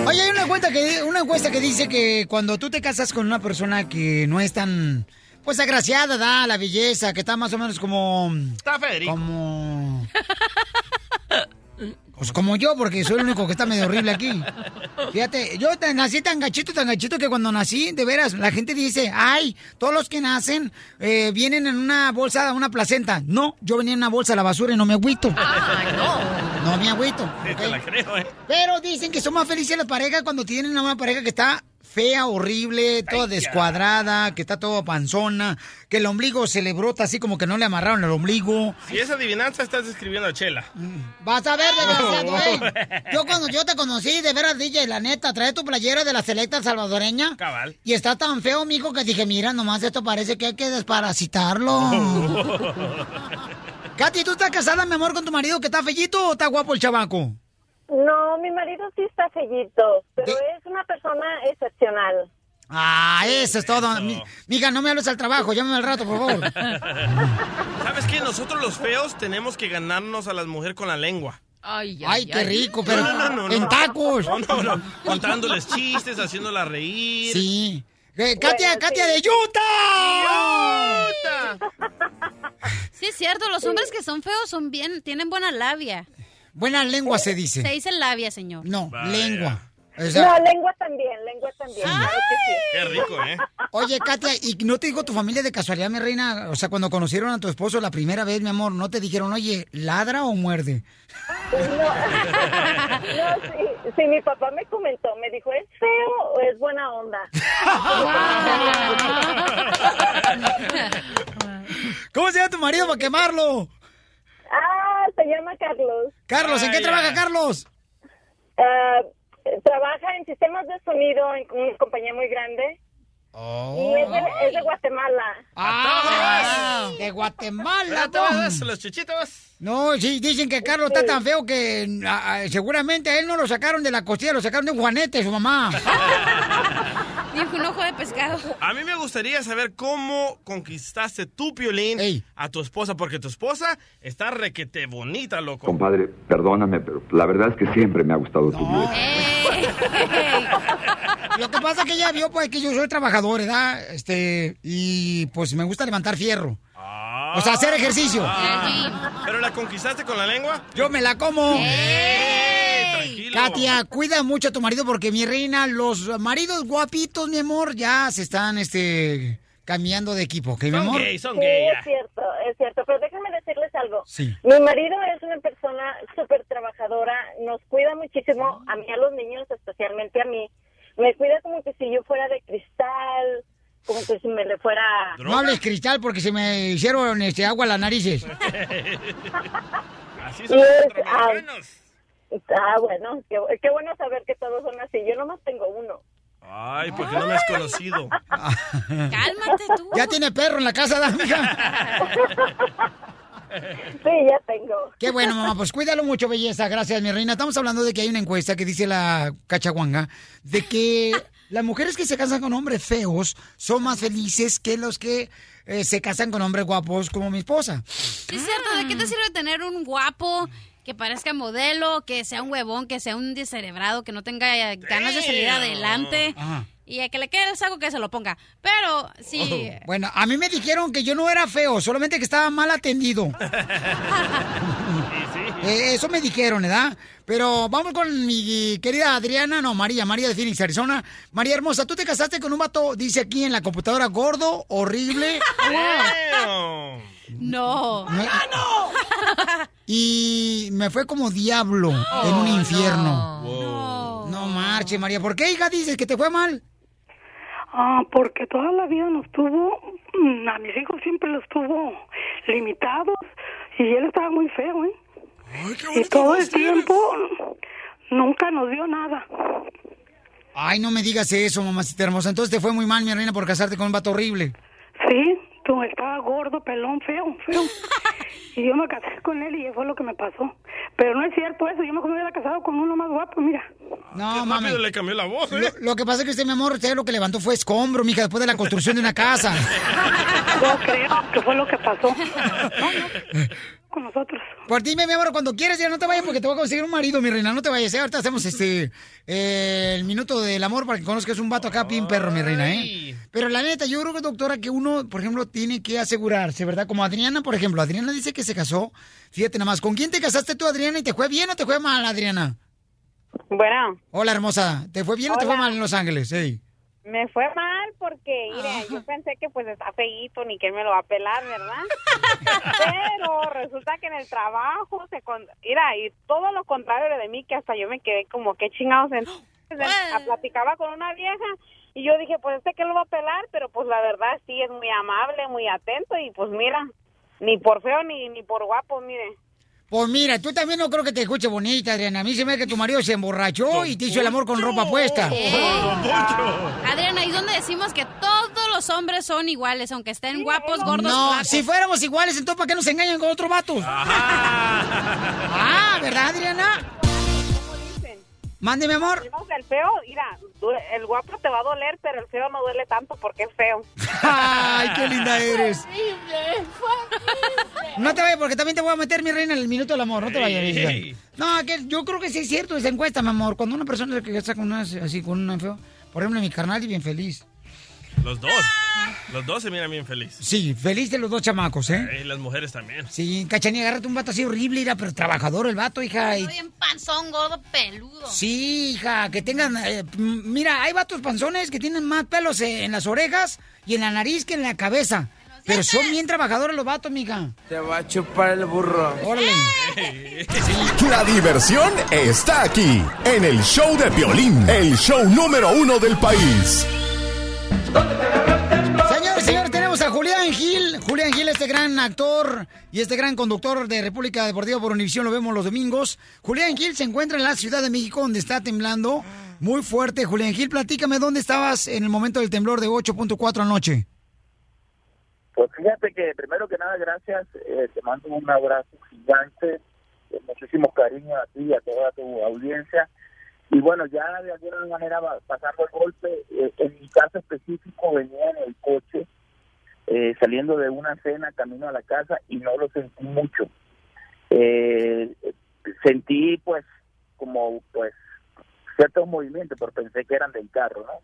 Oye, hay una encuesta, que, una encuesta que dice que cuando tú te casas con una persona que no es tan, pues, agraciada, da la belleza, que está más o menos como... Está Federico. Como... Pues como yo, porque soy el único que está medio horrible aquí. Fíjate, yo nací tan gachito, tan gachito que cuando nací, de veras, la gente dice, ay, todos los que nacen eh, vienen en una bolsa, una placenta. No, yo venía en una bolsa a la basura y no me agüito. no. me agüito. Sí, te la creo, ¿eh? Pero dicen que son más felices las parejas cuando tienen una pareja que está fea, horrible, toda descuadrada, que está toda panzona, que el ombligo se le brota así como que no le amarraron el ombligo. Si es adivinanza, estás describiendo a Chela. Vas a ver, desgraciado, ¿eh? Yo cuando yo te conocí, de veras, DJ, la neta, trae tu playera de la selecta salvadoreña. Cabal. Y está tan feo, mijo, que dije, mira, nomás esto parece que hay que desparasitarlo. Katy, ¿tú estás casada, mi amor, con tu marido que está fellito o está guapo el chavaco? No, mi marido sí está fellito, pero es una persona excepcional. Ah, eso es todo. Mi- Mija, no me hables al trabajo, llámame al rato, por favor. ¿Sabes qué? Nosotros los feos tenemos que ganarnos a las mujeres con la lengua. Ay, Ay, qué rico, pero No, no, no, no. en tacos. No, no, no. Contándoles chistes, haciéndolas reír. Sí. Eh, Katia, Katia de Utah. Sí, es cierto, los hombres que son feos son bien, tienen buena labia. Buena lengua se dice. Se dice labia, señor. No, lengua. No, lengua también, lengua también. claro que sí. Qué rico, ¿eh? Oye, Katia, ¿y no te dijo tu familia de casualidad, mi reina? O sea, cuando conocieron a tu esposo la primera vez, mi amor, ¿no te dijeron, oye, ladra o muerde? No, no sí, sí, mi papá me comentó, me dijo, ¿es feo o es buena onda? ¿Cómo se llama tu marido para quemarlo? Ah, se llama Carlos. Carlos, ¿en qué Ay, trabaja. Carlos? Ah, trabaja en sistemas de sonido en una compañía muy grande. Y es de, es de Guatemala. ¡Ah! De Guatemala, A todos, Tom. los chichitos. No, sí, dicen que Carlos está tan feo que ah, ah, seguramente a él no lo sacaron de la costilla, lo sacaron de un juanete, su mamá. Dijo un ojo de pescado. A mí me gustaría saber cómo conquistaste tu piolín a tu esposa, porque tu esposa está requete bonita, loco. Compadre, perdóname, pero la verdad es que siempre me ha gustado tu blues. Lo que pasa es que ella vio pues que yo soy trabajador, ¿verdad? Este, y pues me gusta levantar fierro. O sea, hacer ejercicio. Ah. ¿Pero la conquistaste con la lengua? Yo me la como. ¡Ey! Tranquilo. Katia, cuida mucho a tu marido porque mi reina, los maridos guapitos, mi amor, ya se están este cambiando de equipo, ¿ok, mi Son amor? gay, son Sí, gay. es cierto, es cierto. Pero déjenme decirles algo. Sí. Mi marido es una persona súper trabajadora, nos cuida muchísimo, a mí, a los niños, especialmente a mí. Me cuida como que si yo fuera de cristal, como que si me le fuera... No hables cristal porque se me hicieron este agua a las narices. Así Y son los centroamericanos. Ah, bueno, qué, qué bueno saber que todos son así. Yo nomás tengo uno. Ay, porque no me has conocido. Cálmate tú. Ya tiene perro en la casa, ¿da, mija? Sí, ya tengo. Qué bueno, mamá. Pues cuídalo mucho, belleza. Gracias, mi reina. Estamos hablando de que hay una encuesta que dice la cachaguanga de que las mujeres que se casan con hombres feos son más felices que los que eh, se casan con hombres guapos como mi esposa. Sí, es cierto. ¿De qué te sirve tener un guapo que parezca modelo, que sea un huevón, que sea un descerebrado, que no tenga ganas de salir adelante? Ajá. Y a que le quede el saco que se lo ponga. Pero sí. Bueno, a mí me dijeron que yo no era feo, solamente que estaba mal atendido. Eh, eso me dijeron, ¿verdad? Pero vamos con mi querida Adriana, no, María, María de Phoenix, Arizona. María hermosa, tú te casaste con un vato, dice aquí en la computadora, gordo, horrible. No. Y me fue como diablo en un infierno. No. marche, María. ¿Por qué, hija, dices que te fue mal? Ah, porque toda la vida nos tuvo, mm, a mis hijos siempre los tuvo limitados y él estaba muy feo, ¿eh? y todo el tiempo nunca nos dio nada. Ay, no me digas eso, mamacita hermosa. Entonces te fue muy mal, mi reina, por casarte con un vato horrible. Estaba gordo, pelón, feo, feo. y yo me casé con él y eso fue lo que me pasó. Pero no es cierto eso, yo mejor me hubiera casado con uno más guapo, mira. No, mami. le cambió la voz, ¿eh? Lo, lo que pasa es que usted, mi amor, usted lo que levantó fue escombro, mija, después de la construcción de una casa. Yo creo que fue lo que pasó. No, no, con nosotros. Por dime, mi amor, cuando quieras, ya no te vayas porque te voy a conseguir un marido, mi reina. No te vayas, ¿eh? Ahorita hacemos este eh, el minuto del amor para que conozcas un vato acá, bien perro, mi reina, ¿eh? Pero la neta, yo creo que, doctora, que uno, por ejemplo, tiene que asegurarse, ¿verdad? Como Adriana, por ejemplo. Adriana dice que se casó. Fíjate nada más. ¿Con quién te casaste tú, Adriana? ¿Y te fue bien o te fue mal, Adriana? Bueno. Hola, hermosa. ¿Te fue bien o te fue mal en Los Ángeles? Ey. Me fue mal porque, mire, yo pensé que pues está feíto ni que él me lo va a pelar, ¿verdad? Pero resulta que en el trabajo se... Con... Mira, y todo lo contrario de mí, que hasta yo me quedé como, qué chingados. Entonces, platicaba con una vieja y yo dije, pues este que lo va a pelar, pero pues la verdad sí es muy amable, muy atento y pues mira, ni por feo ni, ni por guapo, mire. Pues mira, tú también no creo que te escuche bonita, Adriana. A mí se me ve que tu marido se emborrachó y te hizo el amor con ropa puesta. Adriana, ¿y dónde decimos que todos los hombres son iguales, aunque estén guapos, gordos, No, flacos? si fuéramos iguales, entonces ¿para qué nos engañan con otro vato? Ah, ¿verdad, Adriana? Mande, mi amor. El feo, mira, el guapo te va a doler, pero el feo no duele tanto porque es feo. Ay, qué linda eres. No te vayas porque también te voy a meter, mi reina, en el minuto del amor. No te vayas. No, que yo creo que sí es cierto esa encuesta, mi amor. Cuando una persona se casa con una así, con una feo, por ejemplo, mi carnal y bien feliz. Los dos. Los dos se miran bien felices. Sí, feliz de los dos chamacos, ¿eh? Y las mujeres también. Sí, cachanilla, agárrate un vato así horrible, mira, pero trabajador el vato, hija. Estoy bien panzón, gordo, peludo. Sí, hija, que tengan... eh, mira, hay vatos panzones que tienen más pelos eh, en las orejas y en la nariz que en la cabeza. Pero son bien trabajadores los vatos, mija. Te va a chupar el burro. Órale. La diversión está aquí, en el show de Piolín, el show número uno del país. Señores, señores, tenemos a Julián Gil. Julián Gil, este gran actor y este gran conductor de República Deportiva por Univisión, lo vemos los domingos. Julián Gil se encuentra en la Ciudad de México, donde está temblando muy fuerte. Julián Gil, platícame dónde estabas en el momento del temblor de 8.4 anoche. Pues fíjate que primero que nada, gracias. eh, te mando un abrazo gigante, eh, muchísimo cariño a ti y a toda tu audiencia. Y bueno, ya de alguna manera pasando el golpe, eh, en mi caso específico venía en el coche, eh, saliendo de una cena camino a la casa y no lo sentí mucho. Eh, sentí pues como pues ciertos movimientos, pero pensé que eran del carro, ¿no?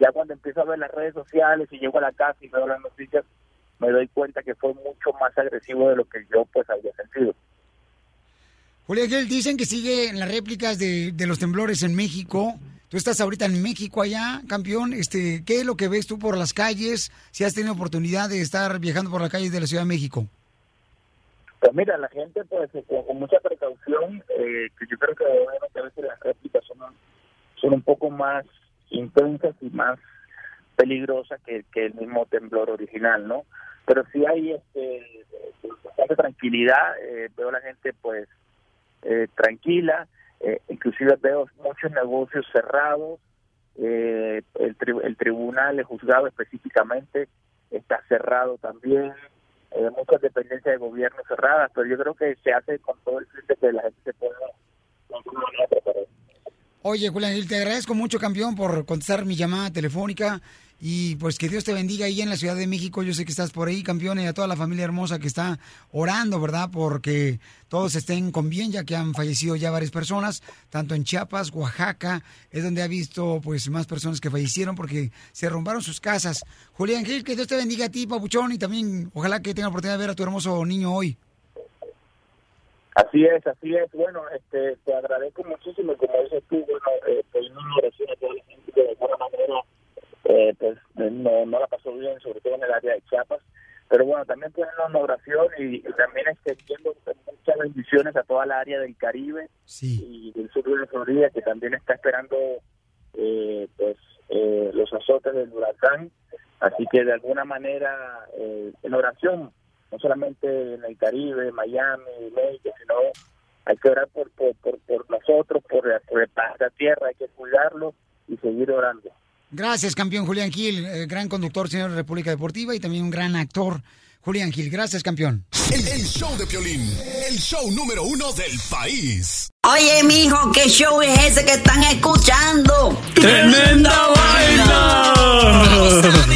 Ya cuando empiezo a ver las redes sociales y llego a la casa y veo las noticias, me doy cuenta que fue mucho más agresivo de lo que yo pues había sentido. Julián Gil, dicen que sigue las réplicas de, de los temblores en México. Tú estás ahorita en México allá, campeón. Este, ¿Qué es lo que ves tú por las calles? Si has tenido oportunidad de estar viajando por las calles de la Ciudad de México. Pues mira, la gente pues con, con mucha precaución, eh, que yo creo que obviamente a veces las réplicas son, son un poco más intensas y más peligrosas que, que el mismo temblor original, ¿no? Pero sí hay este, bastante tranquilidad, eh, veo a la gente pues eh, tranquila, eh, inclusive veo muchos negocios cerrados, eh, el, tri- el tribunal, el juzgado específicamente está cerrado también, eh, muchas dependencias de gobierno cerradas, pero yo creo que se hace con todo el fin de que la gente se pueda. Oye, Julián te agradezco mucho, campeón, por contestar mi llamada telefónica. Y pues que Dios te bendiga ahí en la Ciudad de México. Yo sé que estás por ahí, campeón, y a toda la familia hermosa que está orando, ¿verdad? Porque todos estén con bien, ya que han fallecido ya varias personas, tanto en Chiapas, Oaxaca, es donde ha visto pues más personas que fallecieron porque se derrumbaron sus casas. Julián Gil, que Dios te bendiga a ti, papuchón, y también ojalá que tenga la oportunidad de ver a tu hermoso niño hoy. Así es, así es. Bueno, este, te agradezco muchísimo, como dices tú, bueno, eh, una a toda la gente de alguna manera eh, pues no, no la pasó bien, sobre todo en el área de Chiapas. Pero bueno, también ponen una oración y, y también extendiendo muchas bendiciones a toda la área del Caribe y del sur de la Florida, que también está esperando eh, pues eh, los azotes del huracán. Así que de alguna manera, eh, en oración, no solamente en el Caribe, Miami, México, sino hay que orar por, por, por, por nosotros, por, por planeta Tierra, hay que cuidarlo y seguir orando. Gracias, campeón Julián Gil, eh, gran conductor, señor de República Deportiva, y también un gran actor, Julián Gil. Gracias, campeón. El, el show de Piolín, el show número uno del país. Oye, mijo, ¿qué show es ese que están escuchando? ¡Tremenda vaina!